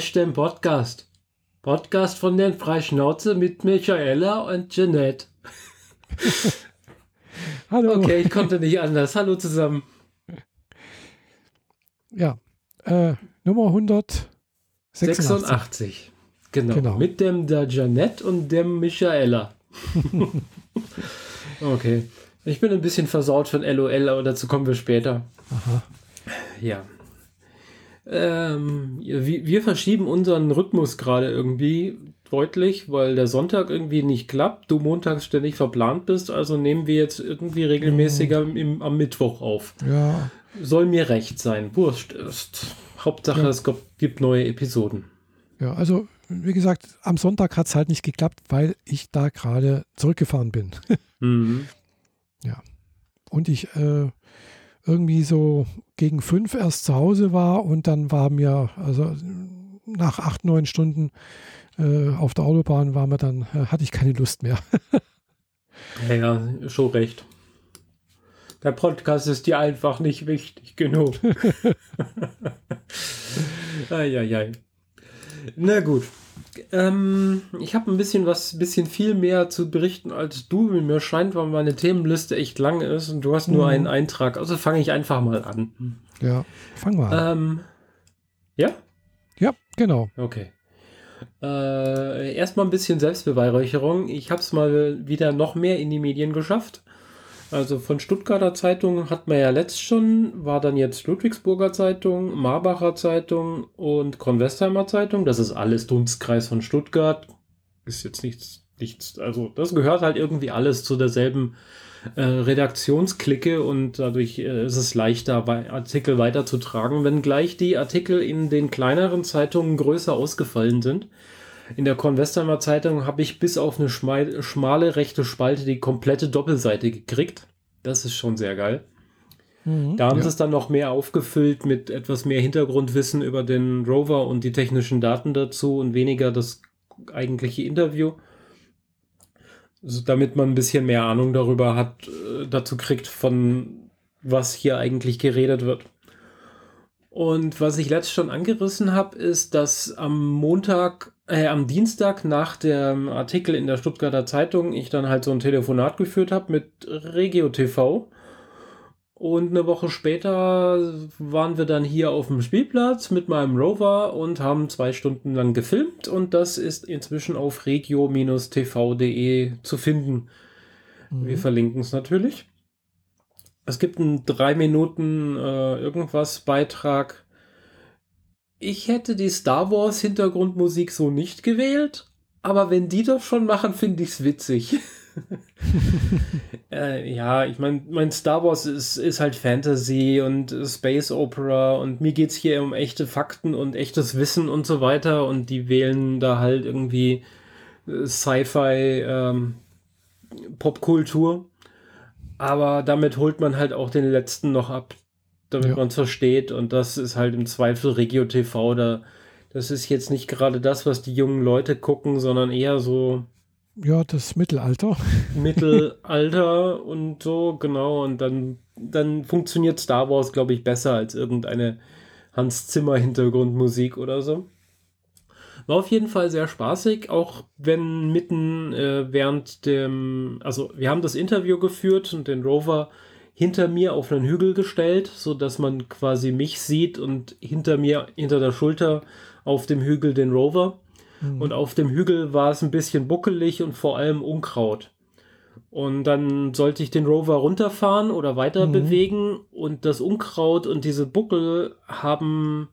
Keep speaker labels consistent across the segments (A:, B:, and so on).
A: Stem Podcast. Podcast von den Freischnauze mit Michaela und Jeanette.
B: Hallo.
A: Okay, ich konnte nicht anders. Hallo zusammen.
B: Ja, äh, Nummer 186.
A: 86. Genau.
B: Genau.
A: Mit dem der Jeanette und dem Michaela. okay. Ich bin ein bisschen versaut von LOL, aber dazu kommen wir später.
B: Aha.
A: Ja. Ähm, wir, wir verschieben unseren Rhythmus gerade irgendwie deutlich, weil der Sonntag irgendwie nicht klappt, du montags ständig verplant bist, also nehmen wir jetzt irgendwie regelmäßiger im, am Mittwoch auf.
B: Ja,
A: Soll mir recht sein, wurscht ist. Hauptsache,
B: Ja.
A: es gibt- neue Episoden.
B: ja, also wie gesagt, am Sonntag hat es halt nicht geklappt, weil ich da gerade zurückgefahren bin.
A: Mhm.
B: Und ich äh, irgendwie so gegen fünf erst zu Hause war und dann war mir, also nach acht, neun Stunden äh, auf der Autobahn war mir dann, äh, hatte ich keine Lust mehr.
A: Ja, ja, schon recht. Der Podcast ist dir einfach nicht wichtig genug. Eieiei. Na gut. Ähm, ich habe ein bisschen was, bisschen viel mehr zu berichten als du. Mir scheint, weil meine Themenliste echt lang ist und du hast nur
B: Mhm.
A: einen Eintrag. Also fange ich einfach mal an.
B: Ja, fang mal an.
A: Ähm, ja?
B: ja, genau.
A: Okay. Äh, erstmal ein bisschen Selbstbeweihräucherung. Ich habe es mal wieder noch mehr in die Medien geschafft. Also von Stuttgarter Zeitung hat man ja letzt schon, war dann jetzt Ludwigsburger Zeitung, Marbacher Zeitung und Kornwestheimer Zeitung. Das ist alles Dunstkreis von Stuttgart. Ist jetzt nichts, nichts, also das gehört halt irgendwie alles zu derselben äh, Redaktionsklicke und dadurch äh, ist es leichter, Artikel weiterzutragen, wenngleich die Artikel in den kleineren Zeitungen größer ausgefallen sind. In der Kornwestheimer Zeitung habe ich bis auf eine schmal, schmale rechte Spalte die komplette Doppelseite gekriegt. Das ist schon sehr geil.
B: Mhm,
A: Da haben
B: ja.
A: sie es dann noch mehr aufgefüllt mit etwas mehr Hintergrundwissen über den Rover und die technischen Daten dazu und weniger das eigentliche Interview. So, damit man ein bisschen mehr Ahnung darüber hat, äh, dazu kriegt, von was hier eigentlich geredet wird. Und was ich letzt schon angerissen habe, ist, dass am Montag, äh, am Dienstag nach dem Artikel in der Stuttgarter Zeitung ich dann halt so ein Telefonat geführt habe mit Regio TV. Und eine Woche später waren wir dann hier auf dem Spielplatz mit meinem Rover und haben zwei Stunden lang gefilmt und das ist inzwischen auf regio-tv.de zu finden. Wir
B: Mhm.
A: verlinken es natürlich. Es gibt einen drei Minuten äh, irgendwas Beitrag. Ich hätte die Star Wars Hintergrundmusik so nicht gewählt, aber wenn die das schon machen, finde ich es witzig. äh, ja, ich meine, mein Star Wars ist, ist halt Fantasy und Space Opera und mir geht es hier um echte Fakten und echtes Wissen und so weiter und die wählen da halt irgendwie äh, Sci-Fi ähm, Popkultur. Aber damit holt man halt auch den letzten noch ab, damit
B: Ja.
A: man es versteht. Und das ist halt im Zweifel Regio TV. Da, das ist jetzt nicht gerade das, was die jungen Leute gucken, sondern eher so
B: Ja, das Mittelalter.
A: Mittelalter und so, genau. Und dann, dann funktioniert Star Wars, glaube ich, besser als irgendeine Hans Zimmer Hintergrundmusik oder so. War auf jeden Fall sehr spaßig, auch wenn mitten äh, während dem, also wir haben das Interview geführt und den Rover hinter mir auf einen Hügel gestellt, so dass man quasi mich sieht und hinter mir, hinter der Schulter auf dem Hügel den Rover.
B: Mhm.
A: Und auf dem Hügel war es ein bisschen buckelig und vor allem Unkraut. Und dann sollte ich den Rover runterfahren oder weiter
B: Mhm.
A: bewegen und das Unkraut und diese Buckel haben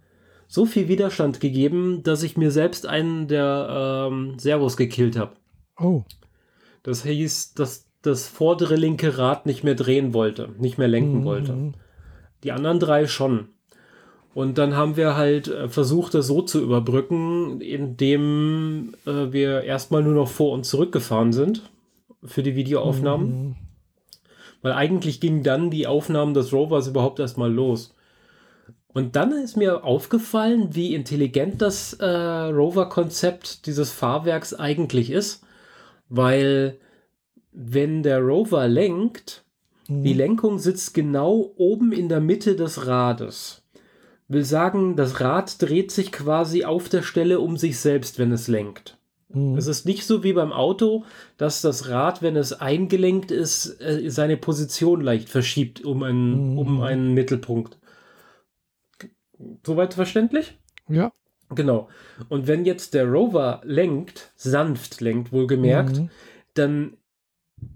A: so viel Widerstand gegeben, dass ich mir selbst einen der ähm, Servos gekillt habe.
B: Oh,
A: Das hieß, dass das vordere linke Rad nicht mehr drehen wollte, nicht mehr lenken
B: Mhm.
A: wollte. Die anderen drei schon. Und dann haben wir halt äh, versucht, das so zu überbrücken, indem äh, wir erstmal nur noch vor und zurück gefahren sind für die Videoaufnahmen.
B: Mhm.
A: Weil eigentlich ging dann die Aufnahmen des Rovers überhaupt erstmal los. Und dann ist mir aufgefallen, wie intelligent das äh, Rover-Konzept dieses Fahrwerks eigentlich ist. Weil wenn der Rover lenkt,
B: Mhm.
A: die Lenkung sitzt genau oben in der Mitte des Rades. will sagen, das Rad dreht sich quasi auf der Stelle um sich selbst, wenn es lenkt. Mhm. Es ist nicht so wie beim Auto, dass das Rad, wenn es eingelenkt ist, äh, seine Position leicht verschiebt um einen, mhm. um einen Mittelpunkt. Soweit verständlich?
B: Ja.
A: Genau. Und wenn jetzt der Rover lenkt, sanft lenkt, wohlgemerkt, mhm. dann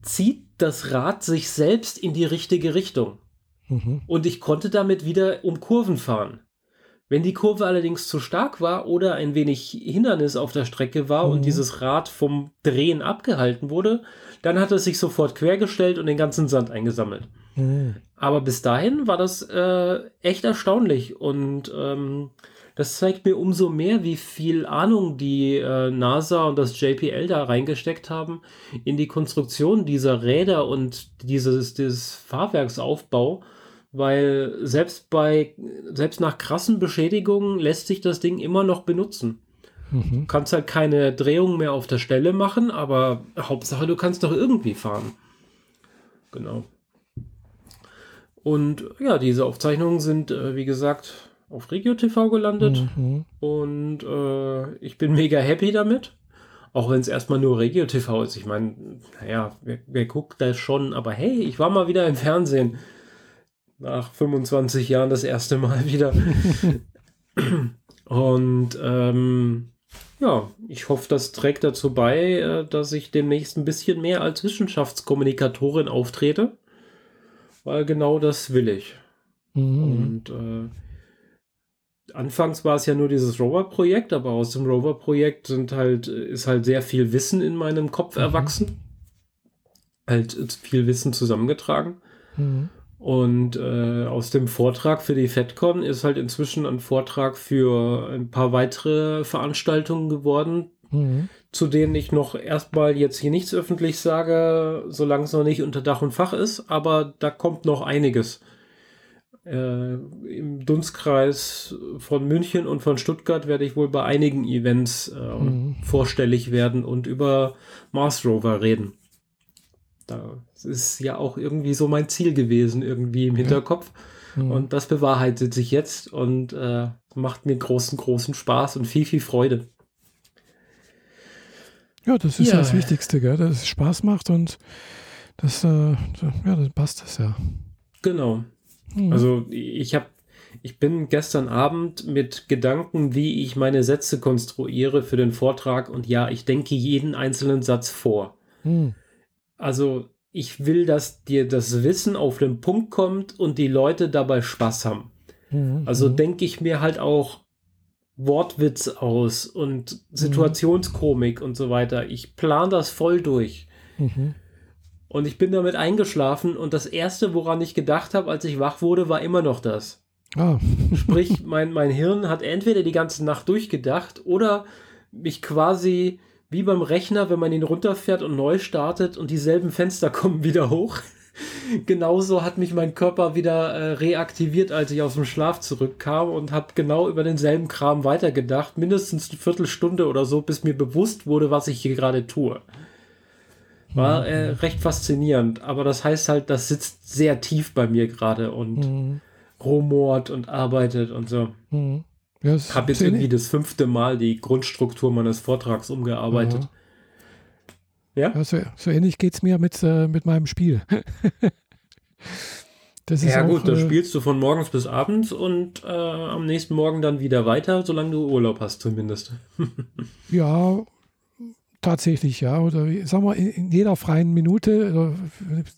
A: zieht das Rad sich selbst in die richtige Richtung. Mhm. Und ich konnte damit wieder um Kurven fahren. Wenn die Kurve allerdings zu stark war oder ein wenig Hindernis auf der Strecke war mhm. und dieses Rad vom Drehen abgehalten wurde, dann hat es sich sofort quergestellt und den ganzen Sand eingesammelt. Mhm. Aber bis dahin war das äh, echt erstaunlich und ähm, das zeigt mir umso mehr, wie viel Ahnung die äh, NASA und das JPL da reingesteckt haben in die Konstruktion dieser Räder und dieses, dieses Fahrwerksaufbau weil selbst bei, selbst nach krassen Beschädigungen lässt sich das Ding immer noch benutzen. Mhm. Du kannst halt keine Drehung mehr auf der Stelle machen, aber Hauptsache, du kannst doch irgendwie fahren. Genau. Und ja, diese Aufzeichnungen sind, äh, wie gesagt, auf Regio TV gelandet. Mhm. Und äh, ich bin mega happy damit. Auch wenn es erstmal nur Regio TV ist. Ich meine, naja, wer, wer guckt das schon? Aber hey, ich war mal wieder im Fernsehen nach 25 Jahren das erste Mal wieder. Und ähm, ja, ich hoffe, das trägt dazu bei, äh, dass ich demnächst ein bisschen mehr als Wissenschaftskommunikatorin auftrete, weil genau das will ich. Mhm. Und äh, anfangs war es ja nur dieses Rover-Projekt, aber aus dem Rover-Projekt sind halt, ist halt sehr viel Wissen in meinem Kopf mhm. erwachsen. Halt viel Wissen zusammengetragen. Mhm. Und äh, aus dem Vortrag für die FedCon ist halt inzwischen ein Vortrag für ein paar weitere Veranstaltungen geworden, mhm. zu denen ich noch erstmal jetzt hier nichts öffentlich sage, solange es noch nicht unter Dach und Fach ist, aber da kommt noch einiges. Äh, Im Dunstkreis von München und von Stuttgart werde ich wohl bei einigen Events äh, mhm. vorstellig werden und über Mars Rover reden. Das ist ja auch irgendwie so mein Ziel gewesen, irgendwie im Hinterkopf. Mhm. Und das bewahrheitet sich jetzt und äh, macht mir großen, großen Spaß und viel, viel Freude.
B: Ja, das ist ja, ja das Wichtigste, gell? dass es Spaß macht und das, äh, ja, dann passt das ja.
A: Genau. Mhm. Also ich habe ich bin gestern Abend mit Gedanken, wie ich meine Sätze konstruiere für den Vortrag und ja, ich denke jeden einzelnen Satz vor. Mhm. Also ich will, dass dir das Wissen auf den Punkt kommt und die Leute dabei Spaß haben. Mhm. Also mhm. denke ich mir halt auch Wortwitz aus und Situationskomik mhm. und so weiter. Ich plane das voll durch. Mhm. Und ich bin damit eingeschlafen und das Erste, woran ich gedacht habe, als ich wach wurde, war immer noch das. Ah. Sprich, mein, mein Hirn hat entweder die ganze Nacht durchgedacht oder mich quasi wie beim Rechner, wenn man ihn runterfährt und neu startet und dieselben Fenster kommen wieder hoch. Genauso hat mich mein Körper wieder äh, reaktiviert, als ich aus dem Schlaf zurückkam und habe genau über denselben Kram weitergedacht, mindestens eine Viertelstunde oder so, bis mir bewusst wurde, was ich hier gerade tue. War äh, mhm. recht faszinierend, aber das heißt halt, das sitzt sehr tief bei mir gerade und mhm. rumort und arbeitet und so. Mhm. Ja, ich habe jetzt irgendwie das fünfte Mal die Grundstruktur meines Vortrags umgearbeitet.
B: Ja, ja? so, so, ähnlich geht es mir mit, äh, mit meinem Spiel.
A: ja, auch, gut, da äh, spielst du von morgens bis abends und äh, am nächsten Morgen dann wieder weiter, solange du Urlaub hast, zumindest.
B: ja, tatsächlich, ja. Oder sagen wir, in jeder freien Minute oder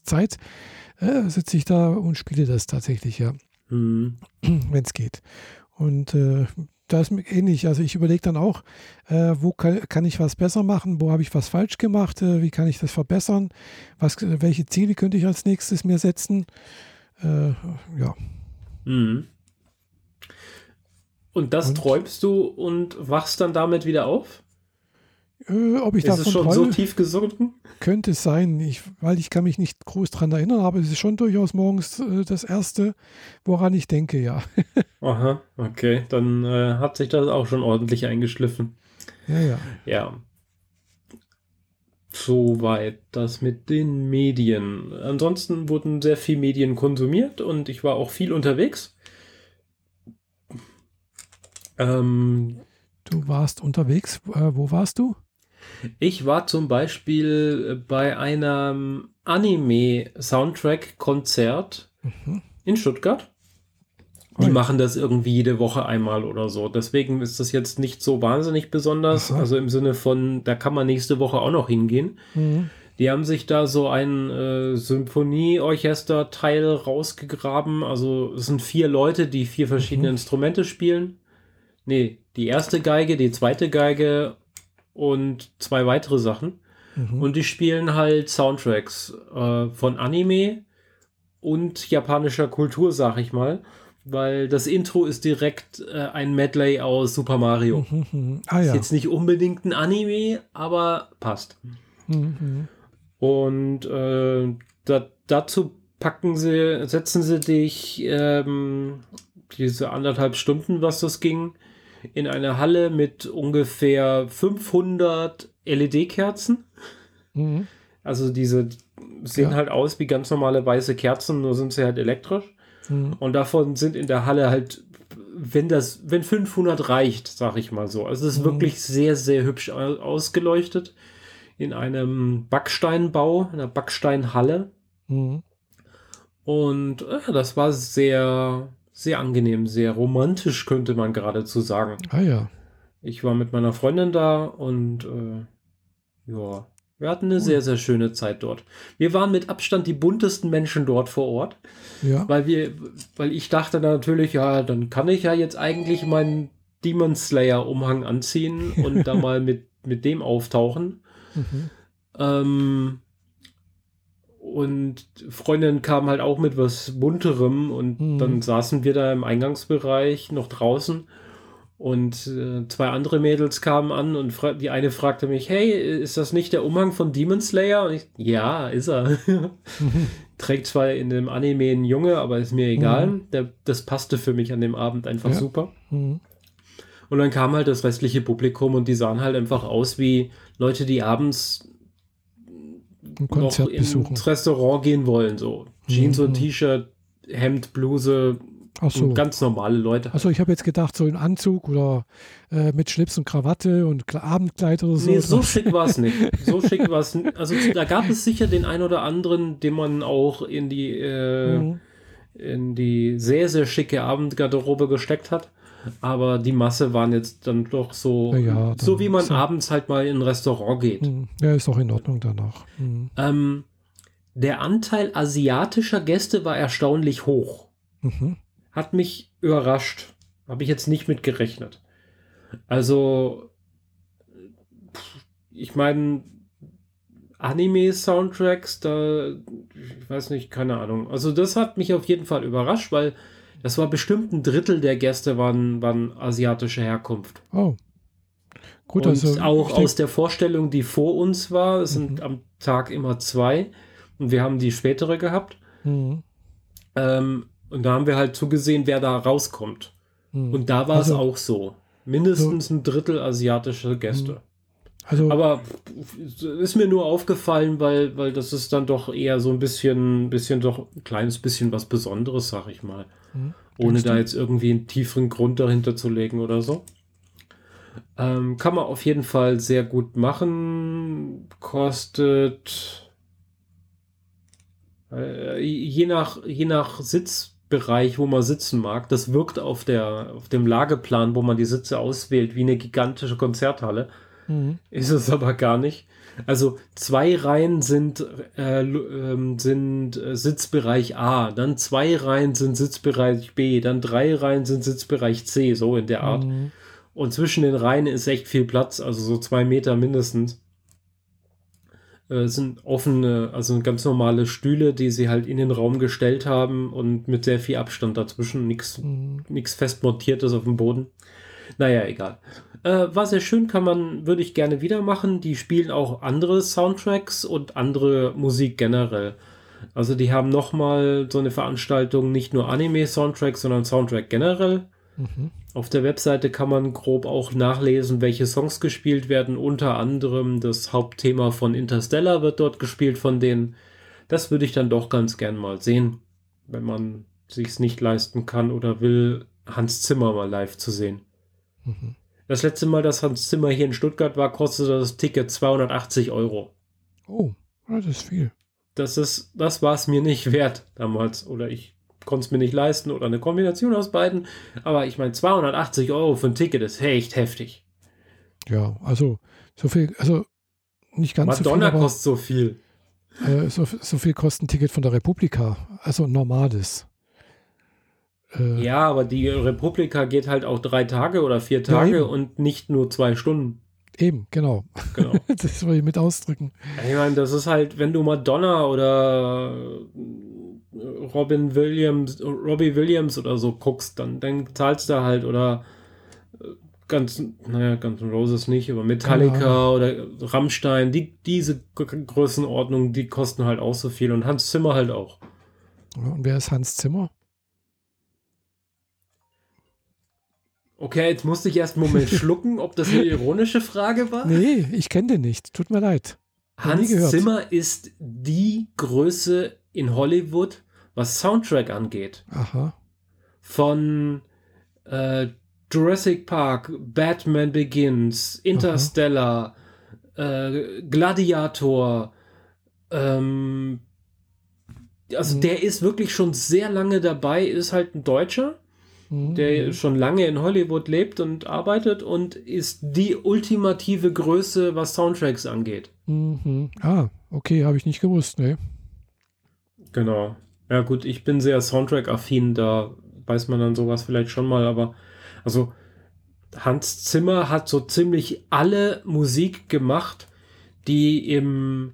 B: Zeit äh, sitze ich da und spiele das tatsächlich, ja. Mhm. Wenn es geht. Und äh, da ist mir ähnlich. Also ich überlege dann auch, äh, wo kann, kann, ich was besser machen, wo habe ich was falsch gemacht, äh, wie kann ich das verbessern, was, welche Ziele könnte ich als nächstes mir setzen. Äh, ja. Mhm.
A: Und das und, träumst du und wachst dann damit wieder auf?
B: Äh, ob ich
A: ist es schon so tief gesunken?
B: Könnte es sein, ich, weil ich kann mich nicht groß daran erinnern, aber es ist schon durchaus morgens äh, das Erste, woran ich denke, ja.
A: Aha, okay, dann äh, hat sich das auch schon ordentlich eingeschliffen.
B: Ja, ja.
A: Ja. Soweit das mit den Medien. Ansonsten wurden sehr viel Medien konsumiert und ich war auch viel unterwegs. Ähm,
B: Du warst unterwegs. Äh, wo warst du?
A: Ich war zum Beispiel bei einem Anime-Soundtrack-Konzert
B: Mhm.
A: in Stuttgart. Die
B: Ui.
A: machen das irgendwie jede Woche einmal oder so. Deswegen ist das jetzt nicht so wahnsinnig besonders.
B: Aha.
A: Also im Sinne von, da kann man nächste Woche auch noch hingehen.
B: Mhm.
A: Die haben sich da so ein äh, Symphonieorchester-Teil rausgegraben. Also es sind vier Leute, die vier verschiedene
B: Mhm.
A: Instrumente spielen. Nee, die erste Geige, die zweite Geige und zwei weitere Sachen.
B: Mhm.
A: Und die spielen halt Soundtracks äh, von Anime und japanischer Kultur, sag ich mal. Weil das Intro ist direkt äh, ein Medley aus Super Mario.
B: Mhm, mhm. Ah
A: Ist
B: ja.
A: jetzt nicht unbedingt ein Anime, aber passt.
B: Mhm,
A: Und äh, da, dazu packen sie, setzen sie dich ähm, diese anderthalb Stunden, was das ging, in eine Halle mit ungefähr 500 LED-Kerzen.
B: mhm.
A: Also diese sehen
B: Ja.
A: halt aus wie ganz normale weiße Kerzen, nur sind sie halt elektrisch.
B: Mhm.
A: Und davon sind in der Halle halt, wenn das, wenn 500 reicht, sag ich mal so. Also es ist
B: Mhm.
A: wirklich sehr, sehr hübsch au- ausgeleuchtet. In einem Backsteinbau, einer Backsteinhalle.
B: Mhm.
A: Und äh, das war sehr, sehr angenehm, sehr romantisch, könnte man geradezu sagen.
B: Ah ja.
A: Ich war mit meiner Freundin da und äh, ja, wir hatten eine sehr, sehr schöne Zeit dort. Wir waren mit Abstand die buntesten Menschen dort vor Ort,
B: Ja.
A: weil wir, weil ich dachte natürlich, ja, dann kann ich ja jetzt eigentlich meinen Demon Slayer Umhang anziehen und da mal mit, mit dem auftauchen.
B: Mhm.
A: Ähm, und Freundin kam halt auch mit was bunterem und
B: Mhm.
A: dann saßen wir da im Eingangsbereich noch draußen und äh, zwei andere Mädels kamen an und die eine fragte mich, hey, ist das nicht der Umhang von Demon Slayer? Und ich, ja, ist er.
B: Mhm.
A: Trägt zwar in dem Anime ein Junge, aber ist mir egal. Der, das passte für mich an dem Abend einfach
B: Ja.
A: super.
B: Mhm.
A: Und dann kam halt das restliche Publikum und die sahen halt einfach aus wie Leute, die abends
B: Ein Konzert
A: noch
B: besuchen.
A: ins Restaurant gehen wollen. So Jeans
B: Mhm.
A: und T-Shirt, Hemd, Bluse,
B: Ach so.
A: ganz normale Leute.
B: Also ich habe jetzt gedacht, so in Anzug oder äh, mit Schlips und Krawatte und Kle- Abendkleid oder so.
A: Nee, so schick war es nicht. So schick war es nicht. Also da gab es sicher den ein oder anderen, den man auch in die, äh,
B: Mhm.
A: in die sehr, sehr schicke Abendgarderobe gesteckt hat. Aber die Masse waren jetzt dann doch so,
B: Ja,
A: so wie man abends halt mal in ein Restaurant geht.
B: Mhm. Ja, ist auch in Ordnung danach. Mhm.
A: Ähm, der Anteil asiatischer Gäste war erstaunlich hoch.
B: Mhm.
A: Hat mich überrascht. Habe ich jetzt nicht mit gerechnet. Also, ich meine, Anime-Soundtracks, da, ich weiß nicht, keine Ahnung. Also, das hat mich auf jeden Fall überrascht, weil das war bestimmt ein Drittel der Gäste waren, waren asiatische Herkunft.
B: Oh. Gut,
A: und
B: also
A: auch aus der Vorstellung, die vor uns war, es sind
B: Mhm.
A: am Tag immer zwei und wir haben die spätere gehabt.
B: Mhm.
A: Ähm, und da haben wir halt zugesehen, wer da rauskommt.
B: Mhm.
A: Und da war
B: Also-
A: es auch so. Mindestens ein Drittel asiatische Gäste.
B: Also
A: Aber ist mir nur aufgefallen, weil, weil das ist dann doch eher so ein bisschen, bisschen doch ein kleines bisschen was Besonderes, sag ich mal.
B: Mhm.
A: Ohne da jetzt irgendwie einen tieferen Grund dahinter zu legen oder so. Ähm, kann man auf jeden Fall sehr gut machen. Kostet äh, je nach, je nach Sitzbereich, wo man sitzen mag. Das wirkt auf, der, auf dem Lageplan, wo man die Sitze auswählt, wie eine gigantische Konzerthalle.
B: Mhm.
A: Ist es aber gar nicht. Also zwei Reihen sind, äh, ähm, sind äh, Sitzbereich A, dann zwei Reihen sind Sitzbereich B, dann drei Reihen sind Sitzbereich C, so in der Art.
B: Mhm.
A: Und zwischen den Reihen ist echt viel Platz, also so zwei Meter mindestens. Äh, sind offene, also ganz normale Stühle, die sie halt in den Raum gestellt haben und mit sehr viel Abstand dazwischen, nichts
B: Mhm.
A: nichts fest montiertes auf dem Boden. Naja, egal. Äh, war sehr schön, kann man, würde ich gerne wieder machen. Die spielen auch andere Soundtracks und andere Musik generell. Also die haben nochmal so eine Veranstaltung, nicht nur Anime-Soundtrack, sondern Soundtrack generell.
B: Mhm.
A: Auf der Webseite kann man grob auch nachlesen, welche Songs gespielt werden. Unter anderem das Hauptthema von Interstellar wird dort gespielt von denen. Das würde ich dann doch ganz gern mal sehen, wenn man sich's nicht leisten kann oder will, Hans Zimmer mal live zu sehen.
B: Mhm.
A: Das letzte Mal, dass Hans Zimmer hier in Stuttgart war, kostete das Ticket 280 Euro.
B: Oh, das ist viel.
A: Das ist, das war es mir nicht wert damals. Oder ich konnte es mir nicht leisten oder eine Kombination aus beiden. Aber ich meine, 280 Euro für ein Ticket ist echt heftig.
B: Ja, also so viel, also nicht ganz
A: Madonna
B: so viel.
A: kostet so viel.
B: Äh, so, so viel kostet ein Ticket von der Republika. Also ein normales. Äh,
A: Ja, aber die Republika geht halt auch drei Tage oder vier Tage
B: eben.
A: und nicht nur zwei Stunden.
B: Eben, genau.
A: Genau.
B: das will ich mit ausdrücken.
A: ich meine, das ist halt, wenn du Madonna oder Robin Williams, Robbie Williams oder so guckst, dann, dann zahlst du halt oder äh, ganz, naja, N' Roses nicht, aber Metallica
B: Genau.
A: oder Rammstein, die, diese Größenordnung, die kosten halt auch so viel und Hans Zimmer halt auch.
B: Ja, Und wer ist Hans Zimmer?
A: Okay, jetzt musste ich erst einen Moment schlucken, ob das eine ironische Frage war.
B: Nee, ich kenne den nicht. Tut mir leid.
A: Hans. Zimmer ist die Größe in Hollywood, was Soundtrack angeht.
B: Aha.
A: Von äh, Jurassic Park, Batman Begins, Interstellar, äh, Gladiator. Ähm, also
B: Mhm.
A: der ist wirklich schon sehr lange dabei, ist halt ein Deutscher,
B: Mhm.
A: der schon lange in Hollywood lebt und arbeitet und ist die ultimative Größe, was Soundtracks angeht.
B: Mhm. Ah, okay, habe ich nicht gewusst, ne?
A: Genau. Ja, gut, ich bin sehr Soundtrack-affin, da weiß man dann sowas vielleicht schon mal, aber also Hans Zimmer hat so ziemlich alle Musik gemacht, die im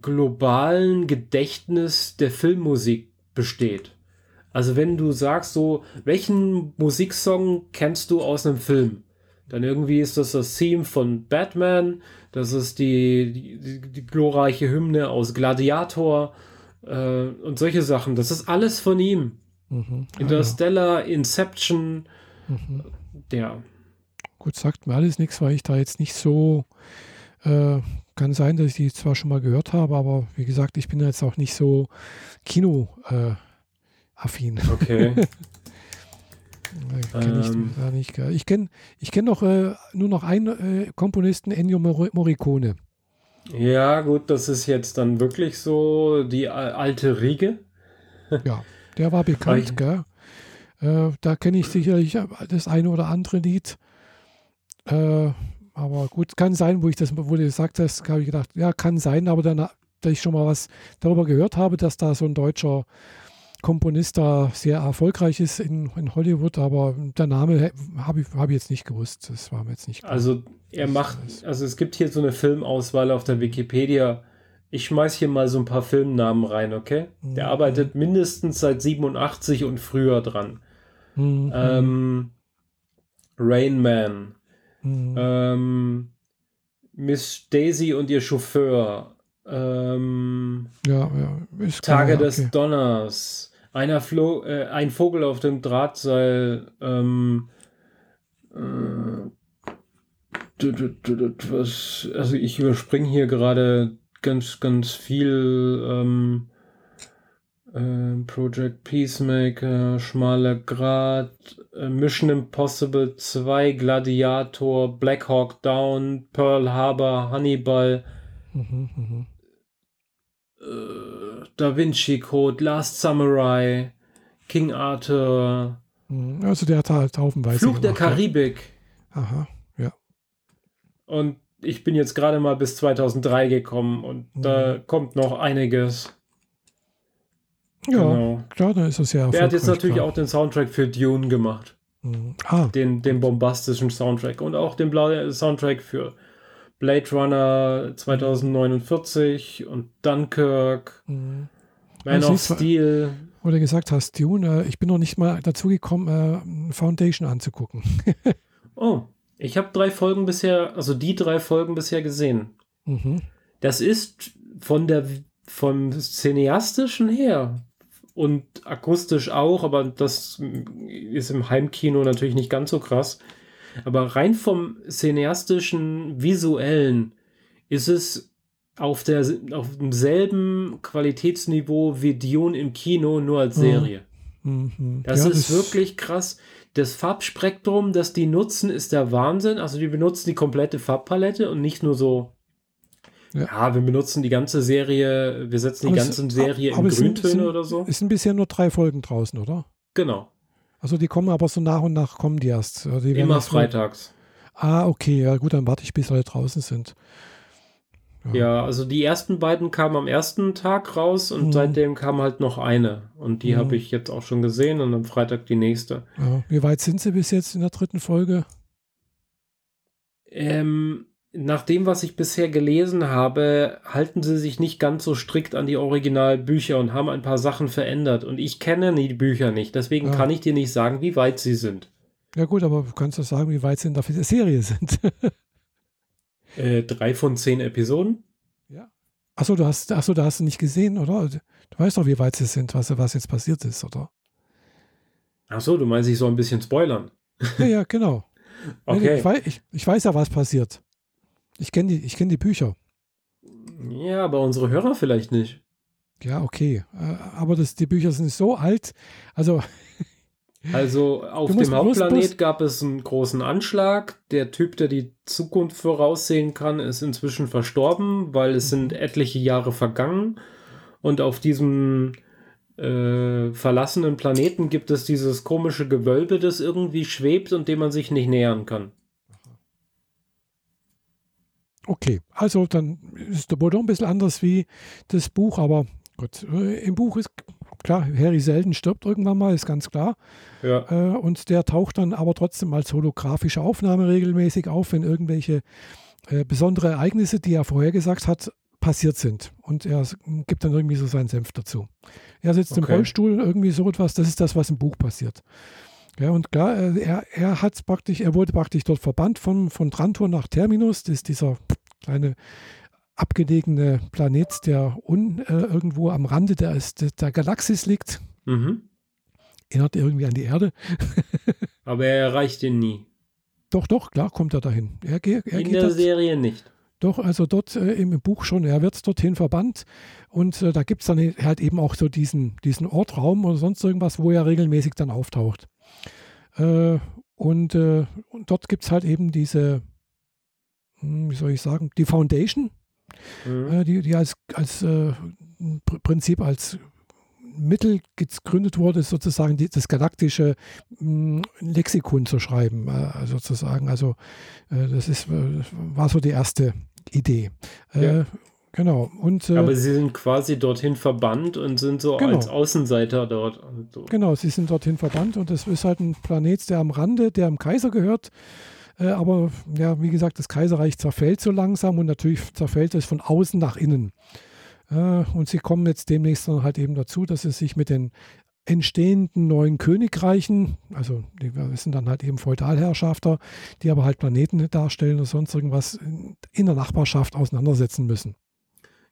A: globalen Gedächtnis der Filmmusik besteht. Also wenn du sagst so, welchen Musiksong kennst du aus einem Film? Dann irgendwie ist das das Theme von Batman, das ist die, die, die glorreiche Hymne aus Gladiator äh, und solche Sachen. Das ist alles von ihm.
B: Mhm. Ah,
A: Interstellar, Inception,
B: mhm.
A: ja.
B: Gut, sagt mir alles nichts, weil ich da jetzt nicht so. Äh, kann sein, dass ich die zwar schon mal gehört habe, aber wie gesagt, ich bin jetzt auch nicht so Kino-affin.
A: Okay.
B: Äh, kenn ich
A: Ähm.
B: da nicht. Ich kenne ich kenn noch äh, nur noch einen äh, Komponisten, Ennio Mor- Morricone.
A: ja, gut, das ist jetzt dann wirklich so die alte Riege.
B: Ja, der war bekannt, gell? Äh, da kenne ich sicherlich das eine oder andere Lied. Äh, aber gut, kann sein, wo ich das, wo du gesagt hast, habe ich gedacht, ja, kann sein, aber dann, da ich schon mal was darüber gehört habe, dass da so ein deutscher Komponist da sehr erfolgreich ist in, in Hollywood, aber der Name habe ich, hab ich jetzt nicht gewusst. Das war mir jetzt nicht klar.
A: Also er macht, also es gibt hier so eine Filmauswahl auf der Wikipedia. Ich schmeiß hier mal so ein paar Filmnamen rein, okay? Der
B: Mhm.
A: arbeitet mindestens seit 87 und früher dran.
B: Mhm.
A: Ähm, Rain Man,
B: Mhm.
A: ähm, Miss Daisy und ihr Chauffeur, ähm,
B: ja, ja,
A: Tage
B: klar,
A: des
B: okay.
A: Donners, einer Flo äh, ein Vogel auf dem Drahtseil, ähm, äh, was, also ich überspringe hier gerade ganz, ganz viel ähm, äh, Project Peacemaker, Schmaler Grat, äh, Mission Impossible 2, Gladiator, Black Hawk Down, Pearl Harbor, Hannibal,
B: Mhm, mhm.
A: Äh, Da Vinci Code, Last Samurai, King Arthur,
B: Mhm. Also der hat halt haufenweise
A: Fluch der
B: ja.
A: Karibik.
B: Aha, ja.
A: Und ich bin jetzt gerade mal bis 2003 gekommen und da
B: Mhm.
A: kommt noch einiges.
B: Ja,
A: Genau.
B: klar, dann ist es ja
A: Der hat jetzt natürlich
B: klar.
A: auch den Soundtrack für Dune gemacht.
B: Mhm. Ah,
A: Den, den bombastischen Soundtrack. Und auch den Bla Soundtrack für Blade Runner 2049 und Dunkirk,
B: mhm.
A: Man
B: Also
A: of Steel.
B: wo du gesagt hast, Dune, ich bin noch nicht mal dazu gekommen, äh, Foundation anzugucken.
A: Oh, ich habe drei Folgen bisher, also die drei Folgen bisher gesehen.
B: mhm.
A: Das ist von der vom Cineastischen her und akustisch auch, aber das ist im Heimkino natürlich nicht ganz so krass. Aber rein vom cineastischen, visuellen ist es auf, der, auf demselben Qualitätsniveau wie Dune im Kino, nur als
B: Mhm.
A: Serie.
B: Mhm.
A: Das
B: Ja,
A: ist wirklich krass. das Farbspektrum, das die nutzen, ist der Wahnsinn. Also die benutzen die komplette Farbpalette und nicht nur so. Ja, ja wir benutzen die ganze Serie, wir setzen aber die ganze es, Serie in Grüntöne sind, oder so.
B: Es sind bisher nur drei Folgen draußen, oder?
A: Genau.
B: Also die kommen aber so nach und nach kommen die erst. Also die
A: Immer freitags.
B: Ah, okay, ja gut, dann warte ich, bis alle draußen sind.
A: Ja. ja. also die ersten beiden kamen am ersten Tag raus und mhm. seitdem kam halt noch eine. Und die mhm. habe ich jetzt auch schon gesehen und am Freitag die nächste.
B: Ja. Wie weit sind sie bis jetzt in der dritten Folge?
A: Ähm, nach dem, was ich bisher gelesen habe, halten sie sich nicht ganz so strikt an die Originalbücher und haben ein paar Sachen verändert. Und ich kenne die Bücher nicht, deswegen ja. kann ich dir nicht sagen, wie weit sie sind.
B: Ja gut, aber du kannst doch sagen, wie weit sie in der Serie sind.
A: Äh, drei von zehn Episoden.
B: Ja. Achso, du hast, achso, da hast du nicht gesehen, oder? Du weißt doch, wie weit sie sind, was, was jetzt passiert ist, oder?
A: Achso, du meinst, ich soll ein bisschen spoilern.
B: Ja, ja, genau. okay. Ich weiß, ich, ich weiß ja, was passiert. Ich kenne die, kenn die Bücher.
A: Ja, aber unsere Hörer vielleicht nicht.
B: Ja, okay. Äh, aber das, die Bücher sind so alt. Also
A: also auf dem Hauptplanet gab es einen großen Anschlag. Der Typ, der die Zukunft voraussehen kann, ist inzwischen verstorben, weil es sind etliche Jahre vergangen. Und auf diesem äh, verlassenen Planeten gibt es dieses komische Gewölbe, das irgendwie schwebt und dem man sich nicht nähern kann.
B: Okay, also dann ist der Bodo ein bisschen anders wie das Buch, aber gut, äh, im Buch ist klar, Harry Selden stirbt irgendwann mal, ist ganz klar. Ja. Äh, und der taucht dann aber trotzdem als holographische Aufnahme regelmäßig auf, wenn irgendwelche äh, besondere Ereignisse, die er vorhergesagt hat, passiert sind. Und er gibt dann irgendwie so seinen Senf dazu. Er sitzt okay. im Rollstuhl, irgendwie so etwas, das ist das, was im Buch passiert. Ja, und klar, äh, er, er hat praktisch, er wurde praktisch dort verbannt von, von Trantor nach Terminus, das ist dieser kleine abgelegene Planet, der un, äh, irgendwo am Rande der, der Galaxis liegt. Mhm. Erinnert irgendwie an die Erde.
A: Aber er erreicht ihn nie.
B: Doch, doch, klar kommt er dahin. Er, er
A: In der das, Serie nicht.
B: Doch, also dort äh, im Buch schon. Er wird dorthin verbannt und äh, da gibt es dann halt eben auch so diesen, diesen Ortraum oder sonst irgendwas, wo er regelmäßig dann auftaucht. Äh, und, äh, und, dort gibt es halt eben diese, hm, wie soll ich sagen, die Foundation, mhm. äh, die, die als, als äh, Prinzip als Mittel gegründet wurde, sozusagen die, das galaktische mh, hm, Lexikon zu schreiben, äh, sozusagen. Also äh, das ist, äh, war so die erste Idee. Äh, ja. Genau. Und,
A: äh, Aber sie sind quasi dorthin verbannt und sind so genau. als Außenseiter dort.
B: So. Genau, sie sind dorthin verbannt und das ist halt ein Planet, der am Rande, der am Kaiser gehört. Äh, aber ja, wie gesagt, das Kaiserreich zerfällt so langsam und natürlich zerfällt es von außen nach innen. Äh, und sie kommen jetzt demnächst dann halt eben dazu, dass sie sich mit den entstehenden neuen Königreichen, also die sind dann halt eben Feudalherrschafter, die aber halt Planeten darstellen oder sonst irgendwas in der Nachbarschaft auseinandersetzen müssen.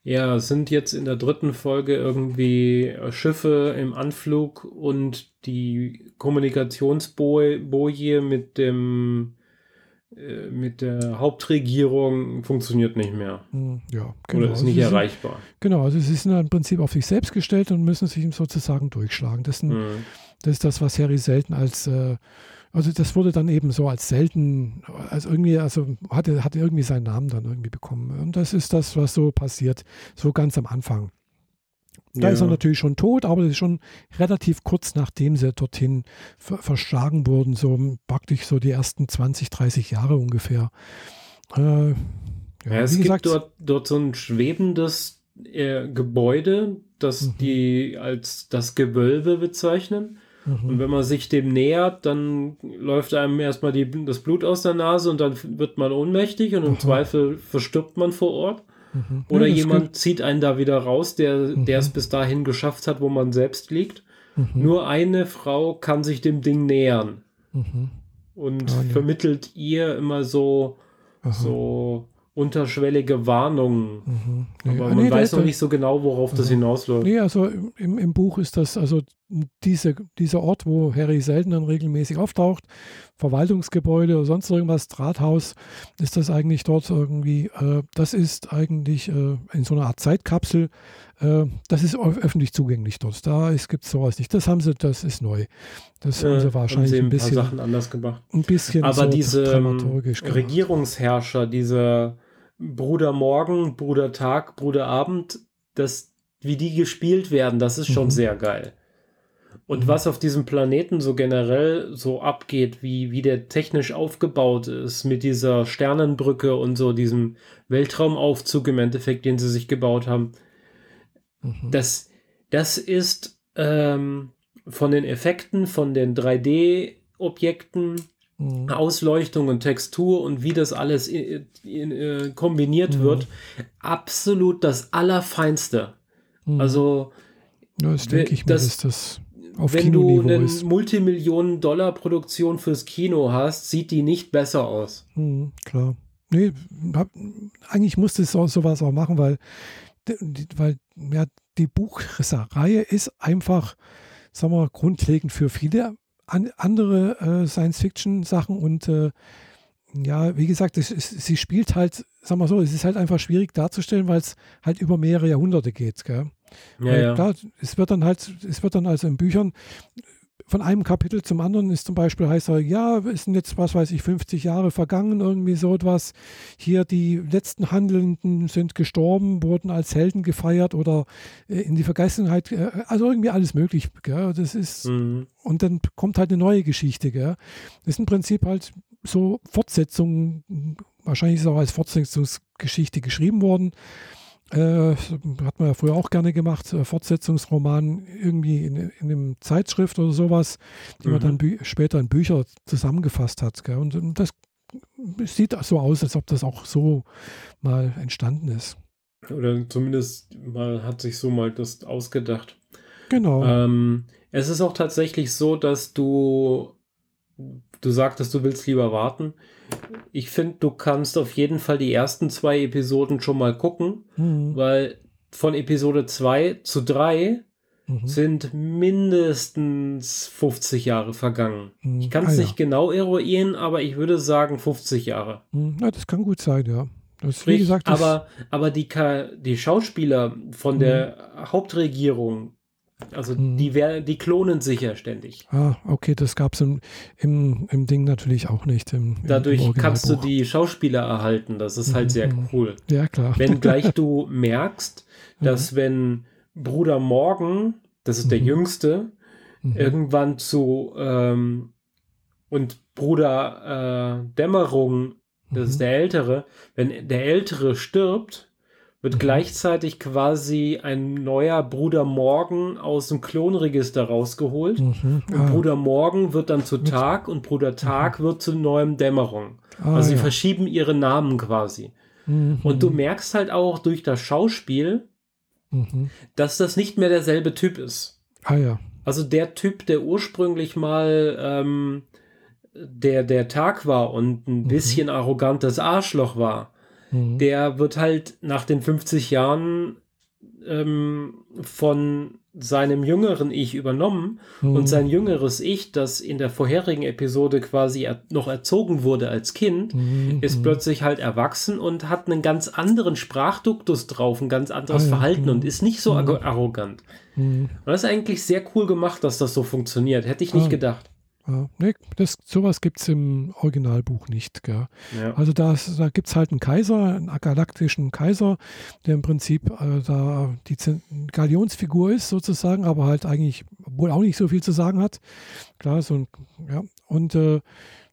A: Ja, sind jetzt in der dritten Folge irgendwie Schiffe im Anflug und die Kommunikationsboje mit dem äh, mit der Hauptregierung funktioniert nicht mehr.
B: Hm, ja, genau.
A: Oder ist nicht also erreichbar.
B: Sind, genau, also sie sind im Prinzip auf sich selbst gestellt und müssen sich sozusagen durchschlagen. Das, sind, mhm. das ist das, was Harry selten als, äh, also das wurde dann eben so als selten, als irgendwie, also hatte, hatte irgendwie seinen Namen dann irgendwie bekommen. Und das ist das, was so passiert, so ganz am Anfang. Da ja. ist er natürlich schon tot, aber das ist schon relativ kurz nachdem sie dorthin ver verschlagen wurden, so praktisch so die ersten 20, 30 Jahre ungefähr.
A: Äh, ja, ja, es gibt dort, dort so ein schwebendes äh, Gebäude, das mhm. die als das Gewölbe bezeichnen. Mhm. Und wenn man sich dem nähert, dann läuft einem erstmal die, das Blut aus der Nase und dann wird man ohnmächtig und im mhm. Zweifel verstirbt man vor Ort. Mhm. Oder ja, jemand geht. zieht einen da wieder raus, der, mhm. es bis dahin geschafft hat, wo man selbst liegt. Mhm. Nur eine Frau kann sich dem Ding nähern. Mhm. Und ah, ja. vermittelt ihr immer so, so unterschwellige Warnungen. Mhm. Nee, Aber man nee, weiß noch nicht so genau, worauf das hinausläuft.
B: Nee, also im, im Buch ist das, also diese, dieser Ort, wo Harry Selden dann regelmäßig auftaucht, Verwaltungsgebäude oder sonst irgendwas, Drahthaus, ist das eigentlich dort irgendwie, äh, das ist eigentlich äh, in so einer Art Zeitkapsel, äh, das ist öffentlich zugänglich dort. Da gibt es sowas nicht. Das haben sie, das ist neu. Das haben sie wahrscheinlich
A: haben
B: sie ein, ein bisschen
A: Sachen anders gemacht.
B: Ein bisschen
A: Aber so diese ähm, Regierungsherrscher, diese Bruder Morgen, Bruder Tag, Bruder Abend, das, wie die gespielt werden, das ist schon mhm. sehr geil. Und was auf diesem Planeten so generell so abgeht, wie, wie der technisch aufgebaut ist, mit dieser Sternenbrücke und so diesem Weltraumaufzug im Endeffekt, den sie sich gebaut haben, mhm. das, das ist ähm, von den Effekten, von den 3D-Objekten, mhm. Ausleuchtung und Textur und wie das alles in, in, in, äh, kombiniert mhm. wird, absolut das Allerfeinste. Mhm. Also,
B: ja, das denke ich mir, das, ist das auf
A: wenn du eine Multimillionen-Dollar-Produktion fürs Kino hast, sieht die nicht besser aus.
B: Mhm, klar. Nee, hab, eigentlich musste auch sowas auch machen, weil, weil ja, die Buchreihe ist einfach, sagen wir, grundlegend für viele an, andere äh, Science-Fiction-Sachen und äh, ja, wie gesagt, es, es, sie spielt halt, sagen wir so, es ist halt einfach schwierig darzustellen, weil es halt über mehrere Jahrhunderte geht. Gell? Ja, ja. Klar, es wird dann halt, es wird dann also in Büchern von einem Kapitel zum anderen ist zum Beispiel heißt er, ja, es sind jetzt, was weiß ich, 50 Jahre vergangen, irgendwie so etwas. Hier die letzten Handelnden sind gestorben, wurden als Helden gefeiert oder äh, in die Vergessenheit, äh, also irgendwie alles möglich. Gell? Das ist, mhm. und dann kommt halt eine neue Geschichte. Gell? Das ist im Prinzip halt so Fortsetzungen, wahrscheinlich ist es auch als Fortsetzungsgeschichte geschrieben worden. Äh, hat man ja früher auch gerne gemacht, äh, Fortsetzungsroman irgendwie in, in einem Zeitschrift oder sowas, die mhm. man dann mhm. später in Bücher zusammengefasst hat. Gell? Und, und das sieht so aus, als ob das auch so mal entstanden ist.
A: Oder zumindest mal hat sich so mal das ausgedacht.
B: Genau.
A: Ähm, es ist auch tatsächlich so, dass du, du sagtest, du willst lieber warten ich finde, du kannst auf jeden Fall die ersten zwei Episoden schon mal gucken, mhm. weil von Episode 2 zu 3 mhm. sind mindestens 50 Jahre vergangen. Mhm. Ich kann es ah, nicht ja. genau eruieren, aber ich würde sagen 50 Jahre.
B: Mhm. Ja, das kann gut sein, ja.
A: Das, wie gesagt, aber, aber die, die Schauspieler von mhm. der Hauptregierung, also mhm. die, wär, die klonen sich ja ständig.
B: Ah, okay, das gab es im, im, im Ding natürlich auch nicht. Im,
A: Dadurch im kannst du die Schauspieler erhalten. Das ist halt mhm. sehr cool.
B: Ja, klar.
A: Wenn gleich du merkst, dass mhm. wenn Bruder Morgan, das ist der mhm. Jüngste, mhm. irgendwann zu ähm, und Bruder äh, Dämmerung, das ist mhm. der Ältere, wenn der Ältere stirbt, wird mhm. gleichzeitig quasi ein neuer Bruder Morgen aus dem Klonregister rausgeholt. Mhm. Ah. Und Bruder Morgen wird dann zu Tag und Bruder Tag mhm. wird zu neuem Dämmerung. Ah, also sie ja. verschieben ihre Namen quasi. Mhm. Und du merkst halt auch durch das Schauspiel, mhm. dass das nicht mehr derselbe Typ ist.
B: Ah ja.
A: Also der Typ, der ursprünglich mal ähm, der, der Tag war und ein mhm. bisschen arrogantes Arschloch war, Mhm. Der wird halt nach den 50 Jahren ähm, von seinem jüngeren Ich übernommen mhm. und sein jüngeres Ich, das in der vorherigen Episode quasi er noch erzogen wurde als Kind, mhm. ist plötzlich halt erwachsen und hat einen ganz anderen Sprachduktus drauf, ein ganz anderes ah, ja. Verhalten mhm. und ist nicht so mhm. arrogant. Mhm. Und das ist eigentlich sehr cool gemacht, dass das so funktioniert. Hätte ich nicht ah. gedacht.
B: Ja, nee, das, sowas gibt es im Originalbuch nicht. Ja. Also das, da gibt es halt einen Kaiser, einen galaktischen Kaiser, der im Prinzip äh, da die Galionsfigur ist sozusagen, aber halt eigentlich wohl auch nicht so viel zu sagen hat. Klar, so ein, ja. Und äh,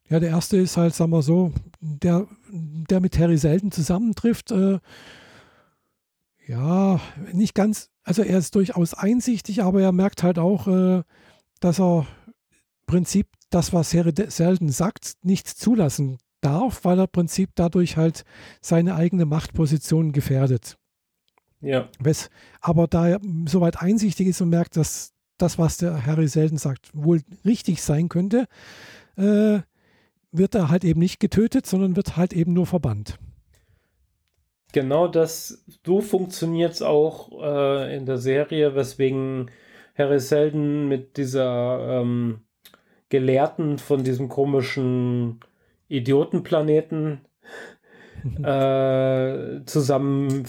B: ja, der erste ist halt, sagen wir so, der, der mit Harry selten zusammentrifft. Äh, ja, nicht ganz, also er ist durchaus einsichtig, aber er merkt halt auch, äh, dass er Prinzip das, was Harry selten sagt, nicht zulassen darf, weil er Prinzip dadurch halt seine eigene Machtposition gefährdet.
A: Ja.
B: Wes, aber da er soweit einsichtig ist und merkt, dass das, was der Harry selten sagt, wohl richtig sein könnte, äh, wird er halt eben nicht getötet, sondern wird halt eben nur verbannt.
A: Genau das, so funktioniert es auch äh, in der Serie, weswegen Harry Seldon mit dieser ähm, Gelehrten von diesem komischen Idiotenplaneten äh, zusammen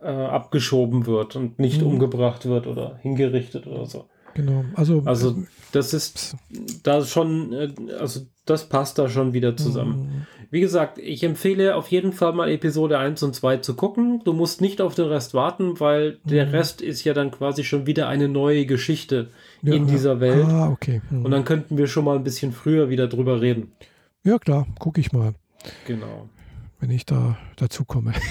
A: äh, abgeschoben wird und nicht mhm. umgebracht wird oder hingerichtet oder so.
B: Genau, also,
A: also äh, das ist da schon, äh, also das passt da schon wieder zusammen. Mhm. Wie gesagt, ich empfehle auf jeden Fall mal Episode 1 und 2 zu gucken. Du musst nicht auf den Rest warten, weil mhm. der Rest ist ja dann quasi schon wieder eine neue Geschichte ja, in dieser Welt.
B: Ah, okay.
A: Mhm. Und dann könnten wir schon mal ein bisschen früher wieder drüber reden.
B: Ja, klar, gucke ich mal.
A: Genau.
B: Wenn ich da dazu komme.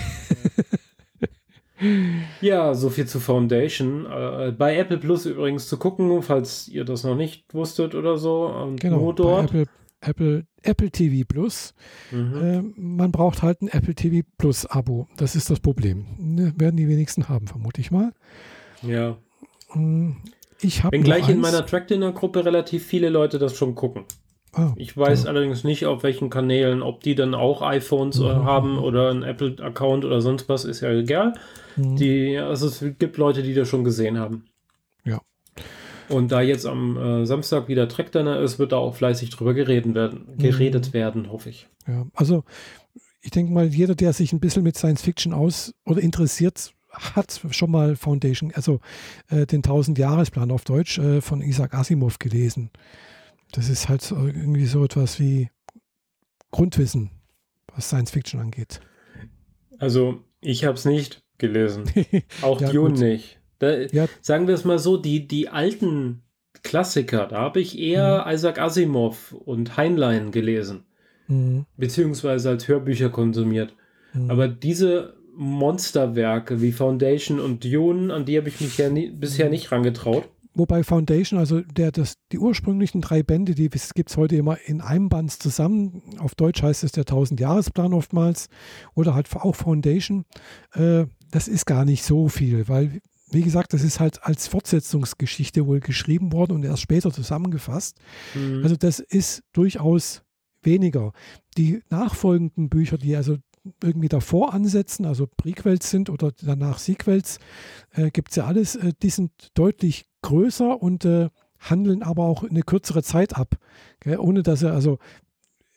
A: Ja, so viel zu Foundation. Äh, bei Apple Plus übrigens zu gucken, falls ihr das noch nicht wusstet oder so. Und
B: genau, dort. Apple, Apple, Apple TV Plus. Mhm. Äh, man braucht halt ein Apple TV Plus Abo. Das ist das Problem. Ne, werden die wenigsten haben, vermute ich mal.
A: Ja.
B: Hm, ich habe.
A: gleich in meiner Track Dinner Gruppe relativ viele Leute das schon gucken. Ah, ich weiß ja. allerdings nicht, auf welchen Kanälen, ob die dann auch iPhones äh, mhm. haben oder einen Apple-Account oder sonst was, ist ja egal. Mhm. Die, also es gibt Leute, die das schon gesehen haben. Und da jetzt am äh, Samstag wieder Trackdinner ist, wird da auch fleißig drüber geredet werden, geredet mhm. werden, hoffe ich.
B: Ja, also ich denke mal, jeder, der sich ein bisschen mit Science Fiction aus oder interessiert, hat schon mal Foundation, also äh, den 1000-Jahresplan auf Deutsch äh, von Isaac Asimov gelesen. Das ist halt irgendwie so etwas wie Grundwissen, was Science Fiction angeht.
A: Also, ich habe es nicht gelesen. Auch ja, Dune gut. nicht. Da, ja. Sagen wir es mal so, die, die alten Klassiker, da habe ich eher mhm. Isaac Asimov und Heinlein gelesen. Mhm. Beziehungsweise als Hörbücher konsumiert. Mhm. Aber diese Monsterwerke wie Foundation und Dune, an die habe ich mich ja nie, bisher mhm. nicht rangetraut.
B: Wobei Foundation, also der, das, die ursprünglichen drei Bände, die gibt es heute immer in einem Band zusammen. Auf Deutsch heißt es der 1000-Jahresplan oftmals oder halt auch Foundation. Äh, das ist gar nicht so viel, weil, wie gesagt, das ist halt als Fortsetzungsgeschichte wohl geschrieben worden und erst später zusammengefasst. Mhm. Also das ist durchaus weniger. Die nachfolgenden Bücher, die also irgendwie davor ansetzen, also Prequels sind oder danach Sequels, äh, gibt es ja alles, äh, die sind deutlich größer und äh, handeln aber auch eine kürzere Zeit ab. Gell? Ohne dass er, also,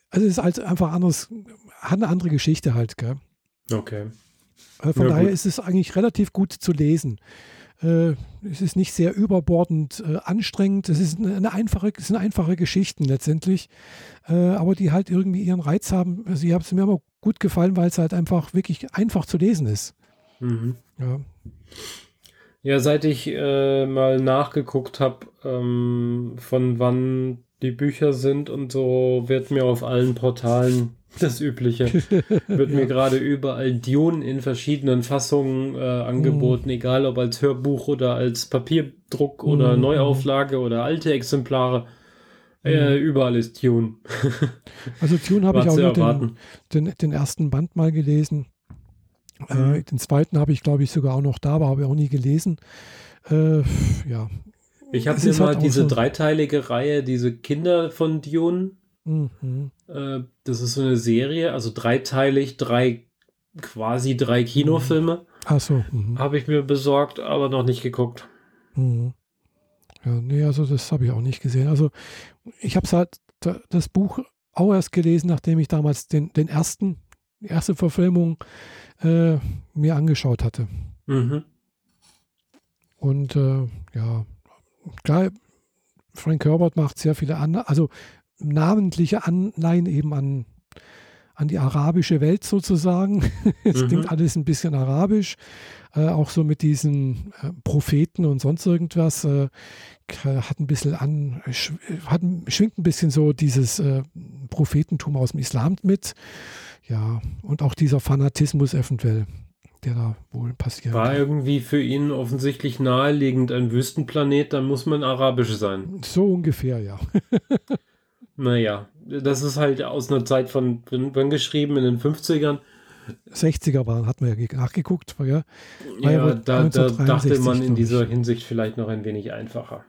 B: also es ist halt einfach anders, hat eine andere Geschichte halt. Gell?
A: Okay.
B: Äh, von ja, daher gut. ist es eigentlich relativ gut zu lesen. Äh, es ist nicht sehr überbordend äh, anstrengend. Es ist eine einfache, es sind einfache Geschichten letztendlich, aber die halt irgendwie ihren Reiz haben. Also, ich habe es mir aber gut gefallen, weil es halt einfach wirklich einfach zu lesen ist.
A: Mhm.
B: Ja.
A: Ja, seit ich äh, mal nachgeguckt habe, ähm, von wann die Bücher sind und so, wird mir auf allen Portalen das Übliche. Wird ja. mir gerade überall Dune in verschiedenen Fassungen äh, angeboten, mm. egal ob als Hörbuch oder als Papierdruck mm. oder Neuauflage oder alte Exemplare. Mm. Äh, überall ist Dune.
B: also Dune habe ich auch nur den, den, den, ersten Band mal gelesen. Äh, mhm. den zweiten habe ich, glaube ich, sogar auch noch da, aber habe ich auch nie gelesen. Äh, ja.
A: Ich habe mal halt diese so dreiteilige Reihe, diese Kinder von Dune Mhm. Äh, das ist so eine Serie, also dreiteilig, drei quasi drei Kinofilme. Mhm.
B: Ach so.
A: Mhm. Habe ich mir besorgt, aber noch nicht geguckt.
B: Mhm. Ja, nee, also das habe ich auch nicht gesehen. Also ich habe halt das Buch auch erst gelesen, nachdem ich damals den, den ersten, die erste Verfilmung äh, mir angeschaut hatte.
A: Mhm.
B: Und äh, ja, klar, Frank Herbert macht sehr viele andere, also namentliche Anleihen eben an, an die arabische Welt sozusagen. es mhm. klingt alles ein bisschen arabisch, äh, auch so mit diesen äh, Propheten und sonst irgendwas. Äh, hat ein bisschen an, hat, schwingt ein bisschen so dieses äh, Prophetentum aus dem Islam mit. Ja, und auch dieser Fanatismus eventuell der da wohl passiert.
A: War irgendwie für ihn offensichtlich naheliegend ein Wüstenplanet, dann muss man arabisch sein.
B: So ungefähr, ja.
A: Naja, das ist halt aus einer Zeit von, wann geschrieben, in den 50ern.
B: 60er waren, hat man ja nachgeguckt. Ja,
A: ja, da, da dachte man in dieser Hinsicht vielleicht noch ein wenig einfacher.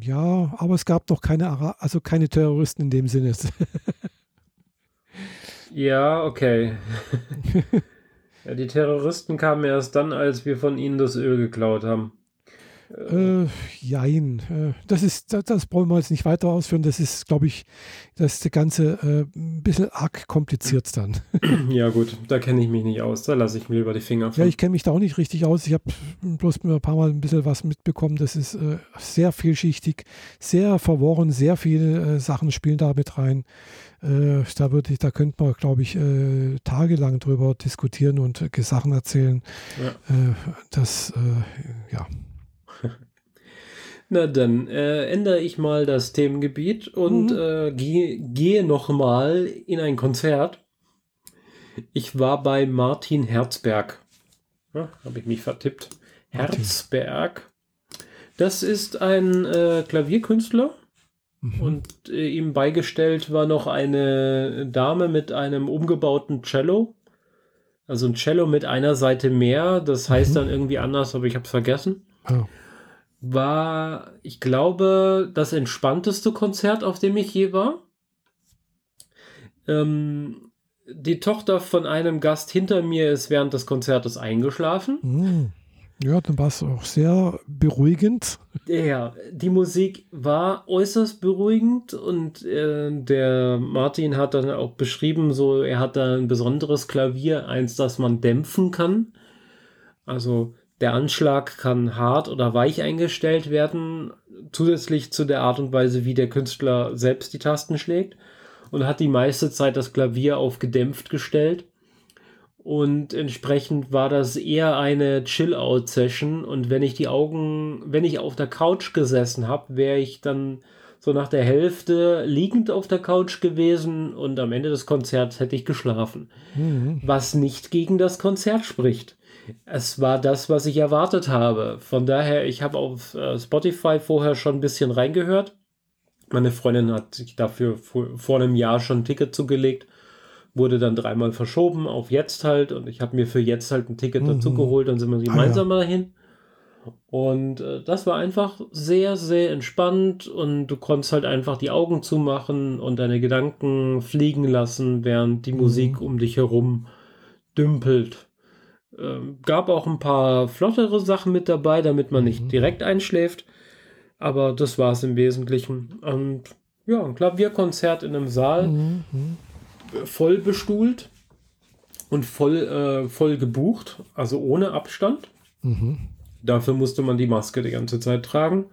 B: Ja, aber es gab doch keine, Ara also keine Terroristen in dem Sinne.
A: ja, okay. ja, die Terroristen kamen erst dann, als wir von ihnen das Öl geklaut haben.
B: Äh, jein. Äh, das ist, das, das, brauchen wir jetzt nicht weiter ausführen. Das ist, glaube ich, das Ganze äh, ein bisschen arg kompliziert dann.
A: Ja, gut, da kenne ich mich nicht aus. Da lasse ich mir über die Finger
B: von. Ja, ich kenne mich da auch nicht richtig aus. Ich habe bloß ein paar Mal ein bisschen was mitbekommen. Das ist äh, sehr vielschichtig, sehr verworren, sehr viele äh, Sachen spielen da mit rein. Äh, da würde ich, da könnte man, glaube ich, äh, tagelang drüber diskutieren und äh, Sachen erzählen. Ja. Äh, das, äh, ja.
A: Na dann äh, ändere ich mal das Themengebiet und mhm. gehe, gehe nochmal in ein Konzert. Ich war bei Martin Herzberg. Ja, Habe ich mich vertippt. Martin. Herzberg. Das ist ein Klavierkünstler Mhm. Und äh, ihm beigestellt war noch eine Dame mit einem umgebauten Cello. Also ein Cello mit einer Seite mehr. Das heißt mhm. dann irgendwie anders, aber ich habe es vergessen. Oh. War, ich glaube, das entspannteste Konzert, auf dem ich je war. Ähm, die Tochter von einem Gast hinter mir ist während des Konzertes eingeschlafen.
B: Mhm. Ja, dann war es auch sehr beruhigend.
A: Ja, die Musik war äußerst beruhigend und äh, der Martin hat dann auch beschrieben, so er hat da ein besonderes Klavier, eins, das man dämpfen kann. Also der Anschlag kann hart oder weich eingestellt werden, zusätzlich zu der Art und Weise, wie der Künstler selbst die Tasten schlägt und hat die meiste Zeit das Klavier auf gedämpft gestellt und entsprechend war das eher eine Chill-Out-Session. Und wenn ich die Augen, wenn ich auf der Couch gesessen habe, wäre ich dann so nach der Hälfte liegend auf der Couch gewesen und am Ende des Konzerts hätte ich geschlafen. Mhm. Was nicht gegen das Konzert spricht. Es war das, was ich erwartet habe. Von daher, ich habe auf äh, Spotify vorher schon ein bisschen reingehört. Meine Freundin hat sich dafür vor, vor einem Jahr schon ein Ticket zugelegt wurde dann dreimal verschoben auf jetzt halt und ich habe mir für jetzt halt ein Ticket mhm. dazu geholt, dann sind wir gemeinsam ah, ja. dahin. Und äh, das war einfach sehr, sehr entspannt und du konntest halt einfach die Augen zumachen und deine Gedanken fliegen lassen, während die mhm. Musik um dich herum dümpelt. Ähm, gab auch ein paar flottere Sachen mit dabei, damit man nicht mhm. direkt einschläft. Aber das war es im Wesentlichen. Und ja, ein Klavierkonzert in einem Saal. Mhm. Voll bestuhlt und voll, äh, voll gebucht, also ohne Abstand. Mhm. Dafür musste man die Maske die ganze Zeit tragen,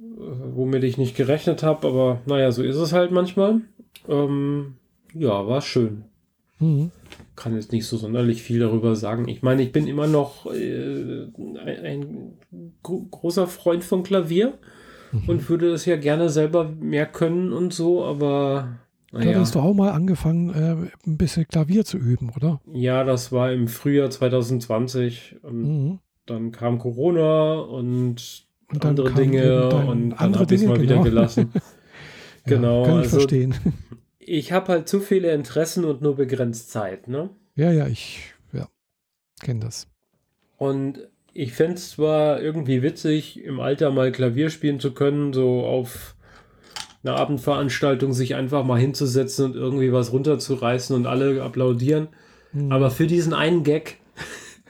A: äh, womit ich nicht gerechnet habe, aber naja, so ist es halt manchmal. Ähm, ja, war schön. Mhm. Kann jetzt nicht so sonderlich viel darüber sagen. Ich meine, ich bin immer noch äh, ein, ein großer Freund von Klavier mhm. und würde es ja gerne selber mehr können und so, aber
B: Du ja. hattest doch auch mal angefangen, äh, ein bisschen Klavier zu üben, oder?
A: Ja, das war im Frühjahr 2020. Mhm. Dann kam Corona und, und andere Dinge und dann ich es mal genau. wieder gelassen.
B: genau. Ja, kann ich also, verstehen.
A: Ich habe halt zu viele Interessen und nur begrenzt Zeit, ne?
B: Ja, ja, ich ja, kenne das.
A: Und ich fände es zwar irgendwie witzig, im Alter mal Klavier spielen zu können, so auf einer Abendveranstaltung sich einfach mal hinzusetzen und irgendwie was runterzureißen und alle applaudieren. Mhm. Aber für diesen einen Gag,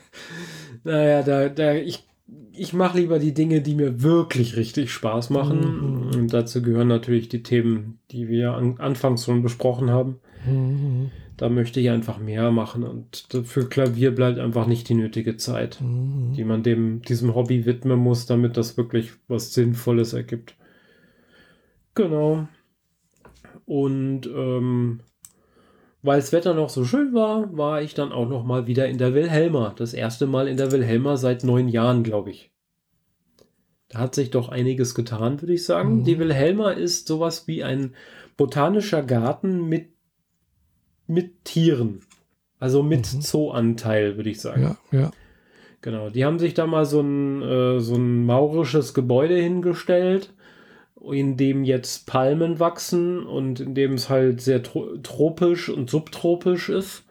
A: naja, da, da, ich, ich mache lieber die Dinge, die mir wirklich richtig Spaß machen. Mhm. Und dazu gehören natürlich die Themen, die wir an, anfangs schon besprochen haben. Mhm. Da möchte ich einfach mehr machen und für Klavier bleibt einfach nicht die nötige Zeit, mhm. die man dem, diesem Hobby widmen muss, damit das wirklich was Sinnvolles ergibt. Genau. Und ähm, weil das Wetter noch so schön war, war ich dann auch noch mal wieder in der Wilhelma. Das erste Mal in der Wilhelma seit neun Jahren, glaube ich. Da hat sich doch einiges getan, würde ich sagen. Mhm. Die Wilhelma ist sowas wie ein botanischer Garten mit, mit Tieren. Also mit mhm. Zooanteil, würde ich sagen.
B: Ja, ja.
A: Genau. Die haben sich da mal so ein, äh, so ein maurisches Gebäude hingestellt in dem jetzt Palmen wachsen und in dem es halt sehr tropisch und subtropisch ist.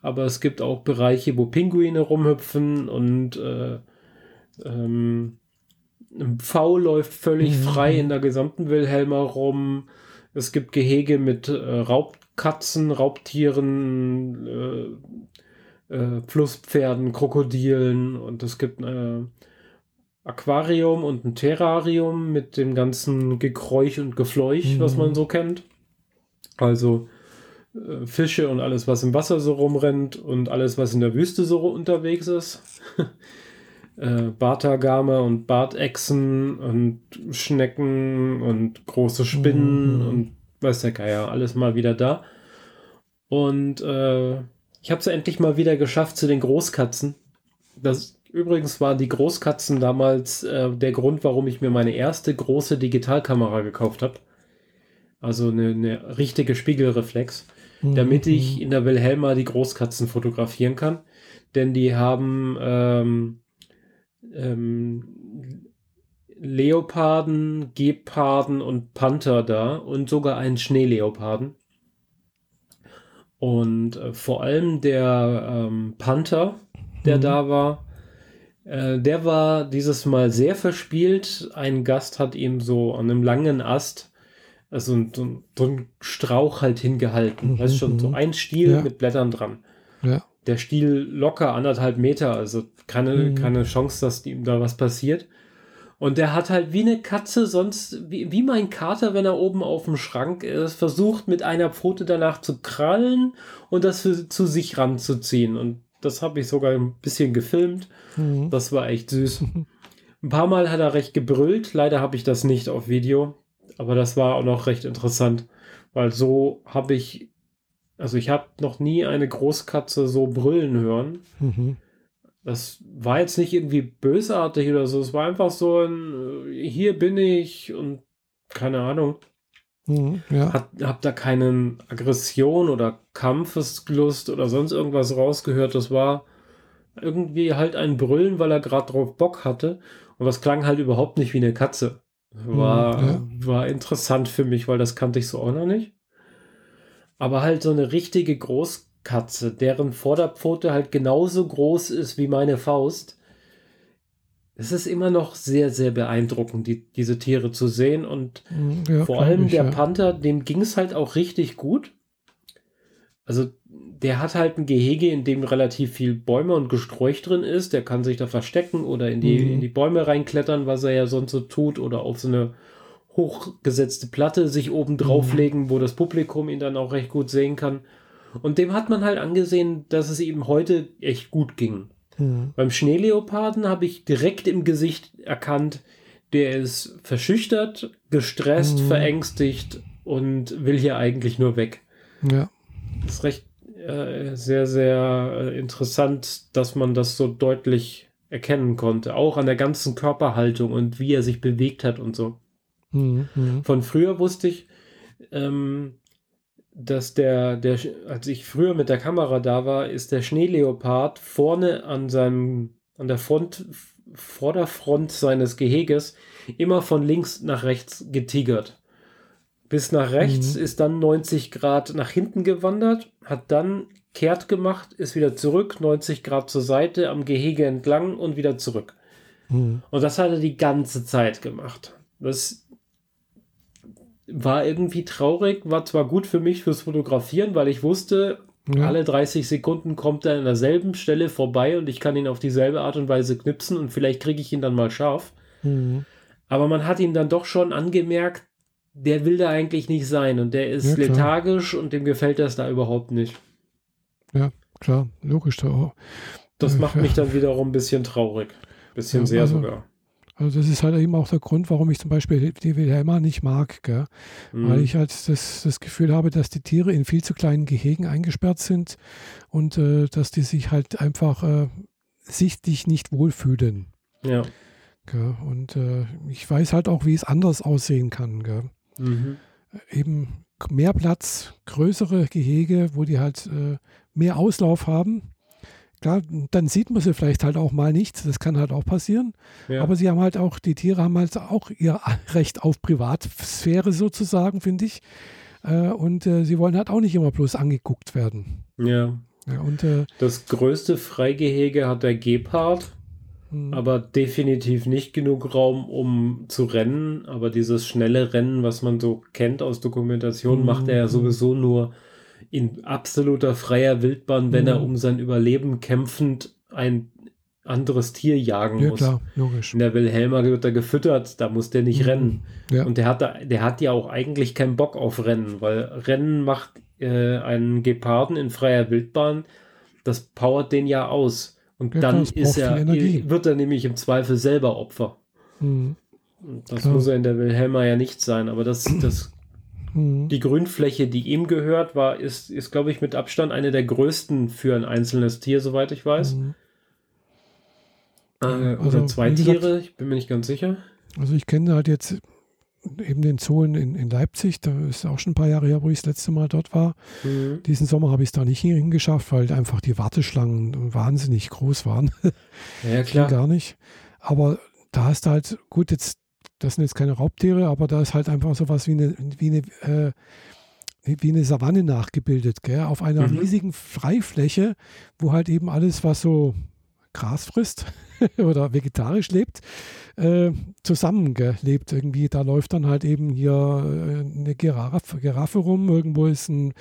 A: Aber es gibt auch Bereiche, wo Pinguine rumhüpfen und äh, ähm, ein Pfau läuft völlig mhm. frei in der gesamten Wilhelma rum. Es gibt Gehege mit äh, Raubkatzen, Raubtieren, äh, äh, Flusspferden, Krokodilen und es gibt äh, Aquarium und ein Terrarium mit dem ganzen Gekräuch und Gefleuch,
B: Mhm.
A: was man so kennt. Also äh, Fische und alles, was im Wasser so rumrennt und alles, was in der Wüste so unterwegs ist. äh, Bartagame und Bartechsen und Schnecken und große Spinnen
B: Mhm.
A: und weiß der Geier, alles mal wieder da. Und äh, ich habe es endlich mal wieder geschafft zu den Großkatzen. Das übrigens waren die Großkatzen damals äh, der Grund, warum ich mir meine erste große Digitalkamera gekauft habe. Also eine, eine richtige Spiegelreflex, damit ich in der Wilhelma die Großkatzen fotografieren kann. Denn die haben ähm, ähm, Leoparden, Geparden und Panther da und sogar einen Schneeleoparden. Und äh, vor allem der ähm, Panther, der
B: Mhm.
A: da war, äh, der war dieses Mal sehr verspielt. Ein Gast hat ihm so an einem langen Ast, also so, so, einen Strauch halt hingehalten.
B: Mhm,
A: Weißt schon, so
B: mhm.
A: ein Stiel
B: Ja.
A: mit Blättern dran.
B: Ja.
A: Der Stiel locker anderthalb Meter, also keine,
B: Mhm.
A: keine Chance, dass ihm da was passiert. Und der hat halt wie eine Katze sonst, wie, wie mein Kater, wenn er oben auf dem Schrank ist, versucht mit einer Pfote danach zu krallen und das für, zu sich ranzuziehen. Und das habe ich sogar ein bisschen gefilmt.
B: Mhm.
A: Das war echt süß. Ein paar Mal hat er recht gebrüllt. Leider habe ich das nicht auf Video. Aber das war auch noch recht interessant. Weil so habe ich, also ich habe noch nie eine Großkatze so brüllen hören.
B: Mhm.
A: Das war jetzt nicht irgendwie bösartig oder so. Es war einfach so ein, äh, hier bin ich und keine Ahnung.
B: Mhm. Ja.
A: Hat, hab da keine Aggression oder Kampfeslust oder sonst irgendwas rausgehört. Das war irgendwie halt ein Brüllen, weil er gerade drauf Bock hatte. Und das klang halt überhaupt nicht wie eine Katze. War,
B: Mhm, ja.
A: war interessant für mich, weil das kannte ich so auch noch nicht. Aber halt so eine richtige Großkatze, deren Vorderpfote halt genauso groß ist wie meine Faust. Es ist immer noch sehr, sehr beeindruckend, die, diese Tiere zu sehen. Und
B: Mhm. ja
A: vor allem
B: ich,
A: der
B: ja.
A: Panther, dem ging es halt auch richtig gut. Also der hat halt ein Gehege, in dem relativ viel Bäume und Gesträuch drin ist. Der kann sich da verstecken oder in die,
B: Mhm.
A: in die Bäume reinklettern, was er ja sonst so tut, oder auf so eine hochgesetzte Platte sich oben drauflegen, wo das Publikum ihn dann auch recht gut sehen kann. Und dem hat man halt angesehen, dass es ihm heute echt gut ging.
B: Mhm.
A: Beim Schneeleoparden habe ich direkt im Gesicht erkannt, der ist verschüchtert, gestresst,
B: Mhm.
A: verängstigt und will hier eigentlich nur weg.
B: Ja.
A: Das ist recht äh, sehr, sehr äh, interessant, dass man das so deutlich erkennen konnte. Auch an der ganzen Körperhaltung und wie er sich bewegt hat und so.
B: Mhm. Mhm.
A: Von früher wusste ich, ähm, dass der, der, als ich früher mit der Kamera da war, ist der Schneeleopard vorne an seinem, an der Front, Vorderfront seines Geheges immer von links nach rechts getigert. Bis nach rechts,
B: Mhm.
A: ist dann 90 Grad nach hinten gewandert, hat dann kehrt gemacht, ist wieder zurück, 90 Grad zur Seite, am Gehege entlang und wieder zurück.
B: Mhm.
A: Und das hat er die ganze Zeit gemacht. Das war irgendwie traurig, war zwar gut für mich fürs Fotografieren, weil ich wusste,
B: Ja.
A: alle 30 Sekunden kommt er an derselben Stelle vorbei und ich kann ihn auf dieselbe Art und Weise knipsen und vielleicht kriege ich ihn dann mal scharf.
B: Mhm.
A: Aber man hat ihm dann doch schon angemerkt, der will da eigentlich nicht sein und der ist
B: Ja,
A: lethargisch und dem gefällt das da überhaupt nicht.
B: Klar, logisch. Da.
A: Das
B: Ja,
A: macht
B: ja.
A: mich dann wiederum ein bisschen traurig. Bisschen
B: Ja,
A: sehr
B: also-
A: sogar.
B: Also das ist halt eben auch der Grund, warum ich zum Beispiel die Wilhelma nicht mag, gell? weil
A: Mhm.
B: ich halt das, das Gefühl habe, dass die Tiere in viel zu kleinen Gehegen eingesperrt sind und äh, dass die sich halt einfach äh, sichtlich nicht wohlfühlen.
A: Ja.
B: Gell? Und äh, ich weiß halt auch, wie es anders aussehen kann. Gell?
A: Mhm.
B: Eben mehr Platz, größere Gehege, wo die halt äh, mehr Auslauf haben. Klar, dann sieht man sie vielleicht halt auch mal nicht. Das kann halt auch passieren.
A: Ja.
B: Aber sie haben halt auch, die Tiere haben halt auch ihr Recht auf Privatsphäre sozusagen, finde ich. Äh, und äh, sie wollen halt auch nicht immer bloß angeguckt werden.
A: ja.
B: Ja, und äh,
A: Das größte Freigehege hat der Gepard,
B: mh,
A: aber definitiv nicht genug Raum, um zu rennen. Aber dieses schnelle Rennen, was man so kennt aus Dokumentation,
B: Mhm.
A: macht er ja sowieso nur in absoluter freier Wildbahn, wenn er
B: Mhm.
A: um sein Überleben kämpfend ein anderes Tier jagen
B: Ja,
A: muss.
B: klar, logisch.
A: In der Wilhelma wird er gefüttert, da muss der nicht
B: Mhm.
A: rennen.
B: Ja.
A: Und der hat, da, der hat ja auch eigentlich keinen Bock auf Rennen, weil Rennen macht äh, einen Geparden in freier Wildbahn, das powert den ja aus. Und
B: Ja, klar,
A: dann
B: es
A: ist er, wird er nämlich im Zweifel selber Opfer.
B: Mhm.
A: Das
B: Klar.
A: muss er in der Wilhelma ja nicht sein, aber das, das,
B: Mhm.
A: die Grünfläche, die ihm gehört, war, ist, ist glaube ich, mit Abstand eine der größten für ein einzelnes Tier, soweit ich weiß.
B: Mhm.
A: Äh,
B: Also,
A: oder zwei
B: wie gesagt-
A: Tiere, ich bin mir nicht ganz sicher.
B: Also ich kenne halt jetzt eben den Zoo in, in Leipzig, da ist auch schon ein paar Jahre her, wo ich das letzte Mal dort war.
A: Mhm.
B: Diesen Sommer habe ich es da nicht hingeschafft, weil einfach die Warteschlangen wahnsinnig groß waren.
A: Ja,
B: Ging
A: klar.
B: gar nicht. Aber da hast du halt, gut, jetzt, das sind jetzt keine Raubtiere, aber da ist halt einfach sowas wie eine, wie eine, äh, wie eine Savanne nachgebildet, gell? auf einer
A: Mhm.
B: riesigen Freifläche, wo halt eben alles, was so Gras frisst oder vegetarisch lebt, äh, zusammengelebt irgendwie. Da läuft dann halt eben hier äh, eine Giraffe, Giraffe rum, irgendwo ist ein,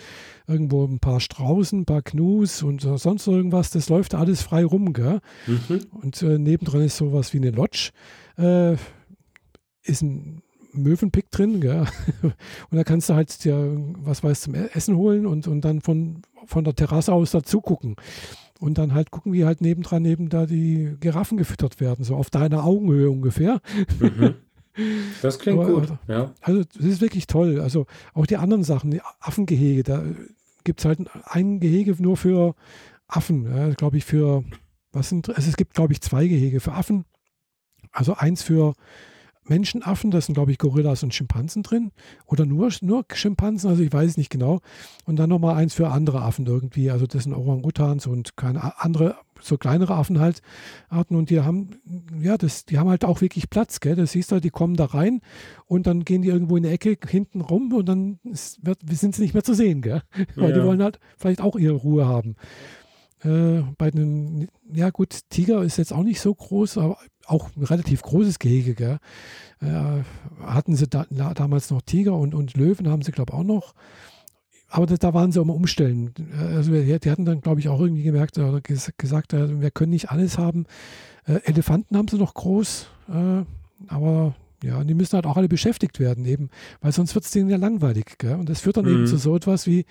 B: irgendwo ein paar Straußen, ein paar Knus und sonst irgendwas. Das läuft alles frei rum, gell?
A: Mhm.
B: Und äh, nebendran ist sowas wie eine Lodge. Äh, ist ein Möwenpick drin, gell? Und da kannst du halt dir was weiß zum Essen holen und, und dann von, von der Terrasse aus dazu gucken. Und dann halt gucken, wie halt nebendran neben da die Giraffen gefüttert werden, so auf deiner Augenhöhe ungefähr.
A: Mhm. Das klingt
B: Aber-
A: gut. Ja.
B: Also das ist wirklich toll. Also auch die anderen Sachen, die Affengehege, da gibt es halt ein Gehege nur für Affen, ja, glaube ich, für, was sind, also es gibt, glaube ich, zwei Gehege für Affen. Also eins für Menschenaffen, da sind, glaube ich, Gorillas und Schimpansen drin. Oder nur, nur Schimpansen, also ich weiß es nicht genau. Und dann nochmal eins für andere Affen irgendwie. Also das sind Orangutans und keine andere, so kleinere Affen halt, Arten. Und die haben, ja, das, die haben halt auch wirklich Platz, gell? Das siehst du, die kommen da rein und dann gehen die irgendwo in die Ecke hinten rum und dann ist, wird, sind sie nicht mehr zu sehen, gell? Weil die
A: Ja.
B: wollen halt vielleicht auch ihre Ruhe haben. Äh, bei den, ja gut, Tiger ist jetzt auch nicht so groß, aber auch ein relativ großes Gehege, gell? Äh, hatten sie da, na, damals noch Tiger und, und Löwen haben sie, glaube ich, auch noch. Aber da, waren sie am Umstellen. Äh, Also die, hatten dann, glaube ich, auch irgendwie gemerkt oder ges gesagt, äh, wir können nicht alles haben. Äh, Elefanten haben sie noch groß, aber ja, die müssen halt auch alle beschäftigt werden, eben, weil sonst wird es denen ja langweilig. Gell? Und das führt dann eben
A: Mhm.
B: zu so etwas wie,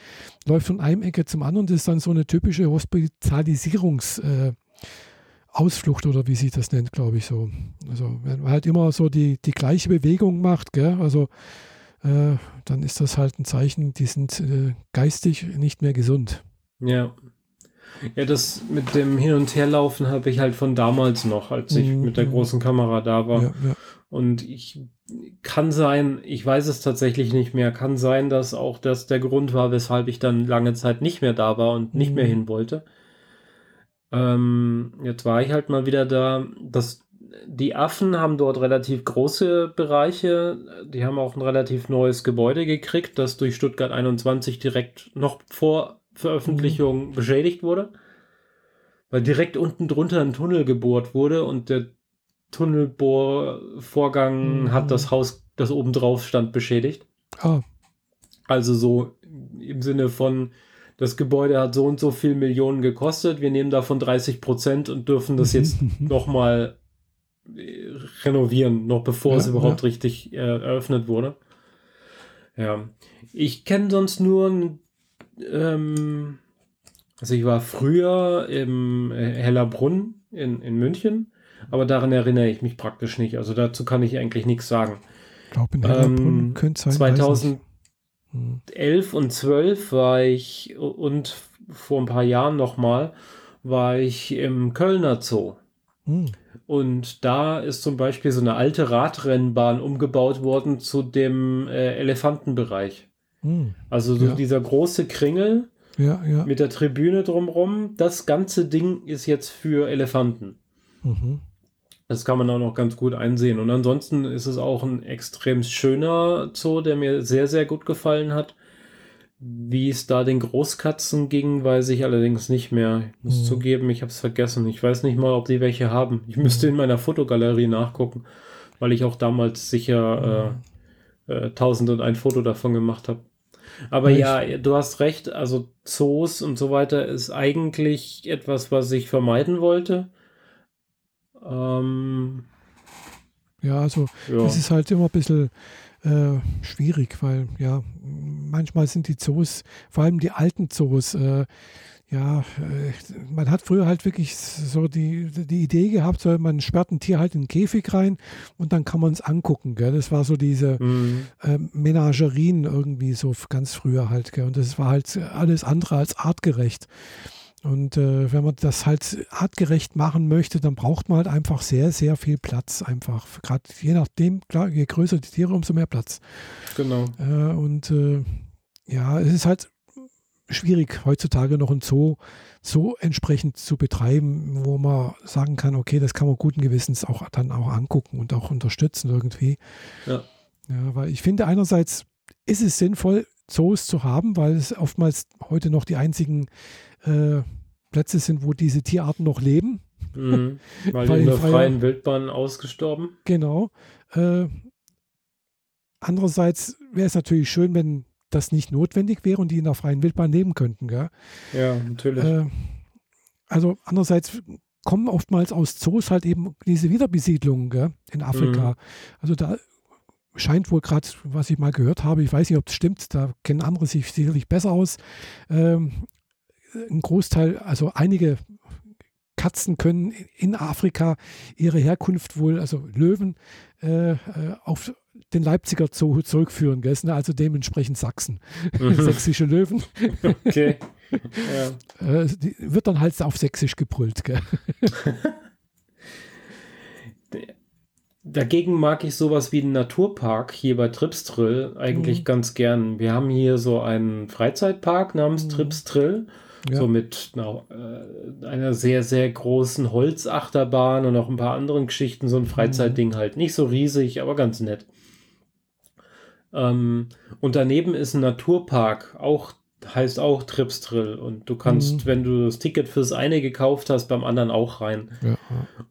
B: läuft von einem Ecke zum anderen, das ist dann so eine typische Hospitalisierungs- äh, Ausflucht oder wie sich das nennt, glaube ich so. Also wenn man halt immer so die, die gleiche Bewegung macht, gell? also äh, dann ist das halt ein Zeichen, die sind äh, geistig nicht mehr gesund.
A: Ja. Ja, das mit dem Hin- und Herlaufen habe ich halt von damals noch, als ich
B: Mhm.
A: mit der großen Kamera da war.
B: Ja, ja.
A: Und ich kann sein, ich weiß es tatsächlich nicht mehr, kann sein, dass auch das der Grund war, weshalb ich dann lange Zeit nicht mehr da war und nicht
B: Mhm.
A: mehr hin wollte. Ähm, jetzt war ich halt mal wieder da. Das, die Affen haben dort relativ große Bereiche. Die haben auch ein relativ neues Gebäude gekriegt, das durch Stuttgart 21 direkt noch vor Veröffentlichung beschädigt wurde. Weil direkt unten drunter ein Tunnel gebohrt wurde und der Tunnelbohrvorgang
B: Mhm.
A: hat das Haus, das oben drauf stand, beschädigt.
B: Ah,
A: Also so im Sinne von, das Gebäude hat so und so viel Millionen gekostet, wir nehmen davon 30 Prozent und dürfen das jetzt
B: Mhm.
A: nochmal äh, renovieren, noch bevor
B: Ja,
A: es überhaupt richtig äh, eröffnet wurde. Ja, ich kenne sonst nur, ähm, also ich war früher im äh, Hellerbrunn in, in München, aber daran erinnere ich mich praktisch nicht. Also dazu kann ich eigentlich nichts sagen.
B: ich glaube in Hellerbrunn
A: Ähm,
B: könnte sein. weiß
A: 2000
B: nicht. Hm.
A: 11 und 12 war ich und vor ein paar Jahren nochmal war ich im Kölner Zoo.
B: Hm.
A: Und da ist zum Beispiel so eine alte Radrennbahn umgebaut worden zu dem äh, Elefantenbereich.
B: Hm.
A: Also so
B: Ja.
A: dieser große Kringel
B: Ja, ja.
A: mit der Tribüne drumrum, das ganze Ding ist jetzt für Elefanten.
B: Mhm.
A: Das kann man auch noch ganz gut einsehen. Und ansonsten ist es auch ein extrem schöner Zoo, der mir sehr, sehr gut gefallen hat. Wie es da den Großkatzen ging, weiß ich allerdings nicht mehr. Ich muss
B: Mhm.
A: zugeben, ich habe es vergessen. Ich weiß nicht mal, ob die welche haben. Ich müsste
B: Mhm.
A: in meiner Fotogalerie nachgucken, weil ich auch damals sicher äh, äh, und ein Foto davon gemacht habe. Aber
B: ja,
A: du hast recht. Also Zoos und so weiter ist eigentlich etwas, was ich vermeiden wollte. Ähm,
B: ja, also
A: ja.
B: das ist halt immer ein bisschen äh, schwierig, weil ja, manchmal sind die Zoos, vor allem die alten Zoos, äh, ja, äh, man hat früher halt wirklich so die, die Idee gehabt, so, man sperrt ein Tier halt in den Käfig rein und dann kann man es angucken. Gell? Das war so diese
A: mhm.
B: äh, Menagerien irgendwie so ganz früher halt. Gell? Und das war halt alles andere als artgerecht. Und äh, wenn man das halt artgerecht machen möchte, dann braucht man halt einfach sehr, sehr viel Platz. Einfach. Gerade je nachdem, klar, je größer die Tiere, umso mehr Platz.
A: Genau.
B: Äh, und äh, ja, es ist halt schwierig, heutzutage noch ein Zoo so entsprechend zu betreiben, wo man sagen kann, okay, das kann man guten Gewissens auch dann auch angucken und auch unterstützen irgendwie.
A: Ja.
B: Ja, weil ich finde einerseits ist es sinnvoll, Zoos zu haben, weil es oftmals heute noch die einzigen äh, Plätze sind, wo diese Tierarten noch leben.
A: Mhm. Weil,
B: Weil
A: in der
B: in freier-
A: freien Wildbahn ausgestorben.
B: Genau. Äh, andererseits wäre es natürlich schön, wenn das nicht notwendig wäre und die in der freien Wildbahn leben könnten. Gell?
A: Ja, natürlich.
B: Äh, also andererseits kommen oftmals aus Zoos halt eben diese Wiederbesiedlungen gell, in Afrika.
A: Mhm.
B: Also da scheint wohl gerade, was ich mal gehört habe, ich weiß nicht, ob es stimmt, da kennen andere sich sicherlich besser aus. Ähm, ein Großteil, also einige Katzen können in Afrika ihre Herkunft wohl, also Löwen, äh, äh, auf den Leipziger Zoo zurückführen. Gell? Also dementsprechend Sachsen,
A: Mhm.
B: sächsische Löwen.
A: okay. Ja.
B: Äh, wird dann halt auf Sächsisch gebrüllt. Gell?
A: Dagegen mag ich sowas wie einen Naturpark hier bei Tripstrill eigentlich
B: Mhm.
A: ganz gern. Wir haben hier so einen Freizeitpark namens
B: Mhm.
A: Tripstrill,
B: Ja.
A: so mit na, äh, einer sehr, sehr großen Holzachterbahn und noch ein paar anderen Geschichten. So ein Freizeitding halt. Nicht so riesig, aber ganz nett. Ähm, und daneben ist ein Naturpark, auch heißt auch Tripstrill. Und du kannst,
B: Mhm.
A: wenn du das Ticket fürs eine gekauft hast, beim anderen auch rein.
B: Ja,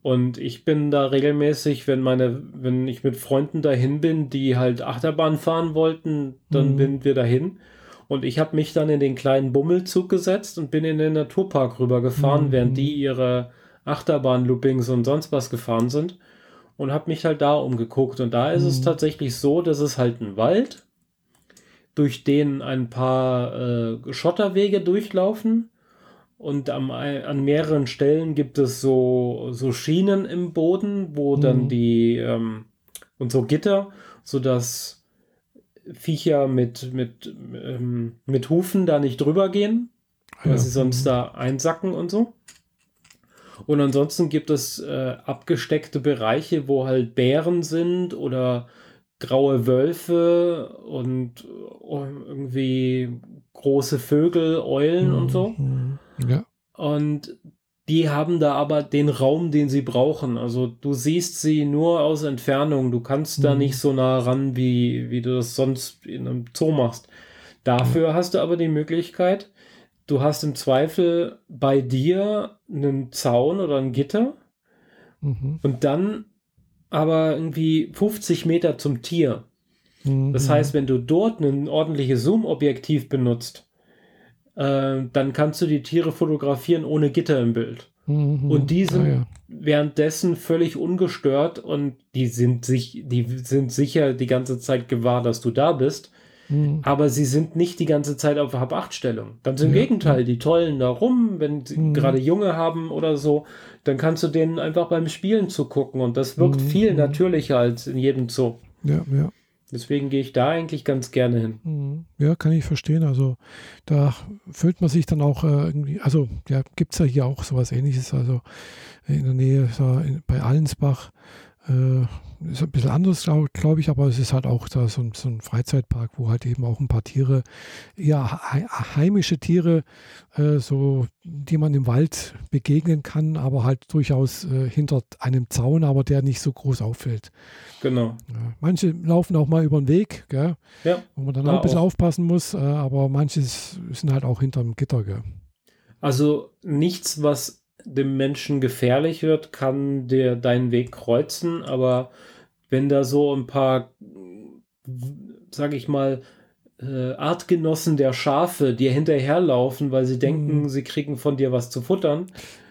A: Und ich bin da regelmäßig, wenn meine, wenn ich mit Freunden dahin bin, die halt Achterbahn fahren wollten, dann
B: Mhm.
A: sind wir dahin. Und ich habe mich dann in den kleinen Bummelzug gesetzt und bin in den Naturpark rübergefahren,
B: Mhm.
A: während die ihre Achterbahn-Loopings und sonst was gefahren sind. Und habe mich halt da umgeguckt. Und da ist es
B: Mhm.
A: tatsächlich so, dass es halt ein Wald, durch den ein paar äh, Schotterwege durchlaufen. Und am, an mehreren Stellen gibt es so, so Schienen im Boden, wo dann
B: Mhm.
A: die ähm, und so Gitter, sodass Viecher mit, mit, ähm, mit Hufen da nicht drüber gehen, weil
B: ja.
A: sie sonst da einsacken und so. Und ansonsten gibt es äh, abgesteckte Bereiche, wo halt Bären sind oder graue Wölfe und äh, irgendwie große Vögel, Eulen und so.
B: Mhm. Ja.
A: Und die haben da aber den Raum, den sie brauchen. Also du siehst sie nur aus Entfernung. Du kannst da
B: Mhm.
A: nicht so nah ran, wie, wie du das sonst in einem Zoo machst. Dafür hast du aber die Möglichkeit, du hast im Zweifel bei dir einen Zaun oder ein Gitter
B: Mhm.
A: und dann aber irgendwie 50 Meter zum Tier.
B: Mhm.
A: Das heißt, wenn du dort ein ordentliches Zoom-Objektiv benutzt, äh, dann kannst du die Tiere fotografieren ohne Gitter im Bild.
B: Mhm.
A: Und die sind
B: Ah, ja.
A: währenddessen völlig ungestört und die sind sich, die sind sicher die ganze Zeit gewahr, dass du da bist,
B: Mhm.
A: aber sie sind nicht die ganze Zeit auf Hab-Acht-Stellung. Ganz im
B: Ja.
A: Gegenteil, die tollen da rum, wenn sie
B: Mhm.
A: gerade Junge haben oder so, dann kannst du denen einfach beim Spielen zugucken und das wirkt
B: Mhm.
A: viel
B: Mhm.
A: natürlicher als in jedem Zoo.
B: Ja, ja.
A: Deswegen gehe ich da eigentlich ganz gerne hin.
B: Mhm. Ja, kann ich verstehen. Also da fühlt man sich dann auch äh, irgendwie, also ja, gibt es ja hier auch sowas ähnliches, also in der Nähe in, bei Allensbach. Äh, ist ein bisschen anders, glaube glaub ich, aber es ist halt auch da so, ein- so ein Freizeitpark, wo halt eben auch ein paar Tiere, eher hei- heimische Tiere, äh, so, die man im Wald begegnen kann, aber halt durchaus äh, hinter einem Zaun, aber der nicht so groß auffällt.
A: Genau.
B: Ja, manche laufen auch mal über den Weg, gell?
A: Ja.
B: wo man dann
A: Da
B: auch ein bisschen
A: auch.
B: aufpassen muss, äh, aber manche sind halt auch hinterm Gitter. Gell?
A: Also nichts, was dem Menschen gefährlich wird, kann dir deinen Weg kreuzen, aber wenn da so ein paar, sag ich mal, äh, Artgenossen der Schafe dir hinterherlaufen, weil sie denken,
B: Mhm.
A: sie kriegen von dir was zu futtern,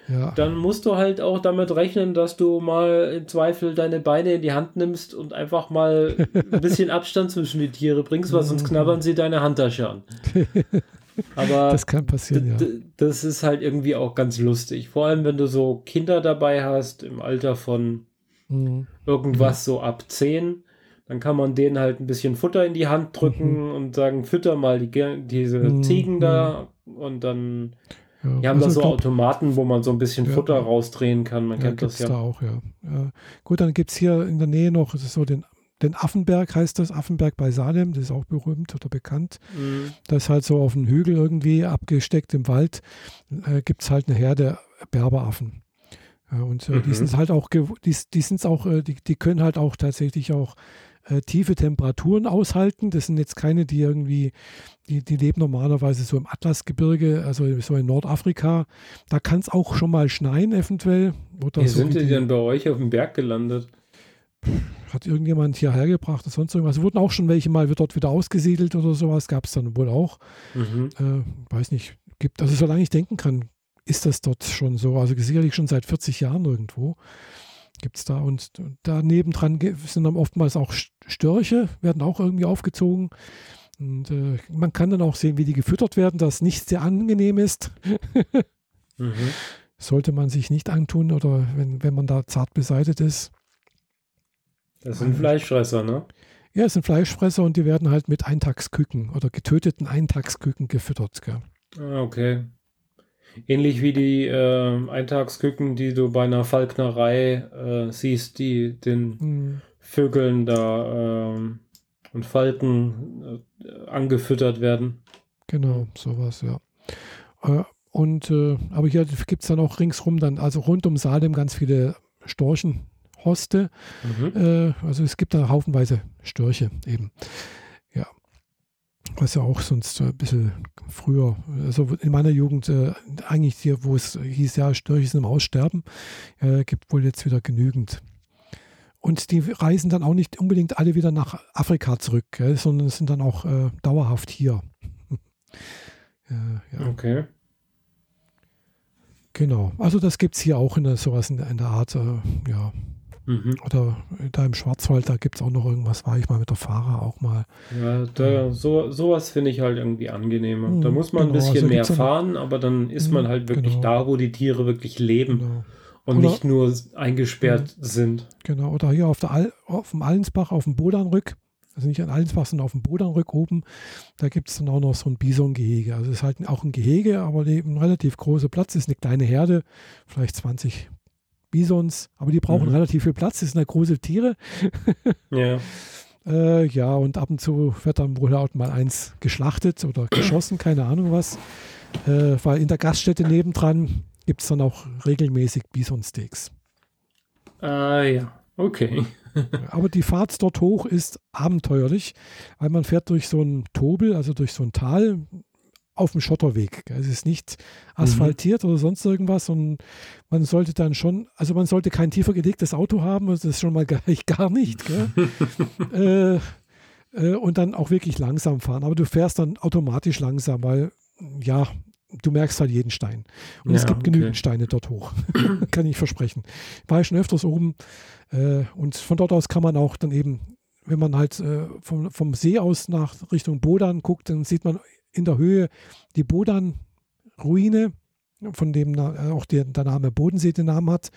B: Ja.
A: dann musst du halt auch damit rechnen, dass du mal im Zweifel deine Beine in die Hand nimmst und einfach mal ein bisschen Abstand zwischen die Tiere bringst, weil sonst knabbern sie deine Handtasche an. Aber
B: Das kann passieren, ja.
A: das ist halt irgendwie auch ganz lustig. Vor allem, wenn du so Kinder dabei hast im Alter von
B: Mhm.
A: irgendwas so ab 10, dann kann man denen halt ein bisschen Futter in die Hand drücken und sagen, fütter mal die, diese
B: Mhm.
A: Ziegen da und dann
B: Ja.
A: die haben da
B: Also
A: so
B: ich glaub,
A: Automaten, wo man so ein bisschen
B: Ja.
A: Futter rausdrehen kann. Man
B: Ja,
A: kennt das ja.
B: da auch, ja. ja. Gut, dann gibt es hier in der Nähe noch so den, den Affenberg, heißt das, Affenberg bei Salem, das ist auch berühmt oder bekannt.
A: Mhm.
B: Das ist halt so auf dem Hügel irgendwie abgesteckt im Wald, äh, gibt es halt eine Herde Berberaffen. Ja, und äh, die
A: Mhm.
B: sind halt auch, die, die sind auch, äh, die, die können halt auch tatsächlich auch äh, tiefe Temperaturen aushalten. Das sind jetzt keine, die irgendwie, die, die leben normalerweise so im Atlasgebirge, also so in Nordafrika. Da kann es auch schon mal schneien, eventuell. Oder
A: Wie
B: so
A: sind die
B: die-
A: denn bei euch auf dem Berg gelandet?
B: Hat irgendjemand hierher gebracht oder sonst irgendwas. Wurden auch schon welche mal dort wieder ausgesiedelt oder sowas, gab es dann wohl auch.
A: Mhm.
B: Äh, weiß nicht, gibt, also solange ich denken kann, ist das dort schon so. Also sicherlich schon seit 40 Jahren irgendwo gibt es da. Und daneben dran sind dann oftmals auch Störche, werden auch irgendwie aufgezogen. Und äh, man kann dann auch sehen, wie die gefüttert werden, das nicht sehr angenehm ist.
A: Mhm.
B: Sollte man sich nicht antun oder wenn, wenn man da zart beseitet ist.
A: Das sind Fleischfresser, ne?
B: Ja, es sind Fleischfresser und die werden halt mit Eintagsküken oder getöteten Eintagsküken gefüttert. Gell?
A: Ah, okay. Ähnlich wie die äh, Eintagsküken, die du bei einer Falknerei äh, siehst, die den
B: Hm,
A: Vögeln da ähm, und Falken äh, angefüttert werden.
B: genau, sowas, ja. Äh, und äh, aber hier gibt es dann auch ringsrum dann, also rund um Salem ganz viele Storchenhoste.
A: Mhm.
B: Äh, also es gibt da haufenweise Störche eben. Ja. Was ja auch sonst ein bisschen früher, also in meiner Jugend, äh, eigentlich hier, wo es hieß, ja, Störche sind im Aussterben, äh, gibt wohl jetzt wieder genügend. Und die reisen dann auch nicht unbedingt alle wieder nach Afrika zurück, gell, sondern sind dann auch äh, dauerhaft hier. äh, ja.
A: Okay.
B: Genau. Also das gibt es hier auch in der, sowas in der, in der Art, äh, ja.
A: Mhm.
B: Oder da im Schwarzwald, da gibt es auch noch irgendwas, war ich mal mit der Fahrer auch mal.
A: Ja, da, so, sowas finde ich halt irgendwie angenehmer.
B: Mhm,
A: Da muss man ein
B: genau,
A: bisschen
B: also
A: mehr fahren, aber dann ist man
B: Mhm,
A: halt wirklich
B: genau.
A: da, wo die Tiere wirklich leben
B: Genau.
A: und
B: Oder-
A: nicht nur eingesperrt sind.
B: genau. Oder hier auf, der Al auf dem Allensbach, auf dem Bodanrück, also nicht an Allensbach, sondern auf dem Bodanrück oben, da gibt es dann auch noch so ein Bisongehege. Also es ist halt auch ein Gehege, aber eben ein relativ großer Platz, ist eine kleine Herde, vielleicht 20 Bisons, aber die brauchen
A: Mhm.
B: relativ viel Platz, das sind ja große Tiere.
A: Ja.
B: Äh, ja, und ab und zu wird dann wohl auch mal eins geschlachtet oder geschossen, keine Ahnung was. Äh, weil in der Gaststätte nebendran gibt es dann auch regelmäßig Bisonsteaks.
A: Ah ja, okay.
B: Aber die Fahrt dort hoch ist abenteuerlich, weil man fährt durch so ein Tobel, also durch so ein Tal auf dem Schotterweg. Es ist nicht asphaltiert oder sonst irgendwas und man sollte dann schon, also man sollte kein tiefer gelegtes Auto haben, das ist schon mal gleich gar nicht. Äh, äh, und dann auch wirklich langsam fahren. Aber du fährst dann automatisch langsam, weil ja, du merkst halt jeden Stein. Und es
A: Ja,
B: gibt
A: okay.
B: genügend Steine dort hoch. kann ich versprechen. War ich schon öfters oben äh, und von dort aus kann man auch dann eben, wenn man halt äh, vom, vom See aus nach Richtung Bodan guckt, dann sieht man in der Höhe die Bodan-Ruine, von dem äh, auch der, der Name Bodensee den Namen hat.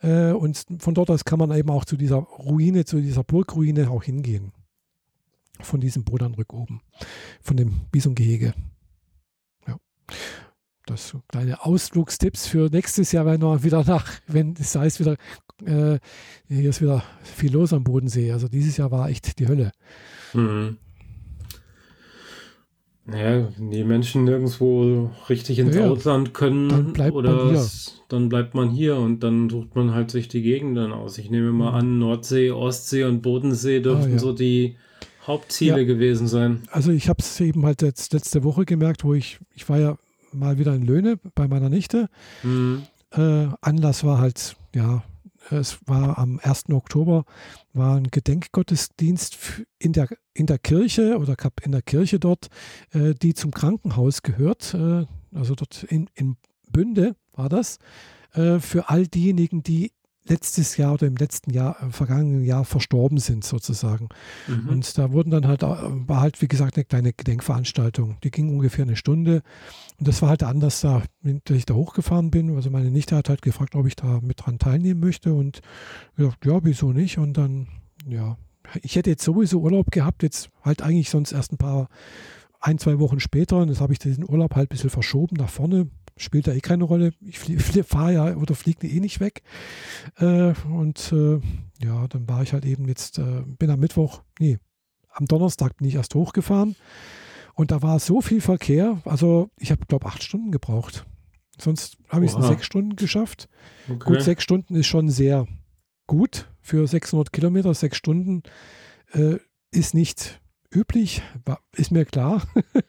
B: Äh, und von dort aus kann man eben auch zu dieser Ruine, zu dieser Burgruine auch hingehen. Von diesem Bodanrück oben, von dem Bisongehege. Ja. Das so kleine Ausflugstipps für nächstes Jahr, wenn wir wieder nach, wenn es heißt wieder, äh, hier ist wieder viel los am Bodensee. Also dieses Jahr war echt die Hölle.
A: Mhm. Naja, wenn die Menschen nirgendwo richtig ins
B: Ja,
A: Ausland können,
B: dann bleibt
A: oder
B: man hier.
A: es- dann bleibt man hier und dann sucht man halt sich die Gegenden aus. Ich nehme mal
B: Mhm.
A: an, Nordsee, Ostsee und Bodensee dürften
B: Ah, ja.
A: so die Hauptziele
B: Ja.
A: gewesen sein.
B: Also ich habe es eben halt jetzt letzte Woche gemerkt, wo ich, ich war ja mal wieder in Löhne bei meiner Nichte.
A: Mhm.
B: Äh, Anlass war halt, ja, es war am 1. Oktober, war ein Gedenkgottesdienst in der, in der Kirche oder in der Kirche dort, äh, die zum Krankenhaus gehört, äh, also dort in, in Bünde war das, äh, für all diejenigen, die letztes Jahr oder im letzten Jahr, äh, vergangenen Jahr verstorben sind sozusagen. Mhm. Und da wurden dann halt, äh, war halt wie gesagt eine kleine Gedenkveranstaltung. Die ging ungefähr eine Stunde. Und das war halt anders da, dass ich da hochgefahren bin. Also meine Nichte hat halt gefragt, ob ich da mit dran teilnehmen möchte. Und gesagt, ja, wieso nicht? Und dann, ja, ich hätte jetzt sowieso Urlaub gehabt, jetzt halt eigentlich sonst erst ein paar, ein, zwei Wochen später. Und jetzt habe ich den Urlaub halt ein bisschen verschoben nach vorne spielt da eh keine Rolle. Ich fahre ja oder fliege eh nicht weg. Äh, und äh, ja, dann war ich halt eben jetzt, äh, bin am Mittwoch, nee, am Donnerstag bin ich erst hochgefahren. Und da war so viel Verkehr, also ich habe, glaube acht Stunden gebraucht. Sonst habe ich es in sechs Stunden geschafft. Okay. Gut, sechs Stunden ist schon sehr gut für 600 Kilometer. Sechs Stunden äh, ist nicht üblich, ist mir klar.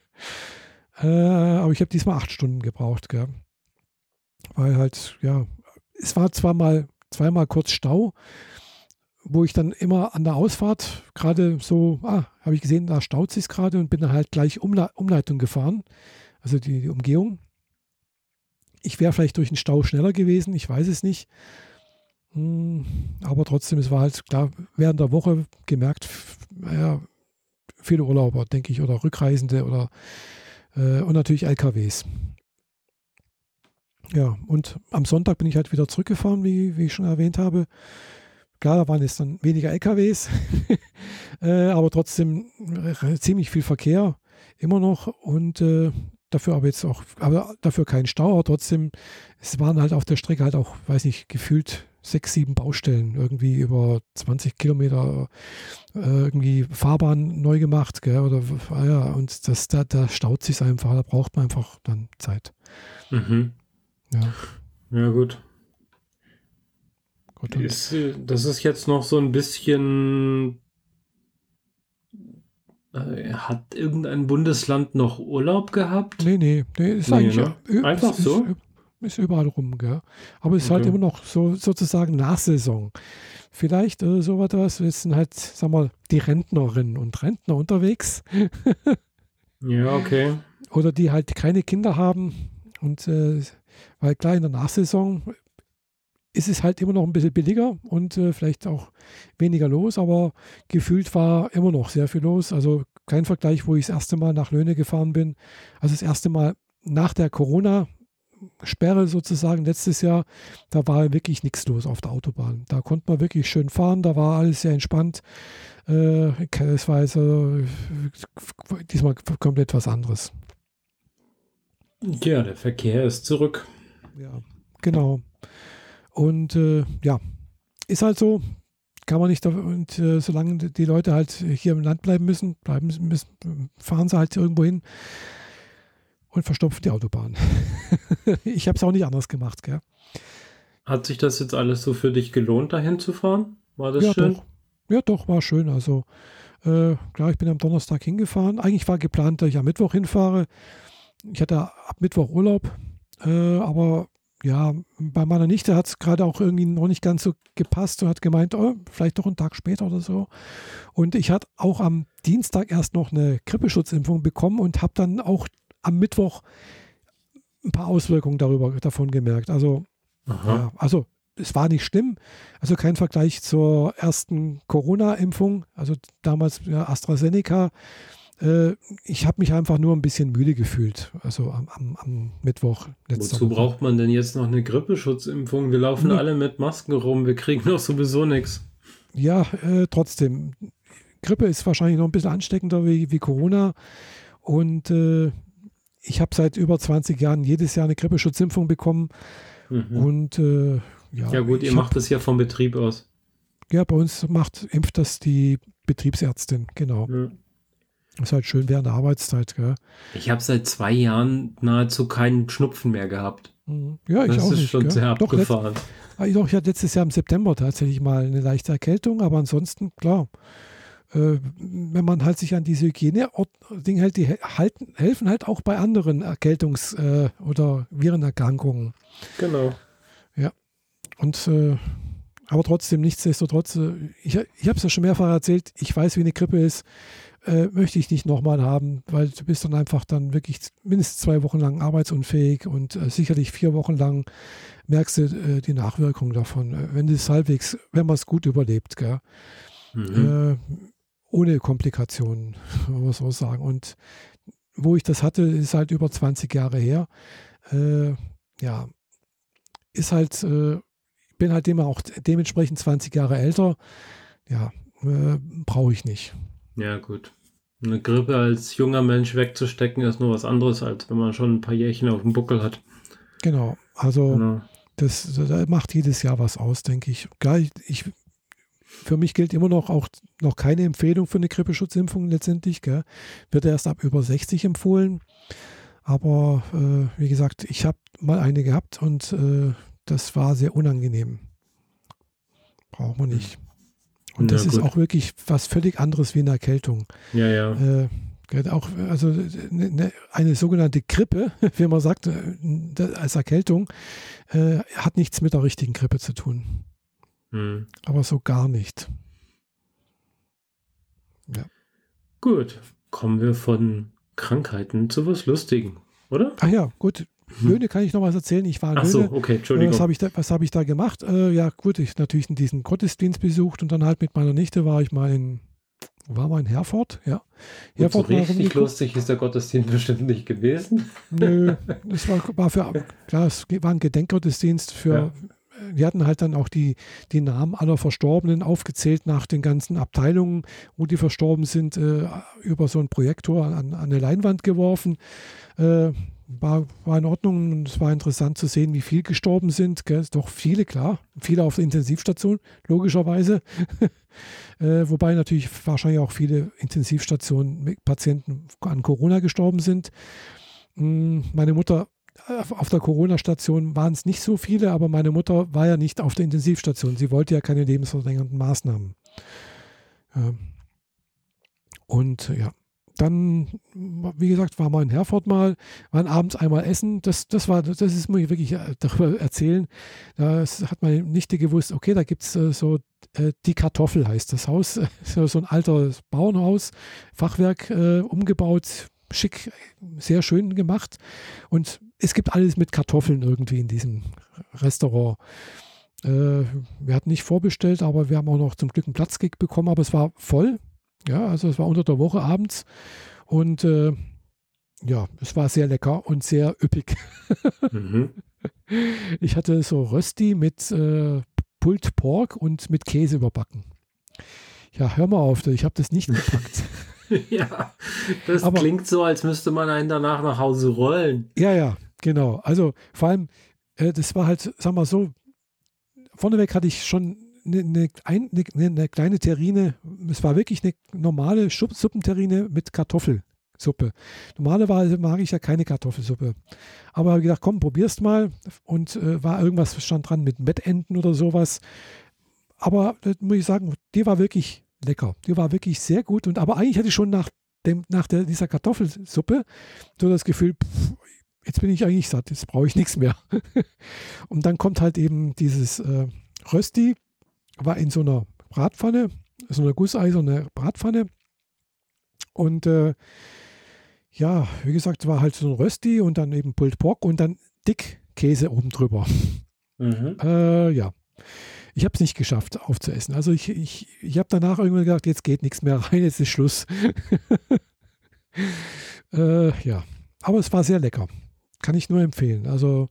B: Äh, aber ich habe diesmal acht Stunden gebraucht, gell? Weil halt, ja, es war zwar mal zweimal kurz Stau, wo ich dann immer an der Ausfahrt gerade so, ah, habe ich gesehen, da staut sich gerade und bin dann halt gleich Umle Umleitung gefahren, also die, die Umgehung. Ich wäre vielleicht durch den Stau schneller gewesen, ich weiß es nicht. Hm, aber trotzdem, es war halt klar, während der Woche gemerkt, naja, viele Urlauber, denke ich, oder Rückreisende oder äh, und natürlich LKWs. Ja, und am Sonntag bin ich halt wieder zurückgefahren, wie, wie ich schon erwähnt habe. Klar, da waren jetzt dann weniger LKWs, äh, aber trotzdem ziemlich viel Verkehr immer noch und äh, dafür aber jetzt auch, aber dafür kein Stau, aber trotzdem, es waren halt auf der Strecke halt auch, weiß nicht, gefühlt sechs, sieben Baustellen, irgendwie über 20 Kilometer äh, irgendwie Fahrbahn neu gemacht, gell, oder ah ja, und das, da, da staut sich einfach, da braucht man einfach dann Zeit.
A: Mhm. Ja. Ja, gut. gut ist, das ist jetzt noch so ein bisschen. Äh, hat irgendein Bundesland noch Urlaub gehabt?
B: Nee, nee, nee, ist nee, eigentlich ne? einfach so. Ist, überall rum, gell? Aber es ist halt okay. halt immer noch so sozusagen Nachsaison. Vielleicht äh, so was, jetzt sind halt, sag mal, die Rentnerinnen und Rentner unterwegs.
A: ja, okay.
B: Oder die halt keine Kinder haben. Und äh, weil klar, in der Nachsaison ist es halt immer noch ein bisschen billiger und äh, vielleicht auch weniger los, aber gefühlt war immer noch sehr viel los. Also kein Vergleich, wo ich das erste Mal nach Löhne gefahren bin. Also das erste Mal nach der Corona Sperre sozusagen letztes Jahr, da war wirklich nichts los auf der Autobahn. Da konnte man wirklich schön fahren, da war alles sehr entspannt. Äh, es war also diesmal komplett was anderes.
A: Ja, der Verkehr ist zurück.
B: Ja, genau. Und äh, ja, ist halt so, kann man nicht, und äh, solange die Leute halt hier im Land bleiben müssen, bleiben müssen, fahren sie halt irgendwo hin und verstopfen die Autobahn. ich habe es auch nicht anders gemacht, gell?
A: Hat sich das jetzt alles so für dich gelohnt, dahin zu fahren? War das
B: ja,
A: schön?
B: Doch. Ja, doch, war schön. Also, äh, klar, ich bin am Donnerstag hingefahren. Eigentlich war geplant, dass ich am Mittwoch hinfahre. Ich hatte ab Mittwoch Urlaub, äh, aber ja, bei meiner Nichte hat es gerade auch irgendwie noch nicht ganz so gepasst und hat gemeint, oh, vielleicht doch einen Tag später oder so. Und ich hatte auch am Dienstag erst noch eine Grippeschutzimpfung bekommen und habe dann auch am Mittwoch ein paar Auswirkungen darüber davon gemerkt. Also, ja, also es war nicht schlimm. Also kein Vergleich zur ersten Corona-Impfung, also damals ja, AstraZeneca. Äh, ich habe mich einfach nur ein bisschen müde gefühlt, also am, am, am Mittwoch.
A: Wozu Woche. braucht man denn jetzt noch eine Grippeschutzimpfung? Wir laufen nee. alle mit Masken rum, wir kriegen doch sowieso nichts.
B: Ja, äh, trotzdem. Grippe ist wahrscheinlich noch ein bisschen ansteckender wie, wie Corona. Und äh, ich habe seit über 20 Jahren jedes Jahr eine Grippeschutzimpfung bekommen. Mhm. Und äh, ja.
A: Ja, gut, ihr macht das ja vom Betrieb aus.
B: Ja, bei uns macht, impft das die Betriebsärztin, genau. Mhm. Das ist halt schön während der Arbeitszeit. Gell?
A: Ich habe seit zwei Jahren nahezu keinen Schnupfen mehr gehabt.
B: Mhm. Ja, ich
A: das
B: auch
A: ist
B: nicht,
A: schon
B: gell?
A: sehr abgefahren.
B: Doch, letzt, doch, ich hatte letztes Jahr im September tatsächlich mal eine leichte Erkältung, aber ansonsten, klar, wenn man halt sich an diese Hygiene-Dinge hält, die halten, helfen halt auch bei anderen Erkältungs- äh, oder Virenerkrankungen.
A: Genau.
B: Ja. Und äh, aber trotzdem, nichtsdestotrotz, äh, ich, ich habe es ja schon mehrfach erzählt, ich weiß, wie eine Grippe ist. äh, möchte ich nicht nochmal haben, weil du bist dann einfach dann wirklich mindestens zwei Wochen lang arbeitsunfähig und äh, sicherlich vier Wochen lang merkst du äh, die Nachwirkungen davon, äh, wenn es halbwegs, wenn man es gut überlebt, gell? Mhm. Äh, ohne Komplikationen, wenn man so sagen. Und wo ich das hatte, ist halt über 20 Jahre her. Äh, ja, ist halt, bin halt immer auch dementsprechend 20 Jahre älter. Ja, brauche ich nicht.
A: Ja, gut. Eine Grippe als junger Mensch wegzustecken, ist nur was anderes, als wenn man schon ein paar Jährchen auf dem Buckel hat.
B: Genau, also genau. Das, das macht jedes Jahr was aus, denke ich. Klar, ich, für mich gilt immer noch auch noch keine Empfehlung für eine Grippeschutzimpfung letztendlich. Gell. Wird erst ab über 60 empfohlen. Aber äh, wie gesagt, ich habe mal eine gehabt und äh, das war sehr unangenehm. Braucht man nicht. Und das ist auch wirklich was völlig anderes wie eine Erkältung.
A: Ja, ja.
B: Äh, auch, also eine, ne, eine, sogenannte Grippe, wie man sagt, äh, als Erkältung, äh, hat nichts mit der richtigen Grippe zu tun. Hm. Aber so gar nicht.
A: Ja. Gut, kommen wir von Krankheiten zu was Lustigen, oder?
B: Ach ja, gut. Hm. Löhne kann ich noch was erzählen. Ich war in
A: Ach so, okay, Entschuldigung.
B: Was habe ich, da, hab ich da gemacht? Äh, ja, gut, ich natürlich diesen Gottesdienst besucht und dann halt mit meiner Nichte war ich mal in, war mal in Herford, ja.
A: Herford so richtig lustig ist der Gottesdienst bestimmt nicht gewesen.
B: Nö, es war, war für, klar, es war ein Gedenkgottesdienst für, ja. Wir hatten halt dann auch die, die Namen aller Verstorbenen aufgezählt nach den ganzen Abteilungen, wo die verstorben sind, äh, über so einen Projektor an, an eine Leinwand geworfen. Äh, war, war in Ordnung und es war interessant zu sehen, wie viele gestorben sind. Gell? Doch viele, klar. Viele auf der Intensivstation, logischerweise. äh, wobei natürlich wahrscheinlich auch viele Intensivstationen mit Patienten an Corona gestorben sind. Hm, meine Mutter auf der Corona-Station waren es nicht so viele, aber meine Mutter war ja nicht auf der Intensivstation. Sie wollte ja keine lebensverlängernden Maßnahmen. Ähm, und ja, dann, wie gesagt, war mal in Herford mal, waren abends einmal essen. Das, das war, das ist, muss ich wirklich äh, darüber erzählen. Da hat meine Nichte gewusst, okay, da gibt es äh, so äh, die Kartoffel heißt das Haus. so ein altes Bauernhaus, Fachwerk äh, umgebaut, schick, sehr schön gemacht. Und es gibt alles mit Kartoffeln irgendwie in diesem Restaurant. Äh, wir hatten nicht vorbestellt, aber wir haben auch noch zum Glück einen Platzkick bekommen, aber es war voll. Ja, also es war unter der Woche abends und äh, ja, es war sehr lecker und sehr üppig. Mhm. Ich hatte so Rösti mit äh, Pulled Pork und mit Käse überbacken. Ja, hör mal auf, ich habe das nicht gepackt.
A: ja, das Aber, klingt so, als müsste man einen danach nach Hause rollen.
B: Ja, ja, genau. Also vor allem, äh, das war halt, sag mal so, vorneweg hatte ich schon eine, eine, eine, kleine Terrine, es war wirklich eine normale Suppenterrine mit Kartoffelsuppe. Normalerweise mag ich ja keine Kartoffelsuppe. Aber habe gedacht, komm, probierst mal. Und äh, war irgendwas stand dran mit Mettenten oder sowas. Aber das muss ich sagen, die war wirklich lecker. Die war wirklich sehr gut. Und aber eigentlich hatte ich schon nach, dem, nach der, dieser Kartoffelsuppe so das Gefühl, pff, jetzt bin ich eigentlich satt, jetzt brauche ich nichts mehr. und dann kommt halt eben dieses äh, Rösti war in so einer Bratpfanne, so einer gusseiserne Bratpfanne. Und äh, ja, wie gesagt, war halt so ein Rösti und dann eben Pulled Pork und dann dick Käse oben drüber. Mhm. Äh, ja. Ich habe es nicht geschafft aufzuessen. Also ich, ich, ich habe danach irgendwann gedacht, jetzt geht nichts mehr rein, jetzt ist Schluss. äh, ja, aber es war sehr lecker. Kann ich nur empfehlen. Also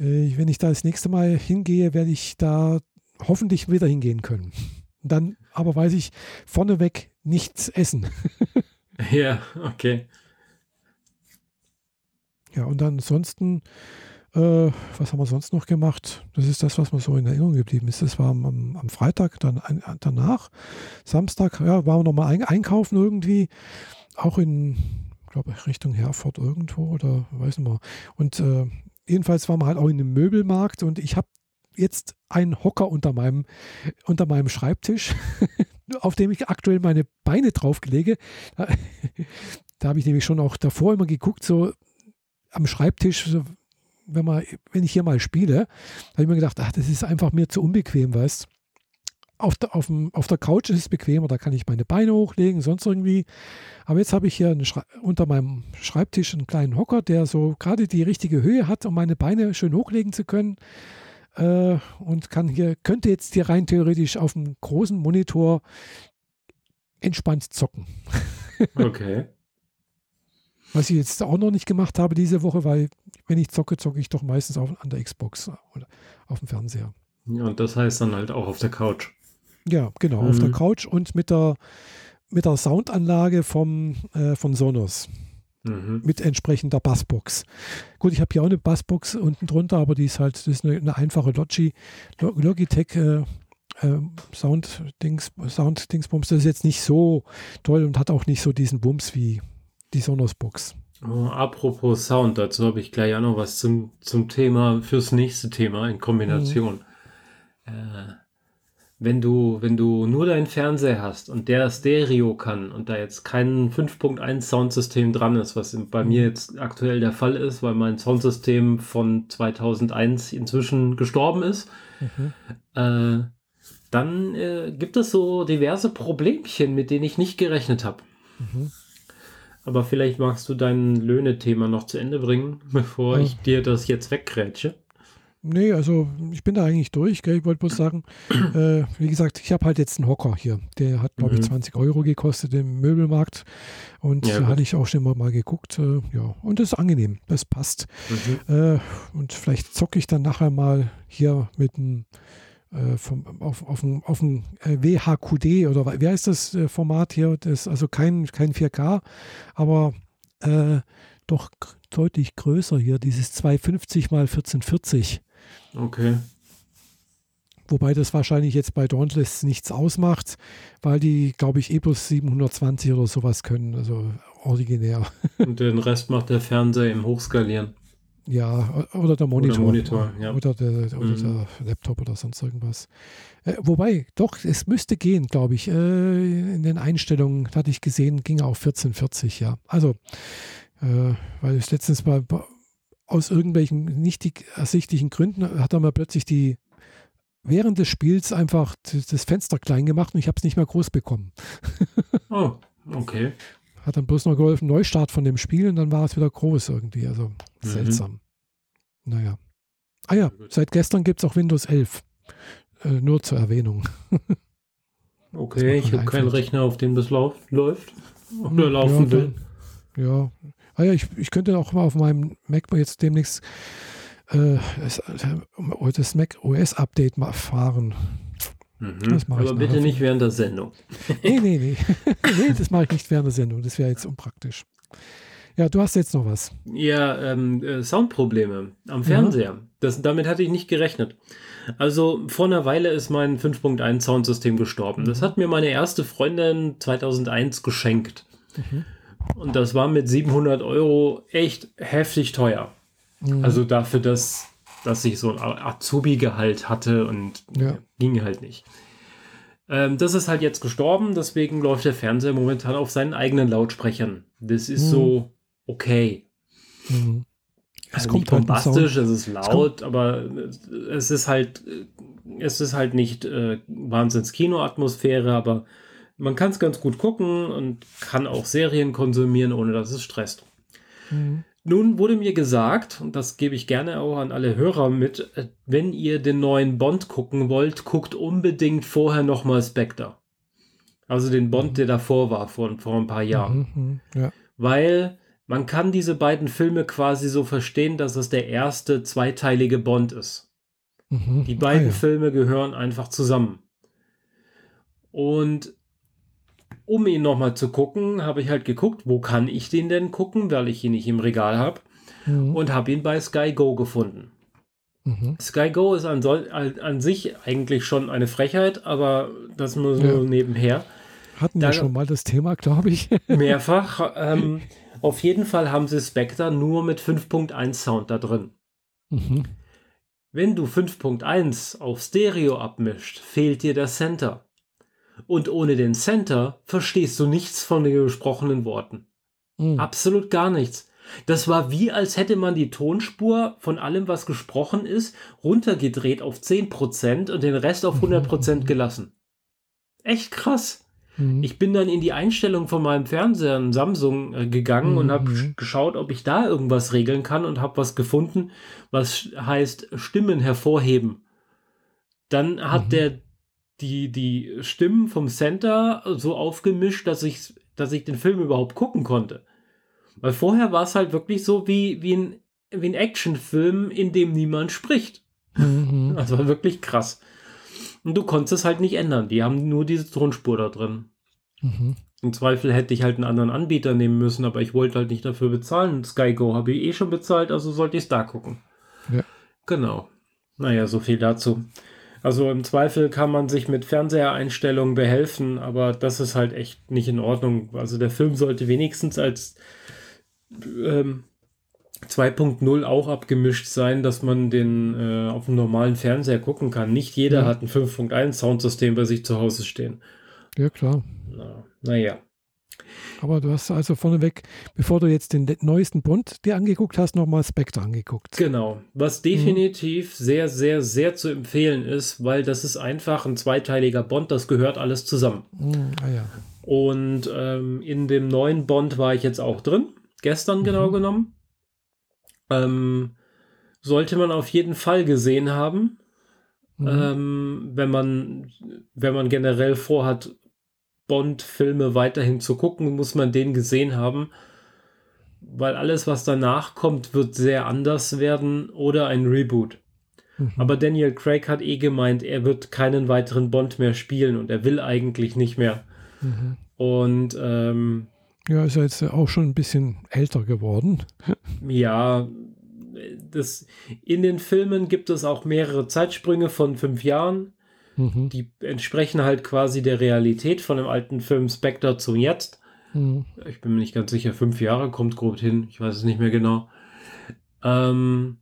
B: äh, wenn ich da das nächste Mal hingehe, werde ich da hoffentlich wieder hingehen können. Dann aber weiß ich vorneweg nichts essen.
A: ja, okay.
B: Ja, und ansonsten, äh, was haben wir sonst noch gemacht? Das ist das, was mir so in Erinnerung geblieben ist. Das war am, am Freitag, dann ein, danach, Samstag, ja, waren wir nochmal ein, einkaufen irgendwie, auch in, glaube ich, Richtung Herford irgendwo oder weiß nicht mal. Und äh, jedenfalls waren wir halt auch in einem Möbelmarkt und ich habe jetzt einen Hocker unter meinem, unter meinem Schreibtisch, auf dem ich aktuell meine Beine drauf lege. Da, da habe ich nämlich schon auch davor immer geguckt, so am Schreibtisch, so, wenn, man, wenn ich hier mal spiele, habe ich mir gedacht, ach, das ist einfach mir zu unbequem, weißt auf der, auf, dem, auf der Couch ist es bequemer, da kann ich meine Beine hochlegen, sonst irgendwie. Aber jetzt habe ich hier unter meinem Schreibtisch einen kleinen Hocker, der so gerade die richtige Höhe hat, um meine Beine schön hochlegen zu können. Äh, und kann hier, könnte jetzt hier rein theoretisch auf einem großen Monitor entspannt zocken.
A: Okay.
B: Was ich jetzt auch noch nicht gemacht habe diese Woche, weil wenn ich zocke, zocke ich doch meistens auf, an der Xbox oder auf dem Fernseher.
A: Ja, und das heißt dann halt auch auf der Couch.
B: Ja, genau, mhm. auf der mhm. Couch und mit der, mit der Soundanlage vom, äh, von Sonos. Mhm. Mit entsprechender Bassbox. Gut, ich habe hier auch eine Bassbox unten drunter, aber die ist halt, das ist eine, eine einfache Logi, Logitech äh, äh, Sound-Dings, Sound-Dingsbums. Das ist jetzt nicht so toll und hat auch nicht so diesen Bums wie die Sonos-Box.
A: Oh, apropos Sound, dazu habe ich gleich auch noch was zum, zum Thema, fürs nächste Thema in Kombination. Mhm. Äh, wenn du, wenn du nur deinen Fernseher hast und der Stereo kann und da jetzt kein 5.1 Soundsystem dran ist, was bei mir jetzt aktuell der Fall ist, weil mein Soundsystem von 2001 inzwischen gestorben ist, mhm. äh, dann äh, gibt es so diverse Problemchen, mit denen ich nicht gerechnet habe. Mhm. Aber vielleicht magst du dein Löhne-Thema noch zu Ende bringen, bevor ja. ich dir das jetzt weggrätsche.
B: Nee, also ich bin da eigentlich durch. Gell? Ich wollte bloß sagen, äh, wie gesagt, ich habe halt jetzt einen Hocker hier. Der hat, glaube ich, 20 mhm. Euro gekostet im Möbelmarkt. Und ja, da hatte ich auch schon mal, mal geguckt. Äh, ja, und das ist angenehm. Das passt. Mhm. Äh, und vielleicht zocke ich dann nachher mal hier mit einem äh, vom, auf, auf, dem, auf dem äh, WHQD oder wie heißt das äh, Format hier? Das ist also kein, kein 4K, aber doch deutlich größer hier, dieses 250 mal 1440.
A: Okay.
B: Wobei das wahrscheinlich jetzt bei Dauntless nichts ausmacht, weil die, glaube ich, eh bloß 720 oder sowas können, also originär.
A: Und den Rest macht der Fernseher im Hochskalieren.
B: Ja, oder der Monitor. Oder,
A: Monitor, ja.
B: oder, der, oder mhm. der, Laptop oder sonst irgendwas. Äh, wobei, doch, es müsste gehen, glaube ich. Äh, in den Einstellungen hatte ich gesehen, ging auf 1440, ja. Also, äh, weil ich letztens mal aus irgendwelchen nicht ersichtlichen Gründen hat er mal plötzlich die während des Spiels einfach das Fenster klein gemacht und ich habe es nicht mehr groß bekommen.
A: oh, okay.
B: Hat dann bloß noch geholfen, Neustart von dem Spiel und dann war es wieder groß irgendwie. Also mhm. seltsam. Naja. Ah ja, seit gestern gibt es auch Windows 11. Äh, nur zur Erwähnung.
A: okay, ich habe keinen Rechner, auf dem das läuft, läuft oder laufen
B: ja,
A: will.
B: Ja, ah ja ich, ich könnte auch mal auf meinem MacBook jetzt demnächst äh, das, äh, das Mac OS Update mal fahren.
A: Mhm. Aber bitte nicht während der Sendung.
B: nee, nee, nee. nee, das mache ich nicht während der Sendung. Das wäre jetzt unpraktisch. Ja, du hast jetzt noch was.
A: Ja, ähm, äh, Soundprobleme am Fernseher. Ja. Das, damit hatte ich nicht gerechnet. Also vor einer Weile ist mein 5.1 Soundsystem gestorben. Das hat mir meine erste Freundin 2001 geschenkt. Mhm. Und das war mit 700 Euro echt heftig teuer. Mhm. Also dafür, dass, dass ich so ein Azubi-Gehalt hatte und ja. ging halt nicht. Ähm, das ist halt jetzt gestorben, deswegen läuft der Fernseher momentan auf seinen eigenen Lautsprechern. Das ist mhm. so okay. Mhm. Es also kommt halt bombastisch, es ist laut, aber es ist halt, es ist halt nicht äh, Wahnsinns Kinoatmosphäre, aber man kann es ganz gut gucken und kann auch Serien konsumieren, ohne dass es stresst. Mhm. Nun wurde mir gesagt, und das gebe ich gerne auch an alle Hörer mit, äh, wenn ihr den neuen Bond gucken wollt, guckt unbedingt vorher nochmal Spectre. Also den Bond, mhm. der davor war, vor, vor ein paar Jahren. Mhm, mhm, ja. Weil man kann diese beiden Filme quasi so verstehen, dass es der erste zweiteilige Bond ist. Mhm. Die beiden ah, ja. Filme gehören einfach zusammen. Und um ihn nochmal zu gucken, habe ich halt geguckt, wo kann ich den denn gucken, weil ich ihn nicht im Regal habe. Mhm. Und habe ihn bei Sky Go gefunden. Mhm. Sky Go ist an, an, sich eigentlich schon eine Frechheit, aber das nur so ja. nebenher.
B: Hatten da, wir schon mal das Thema, glaube ich.
A: mehrfach. Ähm, auf jeden Fall haben sie Spectre nur mit 5.1 Sound da drin. Mhm. Wenn du 5.1 auf Stereo abmischt, fehlt dir der Center. Und ohne den Center verstehst du nichts von den gesprochenen Worten. Mhm. Absolut gar nichts. Das war wie, als hätte man die Tonspur von allem, was gesprochen ist, runtergedreht auf 10% und den Rest auf 100% gelassen. echt krass. Mhm. Ich bin dann in die Einstellung von meinem Fernseher, einem Samsung, äh, gegangen mhm. und habe geschaut, ob ich da irgendwas regeln kann und habe was gefunden, was heißt Stimmen hervorheben. Dann hat mhm. der die, die Stimmen vom Center so aufgemischt, dass ich, dass ich den Film überhaupt gucken konnte. Weil vorher war es halt wirklich so wie, wie ein, wie ein Actionfilm, in dem niemand spricht. Mhm. Das war wirklich krass. Und du konntest es halt nicht ändern. Die haben nur diese Tonspur da drin. Mhm. Im Zweifel hätte ich halt einen anderen Anbieter nehmen müssen, aber ich wollte halt nicht dafür bezahlen. SkyGo habe ich eh schon bezahlt, also sollte ich es da gucken. Ja. Genau. Naja, so viel dazu. Also im Zweifel kann man sich mit Fernsehereinstellungen behelfen, aber das ist halt echt nicht in Ordnung. Also der Film sollte wenigstens als ähm, 2.0 auch abgemischt sein, dass man den äh, auf dem normalen Fernseher gucken kann. Nicht jeder ja. hat ein 5.1 Soundsystem bei sich zu Hause stehen.
B: Ja, klar.
A: Na, naja.
B: Aber du hast also vorneweg, bevor du jetzt den neuesten Bond dir angeguckt hast, nochmal Spectre angeguckt.
A: Genau. Was definitiv mhm. sehr, sehr, sehr zu empfehlen ist, weil das ist einfach ein zweiteiliger Bond, das gehört alles zusammen. Mhm. Ah, ja. Und ähm, in dem neuen Bond war ich jetzt auch drin, gestern genau mhm. genommen. Ähm, sollte man auf jeden Fall gesehen haben, mhm. ähm, wenn man, wenn man generell vorhat, Bond-Filme weiterhin zu gucken, muss man den gesehen haben. Weil alles, was danach kommt, wird sehr anders werden oder ein Reboot. Mhm. Aber Daniel Craig hat eh gemeint, er wird keinen weiteren Bond mehr spielen und er will eigentlich nicht mehr. Mhm. Und ähm,
B: ja, ist er jetzt auch schon ein bisschen älter geworden.
A: ja, das, in den Filmen gibt es auch mehrere Zeitsprünge von fünf Jahren. Mhm. Die entsprechen halt quasi der Realität von dem alten Film Spectre zum Jetzt. Mhm. Ich bin mir nicht ganz sicher, fünf Jahre kommt grob hin. Ich weiß es nicht mehr genau. Ähm,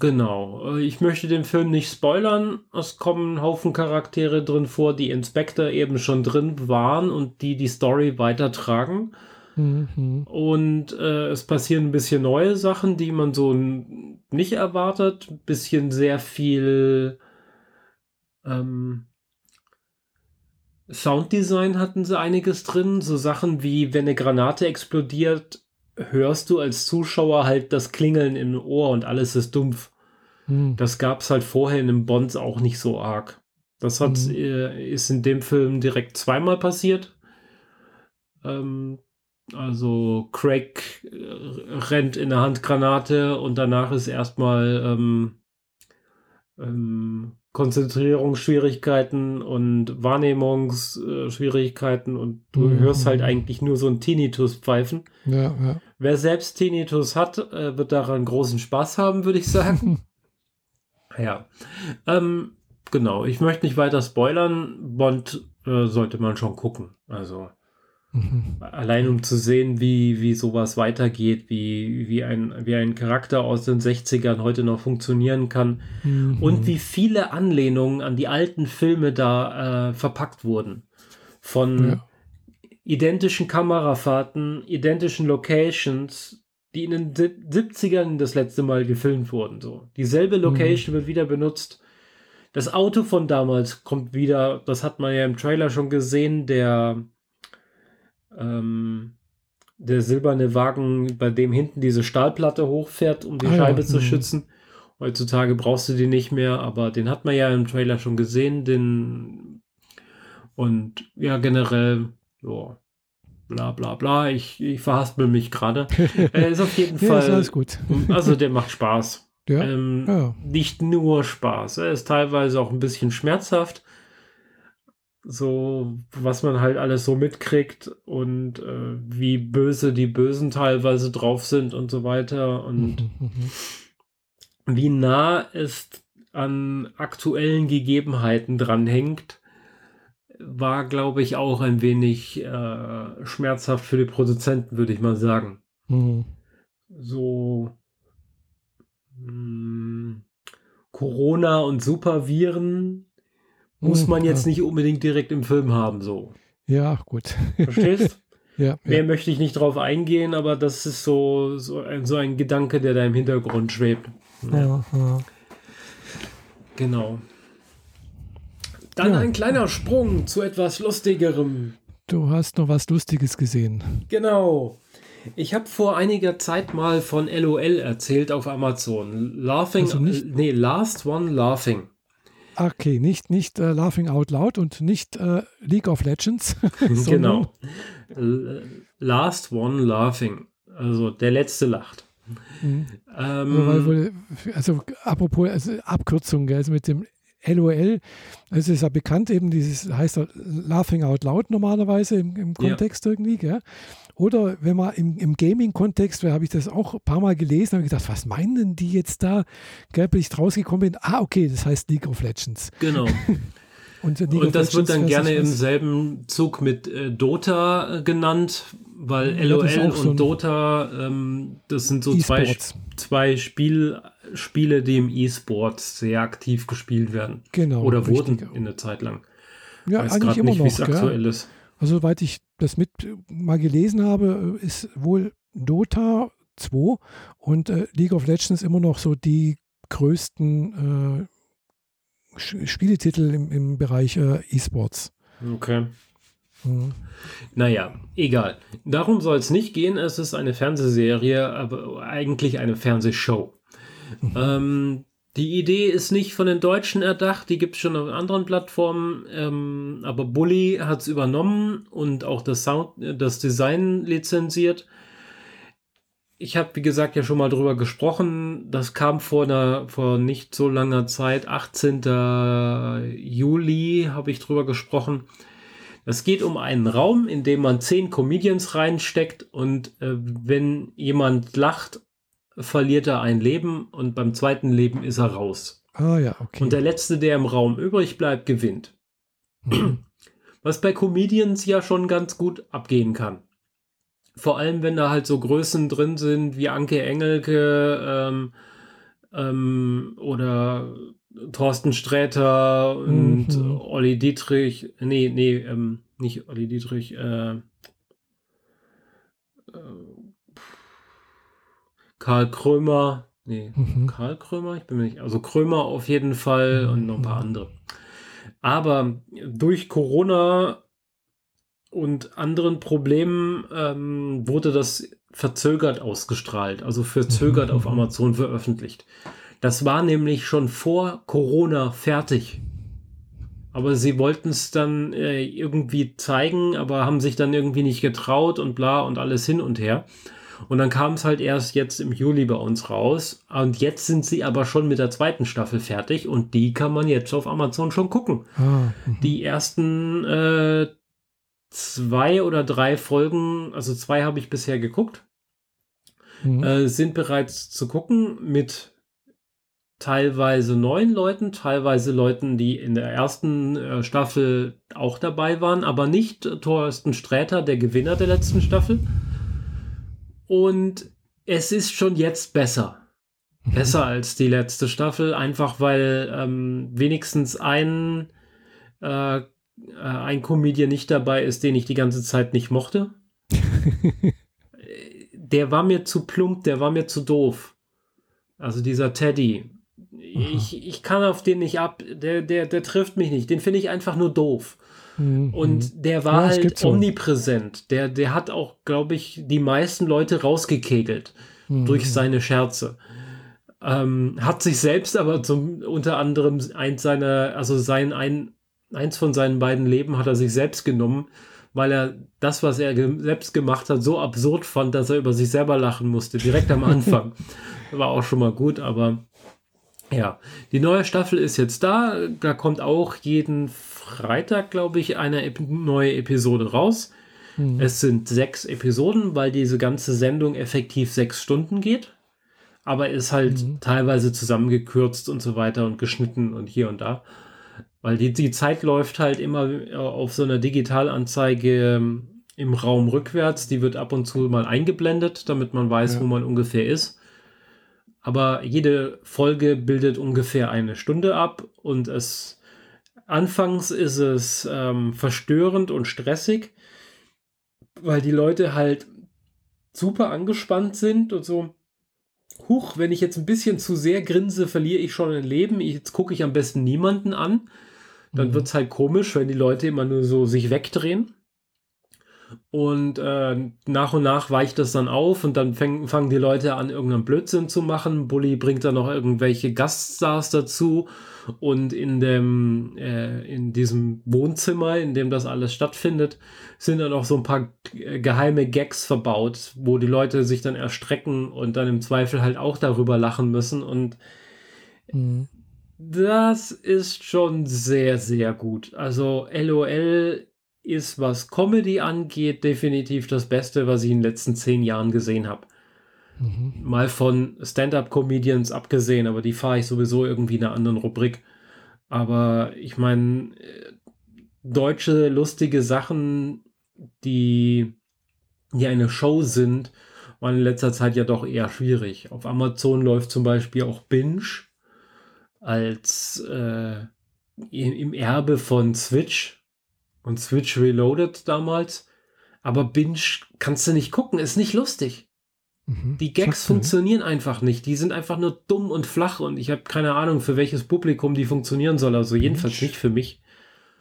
A: genau. Ich möchte den Film nicht spoilern. Es kommen ein Haufen Charaktere drin vor, die in Spectre eben schon drin waren und die die Story weitertragen. Mhm. Und äh, es passieren ein bisschen neue Sachen, die man so nicht erwartet. Ein bisschen sehr viel ähm, Sounddesign hatten sie einiges drin. So Sachen wie, wenn eine Granate explodiert, hörst du als Zuschauer halt das Klingeln im Ohr und alles ist dumpf. Mhm. Das gab es halt vorher in dem Bonds auch nicht so arg. Das hat, mhm. äh, ist in dem Film direkt zweimal passiert. Ähm, also Craig äh, rennt in der Handgranate und danach ist erstmal ähm, ähm, Konzentrierungsschwierigkeiten und Wahrnehmungsschwierigkeiten und du mhm. hörst halt eigentlich nur so ein Tinnitus pfeifen. Ja, ja. Wer selbst Tinnitus hat, äh, wird daran großen Spaß haben, würde ich sagen. ja. Ähm, genau, ich möchte nicht weiter spoilern. Bond äh, sollte man schon gucken. Also Mhm. Allein um zu sehen, wie, wie sowas weitergeht, wie, wie, ein, wie ein Charakter aus den 60ern heute noch funktionieren kann mhm. und wie viele Anlehnungen an die alten Filme da äh, verpackt wurden. Von ja. identischen Kamerafahrten, identischen Locations, die in den 70ern das letzte Mal gefilmt wurden. So. Dieselbe mhm. Location mhm. wird wieder benutzt. Das Auto von damals kommt wieder, das hat man ja im Trailer schon gesehen, der ähm, der silberne Wagen, bei dem hinten diese Stahlplatte hochfährt, um die ah, Scheibe ja. zu mhm. schützen. Heutzutage brauchst du die nicht mehr, aber den hat man ja im Trailer schon gesehen, den und ja, generell, ja, bla bla bla. Ich, ich verhaspel mich gerade. Er ist auf jeden Fall.
B: ja, alles gut.
A: also der macht Spaß. Ja, ähm, ja. Nicht nur Spaß. Er ist teilweise auch ein bisschen schmerzhaft so was man halt alles so mitkriegt und äh, wie böse die Bösen teilweise drauf sind und so weiter und wie nah es an aktuellen Gegebenheiten dranhängt, war, glaube ich, auch ein wenig äh, schmerzhaft für die Produzenten, würde ich mal sagen. Mhm. So mh, hm, Corona und Superviren muss hm, man jetzt ja. nicht unbedingt direkt im Film haben, so.
B: Ja, gut.
A: Verstehst? ja, Mehr ja. möchte ich nicht drauf eingehen, aber das ist so, so, ein, so ein Gedanke, der da im Hintergrund schwebt. Ja. ja. Genau. Dann ein kleiner Sprung zu etwas Lustigerem.
B: Du hast noch was Lustiges gesehen.
A: Genau. Ich habe vor einiger Zeit mal von LOL erzählt auf Amazon. Laughing, also nee, Last One Laughing.
B: Okay, nicht, nicht uh, Laughing Out Loud und nicht uh, League of Legends.
A: genau. Last One Laughing. Also der letzte lacht.
B: Mhm. Ähm, also, also, apropos also Abkürzung, also mit dem LOL, es ist ja bekannt, eben dieses heißt ja Laughing Out Loud normalerweise im, im Kontext ja. irgendwie, gell? Oder wenn man im, im Gaming-Kontext, da habe ich das auch ein paar Mal gelesen, habe ich gedacht, was meinen denn die jetzt da? Gell, bis ich draus gekommen bin, ah, okay, das heißt League of Legends.
A: Genau. Und, und das wird dann gerne im selben Zug mit äh, Dota äh, genannt, weil ja, LOL und so Dota, ähm, das sind so e zwei, zwei Spiel, Spiele, die im E-Sport sehr aktiv gespielt werden.
B: Genau.
A: Oder richtig. wurden in der Zeit lang.
B: Ja, Weiß eigentlich immer nicht, noch. aktuell ist. Also, soweit ich das mit mal gelesen habe, ist wohl Dota 2 und äh, League of Legends immer noch so die größten äh, Spieletitel im, im Bereich äh, E-Sports.
A: Okay. Mhm. Naja, egal. Darum soll es nicht gehen. Es ist eine Fernsehserie, aber eigentlich eine Fernsehshow. Mhm. Ähm, die Idee ist nicht von den Deutschen erdacht, die gibt es schon auf anderen Plattformen, ähm, aber Bully hat es übernommen und auch das Sound, das Design lizenziert. Ich habe, wie gesagt, ja schon mal drüber gesprochen. Das kam vor einer, vor nicht so langer Zeit, 18. Juli, habe ich drüber gesprochen. Es geht um einen Raum, in dem man zehn Comedians reinsteckt und äh, wenn jemand lacht, verliert er ein Leben und beim zweiten Leben ist er raus.
B: Ah ja, okay.
A: Und der letzte, der im Raum übrig bleibt, gewinnt. Mhm. Was bei Comedians ja schon ganz gut abgehen kann. Vor allem, wenn da halt so Größen drin sind wie Anke Engelke ähm, ähm, oder Thorsten Sträter und mhm. Olli Dietrich. Nee, nee, ähm, nicht Olli Dietrich. Äh, äh, Karl Krömer. Nee, mhm. Karl Krömer, ich bin mir nicht. Also Krömer auf jeden Fall und noch ein paar mhm. andere. Aber durch Corona und anderen Problemen ähm, wurde das verzögert ausgestrahlt, also verzögert mhm. auf Amazon veröffentlicht. Das war nämlich schon vor Corona fertig. Aber sie wollten es dann äh, irgendwie zeigen, aber haben sich dann irgendwie nicht getraut und bla und alles hin und her. Und dann kam es halt erst jetzt im Juli bei uns raus. Und jetzt sind sie aber schon mit der zweiten Staffel fertig und die kann man jetzt auf Amazon schon gucken. Ah, mhm. die ersten äh, zwei oder drei Folgen, also zwei habe ich bisher geguckt, mhm. äh, sind bereits zu gucken mit teilweise neuen Leuten, teilweise Leuten, die in der ersten äh, Staffel auch dabei waren, aber nicht Thorsten Sträter, der Gewinner der letzten Staffel. Und es ist schon jetzt besser. Mhm. Besser als die letzte Staffel, einfach weil ähm, wenigstens ein, äh, äh ein Comedian nicht dabei ist, den ich die ganze Zeit nicht mochte. der war mir zu plump, der war mir zu doof. Also dieser Teddy, ich, ich kann auf den nicht ab, der, der, der trifft mich nicht. Den finde ich einfach nur doof. Mhm. Und der war ja, halt so. omnipräsent. Der, der hat auch, glaube ich, die meisten Leute rausgekegelt mhm. durch seine Scherze. Ähm, hat sich selbst aber zum, unter anderem eins seiner, also sein, ein, eins von seinen beiden Leben hat er sich selbst genommen, weil er das, was er ge selbst gemacht hat, so absurd fand, dass er über sich selber lachen musste, direkt am Anfang. War auch schon mal gut, aber ja, die neue Staffel ist jetzt da. Da kommt auch jeden Freitag, glaube ich, eine Ep neue Episode raus. Mhm. Es sind sechs Episoden, weil diese ganze Sendung effektiv sechs Stunden geht. Aber ist halt mhm. teilweise zusammengekürzt und so weiter und geschnitten und hier und da. Weil die, die Zeit läuft halt immer auf so einer Digitalanzeige ähm, im Raum rückwärts. Die wird ab und zu mal eingeblendet, damit man weiß, ja. wo man ungefähr ist. Aber jede Folge bildet ungefähr eine Stunde ab und es anfangs ist es ähm, verstörend und stressig, weil die Leute halt super angespannt sind und so. Huch, wenn ich jetzt ein bisschen zu sehr grinse, verliere ich schon ein Leben. Jetzt gucke ich am besten niemanden an. dann
B: Mhm.
A: wird es halt komisch, wenn die Leute immer nur so sich wegdrehen. Und äh, nach und nach weicht das dann auf und dann fäng, fangen die Leute an, irgendeinen Blödsinn zu machen. Bully bringt dann noch irgendwelche Gaststars dazu. Und in dem, äh, in diesem Wohnzimmer, in dem das alles stattfindet, sind dann auch so ein paar äh, geheime Gags verbaut, wo die Leute sich dann erstrecken und dann im Zweifel halt auch darüber lachen müssen. Und
B: Mhm.
A: das ist schon sehr, sehr gut. Also LOL ist, was Comedy angeht, definitiv das Beste, was ich in den letzten zehn Jahren gesehen habe.
B: Mhm.
A: Mal von Stand-up-Comedians abgesehen, aber die fahre ich sowieso irgendwie in einer anderen Rubrik. Aber ich meine, äh, deutsche lustige Sachen, die, die eine Show sind, waren in letzter Zeit ja doch eher schwierig. Auf Amazon läuft zum Beispiel auch Binge als äh, im im Erbe von Switch und Switch Reloaded damals. Aber Binge kannst du nicht gucken, ist nicht lustig.
B: Mhm.
A: Die Gags funktionieren einfach nicht. Die sind einfach nur dumm und flach und ich habe keine Ahnung, für welches Publikum die funktionieren soll. Also jedenfalls
B: Binge.
A: nicht für mich.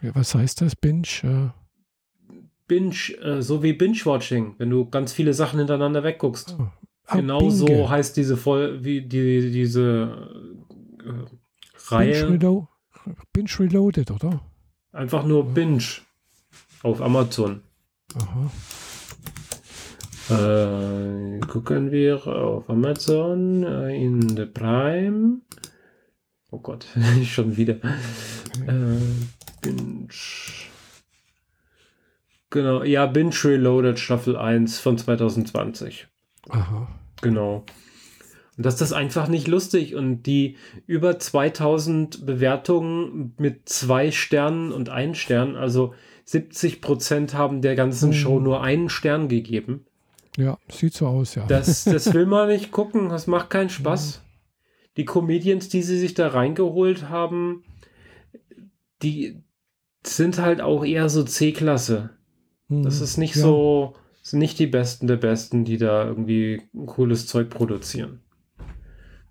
B: Ja, was heißt das, Binge? Äh,
A: Binge, äh, so wie Binge-Watching, wenn du ganz viele Sachen hintereinander wegguckst.
B: oh. Ah,
A: genau so
B: Binge.
A: heißt diese voll wie die diese äh,
B: Binge,
A: Reihe.
B: Relo Binge Reloaded, oder?
A: Einfach nur Binge auf Amazon.
B: Aha.
A: Äh, gucken wir auf Amazon äh, in the Prime. Oh Gott, schon wieder. Äh, Binge. Genau, ja, Binge Reloaded Staffel 1 von 2020.
B: Aha.
A: Genau. Und das ist einfach nicht lustig. Und die über 2000 Bewertungen mit zwei Sternen und ein Stern, also 70 Prozent haben der ganzen
B: Mhm.
A: Show nur einen Stern gegeben.
B: Ja, sieht so aus, ja.
A: Das, das will man nicht gucken, das macht keinen Spaß. Die Comedians, die sie sich da reingeholt haben, die sind halt auch eher so C-Klasse.
B: Mhm.
A: Das ist nicht
B: ja.
A: so, sind nicht die Besten der Besten, die da irgendwie cooles Zeug produzieren.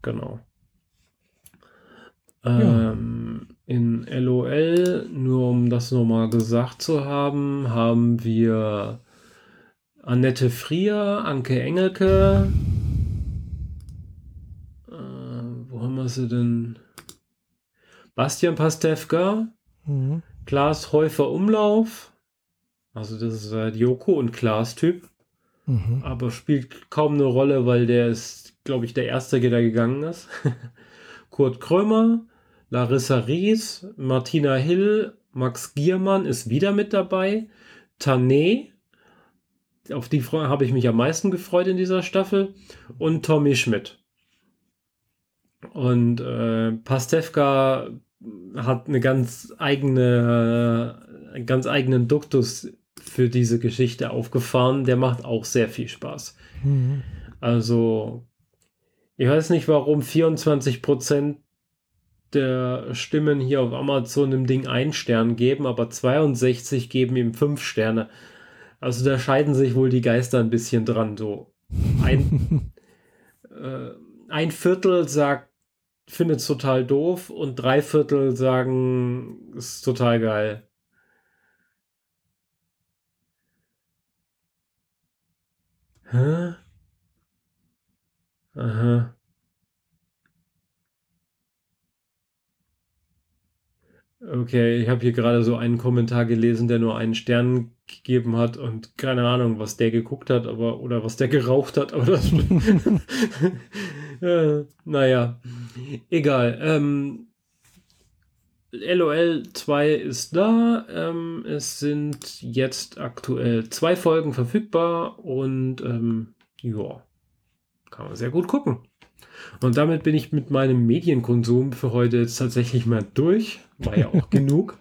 A: Genau.
B: Ja.
A: Ähm, in LOL, nur um das nochmal gesagt zu haben, haben wir Annette Frier, Anke Engelke. Äh, wo haben wir sie denn? Bastian Pastewka,
B: Mhm.
A: Klaas Häufer Umlauf. Also das ist halt Joko und Klaas Typ,
B: Mhm.
A: aber spielt kaum eine Rolle, weil der ist, glaube ich, der Erste, der gegangen ist. Kurt Krömer, Larissa Ries, Martina Hill, Max Giermann ist wieder mit dabei. Tané, auf die habe ich mich am meisten gefreut in dieser Staffel. Und Tommy Schmidt. Und äh, Pastewka hat eine ganz eigene, einen ganz eigenen Duktus für diese Geschichte aufgefahren. Der macht auch sehr viel Spaß.
B: Mhm.
A: Also, ich weiß nicht, warum 24% der Stimmen hier auf Amazon dem Ding einen Stern geben, aber 62 geben ihm fünf Sterne. Also da scheiden sich wohl die Geister ein bisschen dran. So ein, äh, ein Viertel sagt, findet es total doof und drei Viertel sagen, ist total geil. Hä? Aha. Okay, ich habe hier gerade so einen Kommentar gelesen, der nur einen Stern gegeben hat und keine Ahnung, was der geguckt hat, aber oder was der geraucht hat, aber das. äh, naja, egal. Ähm, LOL 2 ist da. Ähm, es sind jetzt aktuell zwei Folgen verfügbar und ähm, ja, kann man sehr gut gucken. Und damit bin ich mit meinem Medienkonsum für heute jetzt tatsächlich mal durch. War ja auch genug.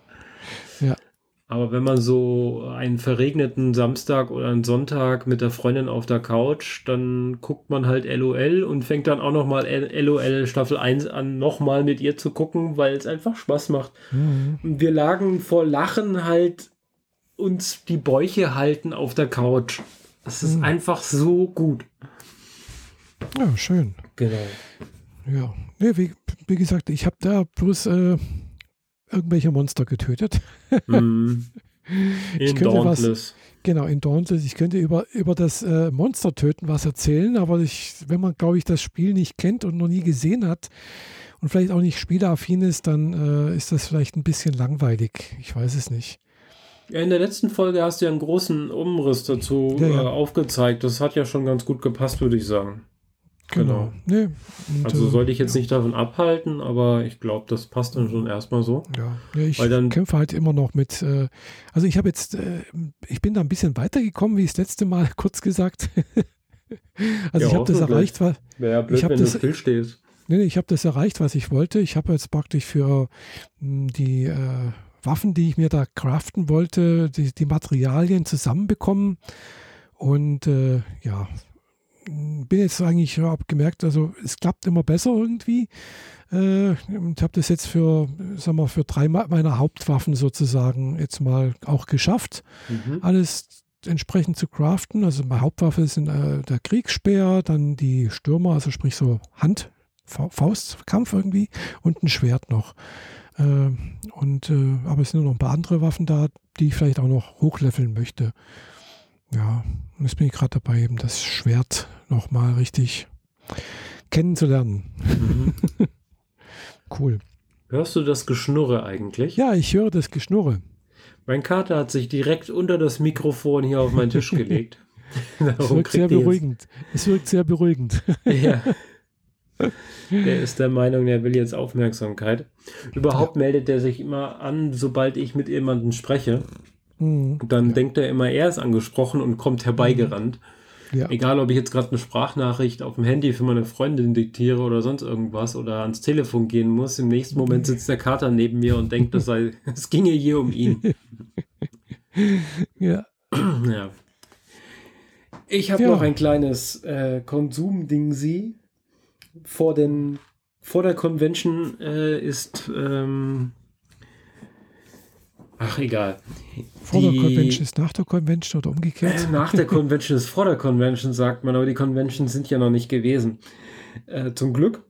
A: Aber wenn man so einen verregneten Samstag oder einen Sonntag mit der Freundin auf der Couch, dann guckt man halt LOL und fängt dann auch nochmal LOL Staffel 1 an, nochmal mit ihr zu gucken, weil es einfach Spaß macht.
B: Mhm.
A: Und wir lagen vor Lachen halt uns die Bäuche halten auf der Couch. Es ist
B: Mhm.
A: einfach so gut.
B: Ja, schön.
A: Genau.
B: Ja. Nee, wie, wie gesagt, ich habe da bloß äh, irgendwelche Monster getötet. Ich
A: In
B: könnte was-
A: Dauntless.
B: Genau, in Dauntless. Ich könnte über, über das äh, Monster töten was erzählen, aber ich, wenn man, glaube ich, das Spiel nicht kennt und noch nie gesehen hat und vielleicht auch nicht spieleaffin ist, dann äh, ist das vielleicht ein bisschen langweilig. Ich weiß es nicht.
A: Ja, in der letzten Folge hast du ja einen großen Umriss dazu
B: Ja, ja.
A: Äh, aufgezeigt. Das hat ja schon ganz gut gepasst, würde ich sagen. Genau.
B: Nee, und,
A: Also
B: äh,
A: sollte ich jetzt
B: ja.
A: nicht davon abhalten, aber ich glaube, das passt dann schon erstmal so.
B: Ja, ja ich
A: Weil dann-
B: kämpfe halt immer noch mit. Äh, also ich habe jetzt, äh, ich bin da ein bisschen weitergekommen, wie das letzte Mal kurz gesagt. also
A: Ja,
B: ich habe das erreicht, was,
A: ja blöd,
B: Ich hab
A: wenn du
B: das-
A: still stehst.
B: nee, nee, ich habe das erreicht, was ich wollte. Ich habe jetzt praktisch für mh, die äh, Waffen, die ich mir da craften wollte, die, die Materialien zusammenbekommen. Und äh, ja, bin jetzt eigentlich, habe gemerkt, also es klappt immer besser irgendwie. Äh, und habe das jetzt für, sag mal, für drei me- meiner Hauptwaffen sozusagen jetzt mal auch geschafft,
A: Mhm.
B: alles entsprechend zu craften. Also meine Hauptwaffe sind äh, der Kriegsspeer, dann die Stürmer, also sprich so Hand, Fa- Faustkampf irgendwie und ein Schwert noch. Äh, und äh, aber es sind noch ein paar andere Waffen da, die ich vielleicht auch noch hochleveln möchte. Ja, und jetzt bin ich gerade dabei, eben das Schwert nochmal richtig kennenzulernen.
A: Mhm.
B: Cool.
A: Hörst du das Geschnurre eigentlich?
B: Ja, ich höre das Geschnurre.
A: Mein Kater hat sich direkt unter das Mikrofon hier auf meinen Tisch gelegt.
B: Es wirkt sehr beruhigend. Es wirkt sehr beruhigend.
A: Ja. Der ist der Meinung, der will jetzt Aufmerksamkeit. Überhaupt meldet er sich immer an, sobald ich mit jemandem spreche.
B: Mhm.
A: Und dann denkt er immer, er ist angesprochen und kommt herbeigerannt.
B: Ja.
A: Egal, ob ich jetzt gerade eine Sprachnachricht auf dem Handy für meine Freundin diktiere oder sonst irgendwas oder ans Telefon gehen muss. Im nächsten Moment sitzt der Kater neben mir und denkt, das sei, es ginge hier um ihn.
B: ja.
A: Ja. Ich habe
B: Ja.
A: noch ein kleines äh, Konsumding sie. Vor, den, vor der Convention äh, ist. Ähm, ach, egal.
B: Vor der
A: Die-
B: Convention ist nach der Convention oder umgekehrt.
A: Äh, Nach der Convention ist vor der Convention, sagt man, aber die Conventions sind ja noch nicht gewesen. Äh, zum Glück.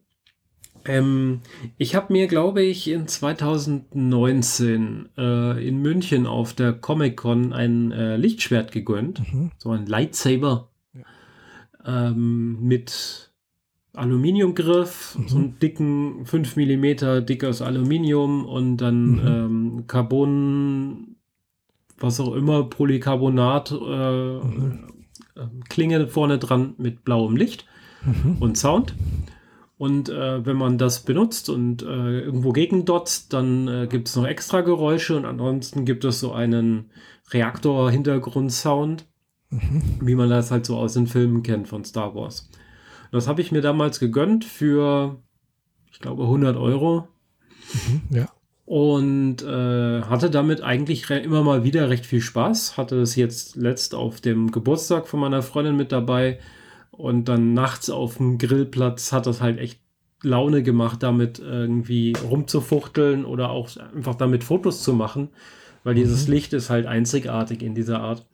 A: Ähm, ich habe mir, glaube ich, in 2019 äh, in München auf der Comic-Con ein äh, Lichtschwert gegönnt.
B: Mhm.
A: So ein Lightsaber. Ähm, mit Aluminiumgriff,
B: Mhm.
A: so einen dicken 5 mm dickes Aluminium und dann
B: Mhm.
A: ähm, Carbon, was auch immer, Polycarbonat, äh,
B: Mhm.
A: äh, Klinge vorne dran mit blauem Licht
B: Mhm.
A: und Sound. Und äh, wenn man das benutzt und äh, irgendwo gegendotzt, dann äh, gibt es noch extra Geräusche und ansonsten gibt es so einen Reaktor-Hintergrund-Sound,
B: Mhm.
A: wie man das halt so aus den Filmen kennt von Star Wars. Das habe ich mir damals gegönnt für, ich glaube, 100 Euro
B: Mhm. Ja.
A: und äh, hatte damit eigentlich immer mal wieder recht viel Spaß. Hatte das jetzt letzt auf dem Geburtstag von meiner Freundin mit dabei und dann nachts auf dem Grillplatz hat das halt echt Laune gemacht, damit irgendwie rumzufuchteln oder auch einfach damit Fotos zu machen, weil dieses
B: Mhm.
A: Licht ist halt einzigartig in dieser Art.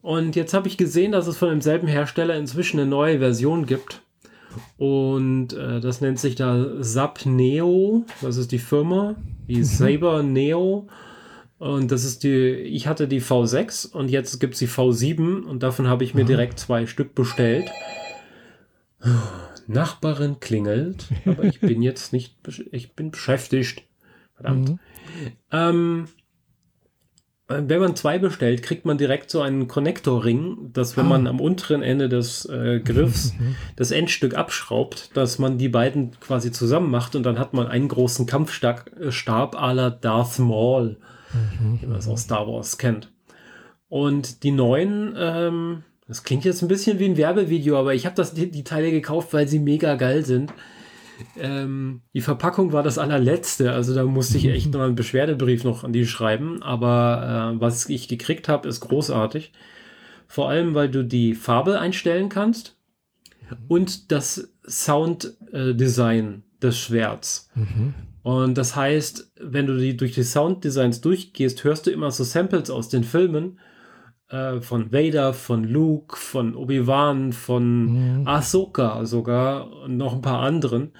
A: Und jetzt habe ich gesehen, dass es von demselben Hersteller inzwischen eine neue Version gibt. Und äh, das nennt sich da Zap Neo. Das ist die Firma. Die Saber Neo. Und das ist die, ich hatte die V6 und jetzt gibt es die V7 und davon habe ich mir
B: Aha.
A: direkt zwei Stück bestellt. Nachbarin klingelt, aber ich bin jetzt nicht, ich bin beschäftigt. Verdammt.
B: Mhm.
A: Ähm, äh, wenn man zwei bestellt, kriegt man direkt so einen Konnektorring, dass wenn
B: Ah.
A: man am unteren Ende des äh, Griffs
B: Mhm.
A: das Endstück abschraubt, dass man die beiden quasi zusammen macht und dann hat man einen großen Kampfstab äh, Stab à la Darth Maul, wie man es aus Star Wars kennt. Und die neuen, ähm, das klingt jetzt ein bisschen wie ein Werbevideo, aber ich habe das die, die Teile gekauft, weil sie mega geil sind. Ähm, die Verpackung war das allerletzte, also da musste ich echt noch einen Beschwerdebrief noch an die schreiben, aber äh, was ich gekriegt habe, ist großartig. Vor allem, weil du die Farbe einstellen kannst und das Sounddesign des Schwerts.
B: Mhm.
A: Und das heißt, wenn du die durch die Sounddesigns durchgehst, hörst du immer so Samples aus den Filmen äh, von Vader, von Luke, von Obi-Wan, von
B: Mhm.
A: Ahsoka sogar und noch ein paar anderen.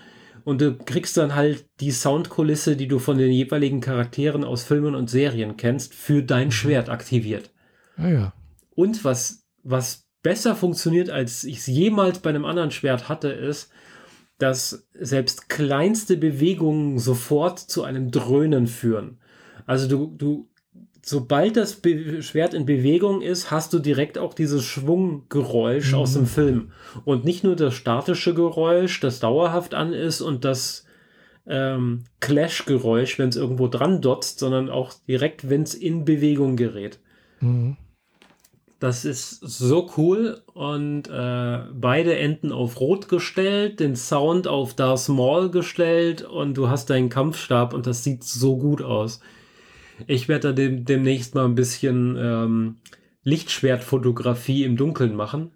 A: Und du kriegst dann halt die Soundkulisse, die du von den jeweiligen Charakteren aus Filmen und Serien kennst, für dein
B: Mhm.
A: Schwert aktiviert.
B: Ah ja.
A: Und was, was besser funktioniert, als ich es jemals bei einem anderen Schwert hatte, ist, dass selbst kleinste Bewegungen sofort zu einem Dröhnen führen. Also du, du, sobald das Be Schwert in Bewegung ist, hast du direkt auch dieses Schwunggeräusch
B: Mhm.
A: aus dem Film. Und nicht nur das statische Geräusch, das dauerhaft an ist und das ähm, Clash-Geräusch, wenn es irgendwo dran dotzt, sondern auch direkt, wenn es in Bewegung gerät.
B: Mhm.
A: Das ist so cool und äh, beide Enden auf Rot gestellt, den Sound auf Darth Maul gestellt und du hast deinen Kampfstab und das sieht so gut aus. Ich werde da dem, demnächst mal ein bisschen ähm, Lichtschwertfotografie im Dunkeln machen.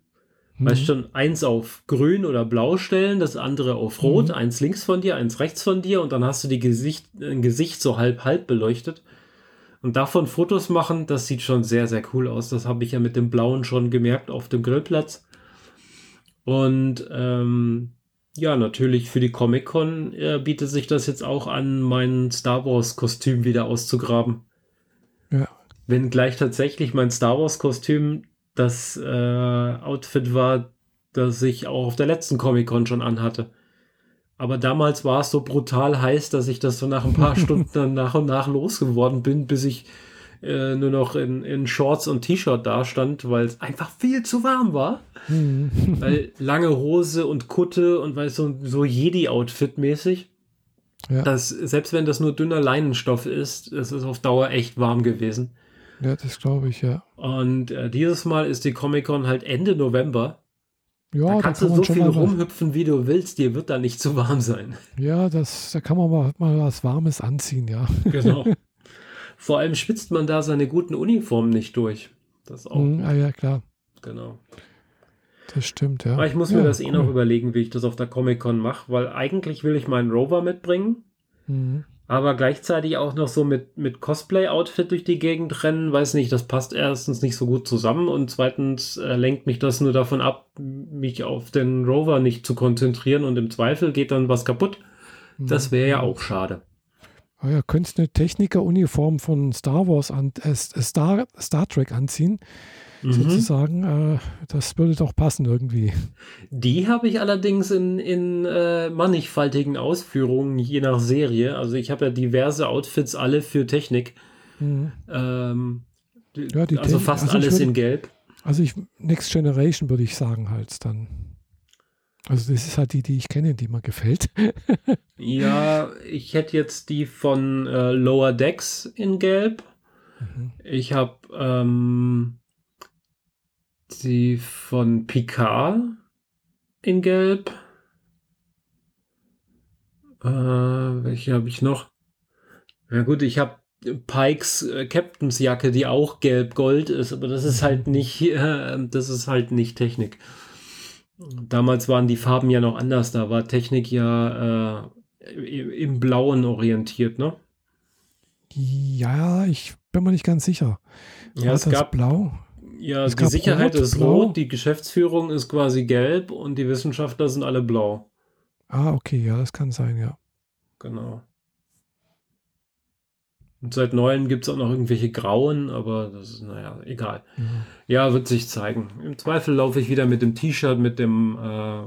B: Mhm.
A: Weißt schon, eins auf grün oder blau stellen, das andere auf rot,
B: Mhm.
A: eins links von dir, eins rechts von dir und dann hast du die Gesicht, ein Gesicht so halb halb beleuchtet. Und davon Fotos machen, das sieht schon sehr, sehr cool aus. Das habe ich ja mit dem Blauen schon gemerkt auf dem Grillplatz. Und ähm, ja, natürlich für die Comic-Con äh, bietet sich das jetzt auch an, mein Star Wars-Kostüm wieder auszugraben.
B: Ja.
A: Wenn gleich tatsächlich mein Star Wars-Kostüm das äh, Outfit war, das ich auch auf der letzten Comic-Con schon anhatte. Aber damals war es so brutal heiß, dass ich das so nach ein paar Stunden dann nach und nach losgeworden bin, bis ich äh, nur noch in, in Shorts und T-Shirt dastand, weil es einfach viel zu warm war.
B: Mhm.
A: Weil lange Hose und Kutte und weil so, so Jedi-Outfit mäßig.
B: Ja.
A: Das, selbst wenn das nur dünner Leinenstoff ist, es ist auf Dauer echt warm gewesen.
B: ja, das glaube ich, ja.
A: Und äh, dieses Mal ist die Comic-Con halt Ende November.
B: Ja,
A: da kannst du
B: kann
A: so
B: man schon
A: viel rumhüpfen, wie du willst. Dir wird da nicht zu warm sein.
B: Ja, das, da kann man mal, mal was Warmes anziehen, ja.
A: Genau. Vor allem schwitzt man da seine guten Uniformen nicht durch. Das auch.
B: Mhm, ah, ja, klar.
A: Genau.
B: Das stimmt, ja.
A: Aber ich muss
B: ja,
A: mir das eh
B: cool.
A: noch überlegen, wie ich das auf der Comic-Con mache, weil eigentlich will ich meinen Rover mitbringen,
B: Mhm.
A: aber gleichzeitig auch noch so mit, mit Cosplay-Outfit durch die Gegend rennen. Weiß nicht, das passt erstens nicht so gut zusammen und zweitens äh, lenkt mich das nur davon ab, mich auf den Rover nicht zu konzentrieren und im Zweifel geht dann was kaputt. Das wäre ja auch schade.
B: Ah ja, könntest eine Technikeruniform von Star Wars an, äh, Star, Star Trek anziehen,
A: Mhm.
B: sozusagen. Äh, das würde doch passen irgendwie.
A: Die habe ich allerdings in, in äh, mannigfaltigen Ausführungen, je nach Serie. Also ich habe ja diverse Outfits, alle für Technik.
B: Mhm.
A: Ähm,
B: Ja,
A: also
B: Technik-
A: fast
B: also
A: alles
B: würde-
A: in Gelb.
B: Also ich, Next Generation würde ich sagen halt dann. Also das ist halt die, die ich kenne, die mir gefällt.
A: Ja, ich hätte jetzt die von äh, Lower Decks in Gelb.
B: Mhm.
A: Ich habe ähm, die von Picard in Gelb. Äh, welche habe ich noch? Na gut, ich habe Pikes äh, Captains Jacke, die auch gelb-gold ist, aber das ist halt nicht, äh, das ist halt nicht Technik. Damals waren die Farben ja noch anders, da war Technik ja äh, im Blauen orientiert, ne?
B: Ja, ich bin mir nicht ganz sicher.
A: Ja,
B: War
A: es
B: das
A: gab
B: blau?
A: Ja,
B: Es
A: die Sicherheit
B: Rot,
A: ist
B: Blau.
A: rot, die Geschäftsführung ist quasi gelb und die Wissenschaftler sind alle blau.
B: Ah, okay, ja, das kann sein, ja.
A: Genau. Und seit neuem gibt es auch noch irgendwelche grauen, aber das ist, naja, egal.
B: Ja.
A: Ja, wird sich zeigen. Im Zweifel laufe ich wieder mit dem T-Shirt mit dem äh,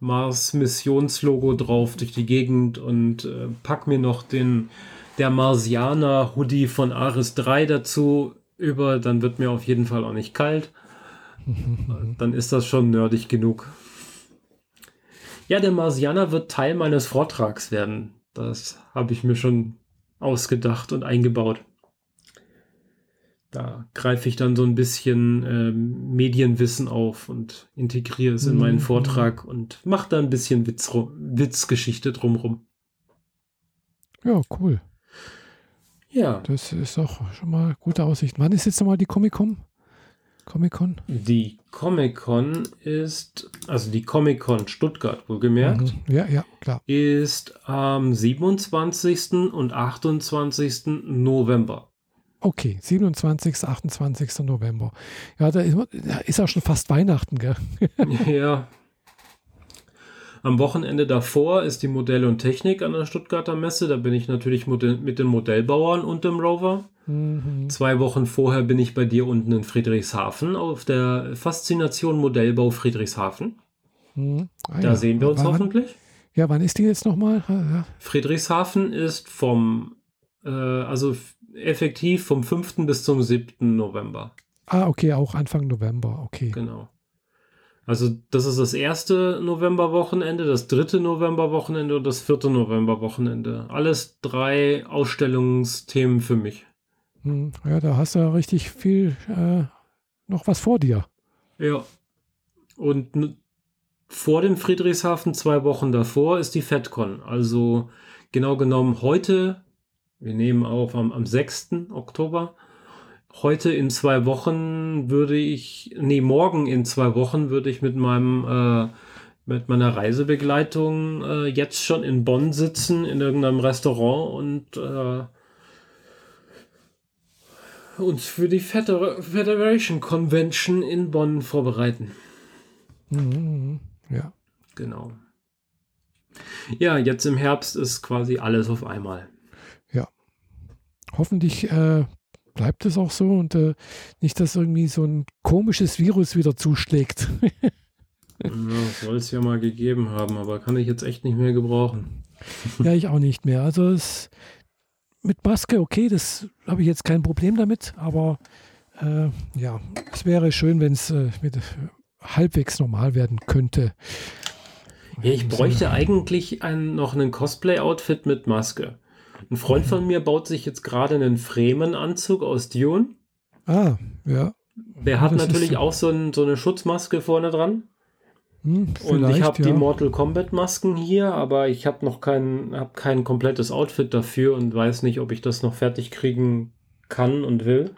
A: Mars-Missionslogo drauf durch die Gegend und äh, pack mir noch den der Marsianer-Hoodie von Ares 3 dazu über, dann wird mir auf jeden Fall auch nicht kalt. Dann ist das schon nerdig genug. Ja, der Marsianer wird Teil meines Vortrags werden. Das habe ich mir schon ausgedacht und eingebaut. Da greife ich dann so ein bisschen ähm, Medienwissen auf und integriere es in meinen
B: Mhm.
A: Vortrag und mache da ein bisschen Witz, Witzgeschichte drumrum.
B: ja, cool.
A: Ja,
B: Das ist doch schon mal gute Aussicht. Wann ist jetzt nochmal die Comic-Con? Comic-Con?
A: die Comic-Con ist, also die Comic-Con Stuttgart wohlgemerkt,
B: Mhm. Ja, ja, klar.
A: ist am 27. und 28. November.
B: Okay, 27., 28. November. Ja, da ist, da ist auch schon fast Weihnachten, gell?
A: ja. Am Wochenende davor ist die Modell und Technik an der Stuttgarter Messe. Da bin ich natürlich mit den Modellbauern und dem Rover. Mhm. Zwei Wochen vorher bin ich bei dir unten in Friedrichshafen auf der Faszination Modellbau Friedrichshafen. Mhm. Ah, da ja. sehen wir uns wann, hoffentlich.
B: Ja, wann ist die jetzt nochmal? Ja.
A: Friedrichshafen ist vom, äh, also effektiv vom 5. bis zum 7. November.
B: Ah, okay, auch Anfang November, okay.
A: Genau. Also das ist das erste Novemberwochenende, das dritte Novemberwochenende und das vierte Novemberwochenende. Alles drei Ausstellungsthemen für mich.
B: Hm, ja, da hast du ja richtig viel äh, noch was vor dir.
A: Ja. Und vor dem Friedrichshafen, zwei Wochen davor, ist die FedCon. Also genau genommen heute, wir nehmen auf am, am 6. Oktober, heute in zwei Wochen würde ich, nee, morgen in zwei Wochen würde ich mit meinem, äh, mit meiner Reisebegleitung äh, jetzt schon in Bonn sitzen, in irgendeinem Restaurant und äh, uns für die Federation Convention in Bonn vorbereiten.
B: Mhm, ja.
A: Genau. Ja, jetzt im Herbst ist quasi alles auf einmal.
B: Ja. Hoffentlich äh, bleibt es auch so und äh, nicht, dass irgendwie so ein komisches Virus wieder zuschlägt.
A: ja, soll es ja mal gegeben haben, aber kann ich jetzt echt nicht mehr gebrauchen.
B: ja, ich auch nicht mehr. Also es, mit Maske, okay, das habe ich jetzt kein Problem damit, aber äh, ja, es wäre schön, wenn es äh, halbwegs normal werden könnte.
A: Ja, ich bräuchte eigentlich ein, noch ein Cosplay-Outfit mit Maske. Ein Freund von mir baut sich jetzt gerade einen Fremen-Anzug aus Dune.
B: Ah, ja.
A: Der hat das natürlich auch so, ein, so, eine Schutzmaske vorne dran. Hm, und ich habe ja. die Mortal Kombat Masken hier, aber ich habe noch kein, hab kein komplettes Outfit dafür und weiß nicht, ob ich das noch fertig kriegen kann und will.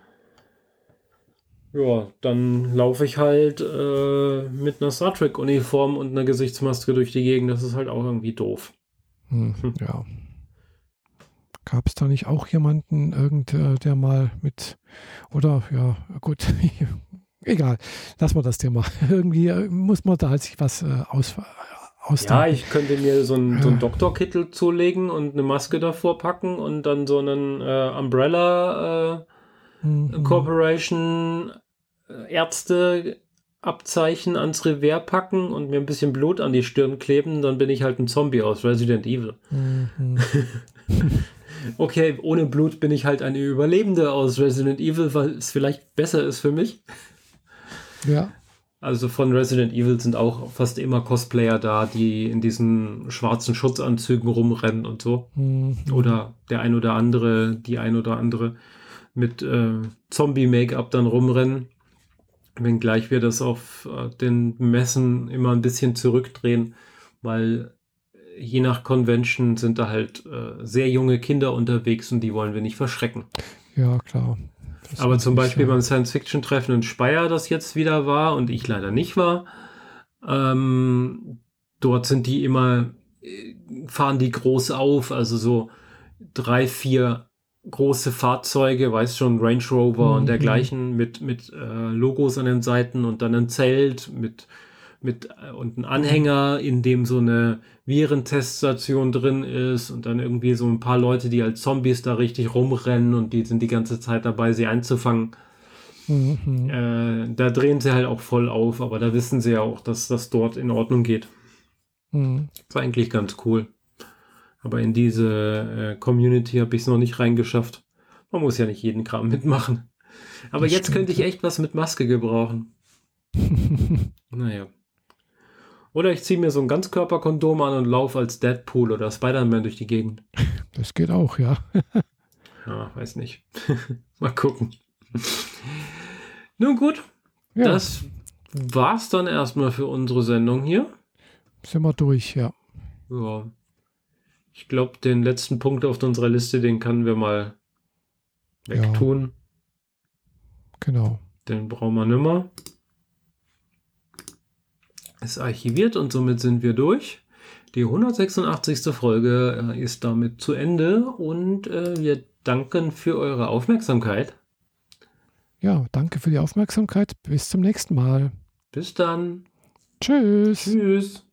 A: Ja, dann laufe ich halt äh, mit einer Star Trek Uniform und einer Gesichtsmaske durch die Gegend. Das ist halt auch irgendwie doof.
B: Hm, hm. Ja. Gab es da nicht auch jemanden, irgend, der mal mit, oder ja, gut, egal, lassen wir das Thema. Irgendwie äh, muss man da sich was äh, aus, aus
A: Ja, ich könnte mir so einen, so einen Doktorkittel zulegen und eine Maske davor packen und dann so einen äh, Umbrella äh, mhm. Corporation äh, Ärzte Abzeichen ans Revers packen und mir ein bisschen Blut an die Stirn kleben, dann bin ich halt ein Zombie aus Resident Evil. Mhm. okay, ohne Blut bin ich halt eine Überlebende aus Resident Evil, weil es vielleicht besser ist für mich.
B: Ja.
A: Also von Resident Evil sind auch fast immer Cosplayer da, die in diesen schwarzen Schutzanzügen rumrennen und so. Mhm. Oder der ein oder andere, die ein oder andere mit äh, Zombie-Make-up dann rumrennen. Wenngleich wir das auf äh, den Messen immer ein bisschen zurückdrehen, weil je nach Convention sind da halt äh, sehr junge Kinder unterwegs und die wollen wir nicht verschrecken.
B: Ja, klar.
A: Aber zum Beispiel beim Science-Fiction-Treffen in Speyer, das jetzt wieder war und ich leider nicht war, ähm, dort sind die immer, äh, fahren die groß auf, also so drei, vier große Fahrzeuge, weiß schon, Range Rover mhm. und dergleichen mit, mit äh, Logos an den Seiten und dann ein Zelt mit, mit äh, und ein Anhänger, in dem so eine Virenteststation drin ist und dann irgendwie so ein paar Leute, die als Zombies da richtig rumrennen und die sind die ganze Zeit dabei, sie einzufangen. Mhm. Äh, da drehen sie halt auch voll auf, aber da wissen sie ja auch, dass das dort in Ordnung geht. Mhm. Das war eigentlich ganz cool. Aber in diese äh, Community habe ich es noch nicht reingeschafft. Man muss ja nicht jeden Kram mitmachen. Aber das jetzt stimmt. könnte ich echt was mit Maske gebrauchen. naja. Oder ich ziehe mir so ein Ganzkörperkondom an und laufe als Deadpool oder Spider-Man durch die Gegend.
B: Das geht auch, ja.
A: ja, weiß nicht. Mal gucken. Nun gut, ja. das war's dann erstmal für unsere Sendung hier.
B: Sind wir durch, ja.
A: Ja. Ich glaube, den letzten Punkt auf unserer Liste, den können wir mal wegtun. Ja.
B: Genau.
A: Den brauchen wir nimmer ist archiviert und somit sind wir durch. Die 186. Folge äh, ist damit zu Ende und äh, wir danken für eure Aufmerksamkeit.
B: Ja, danke für die Aufmerksamkeit. Bis zum nächsten Mal.
A: Bis dann.
B: Tschüss.
A: Tschüss.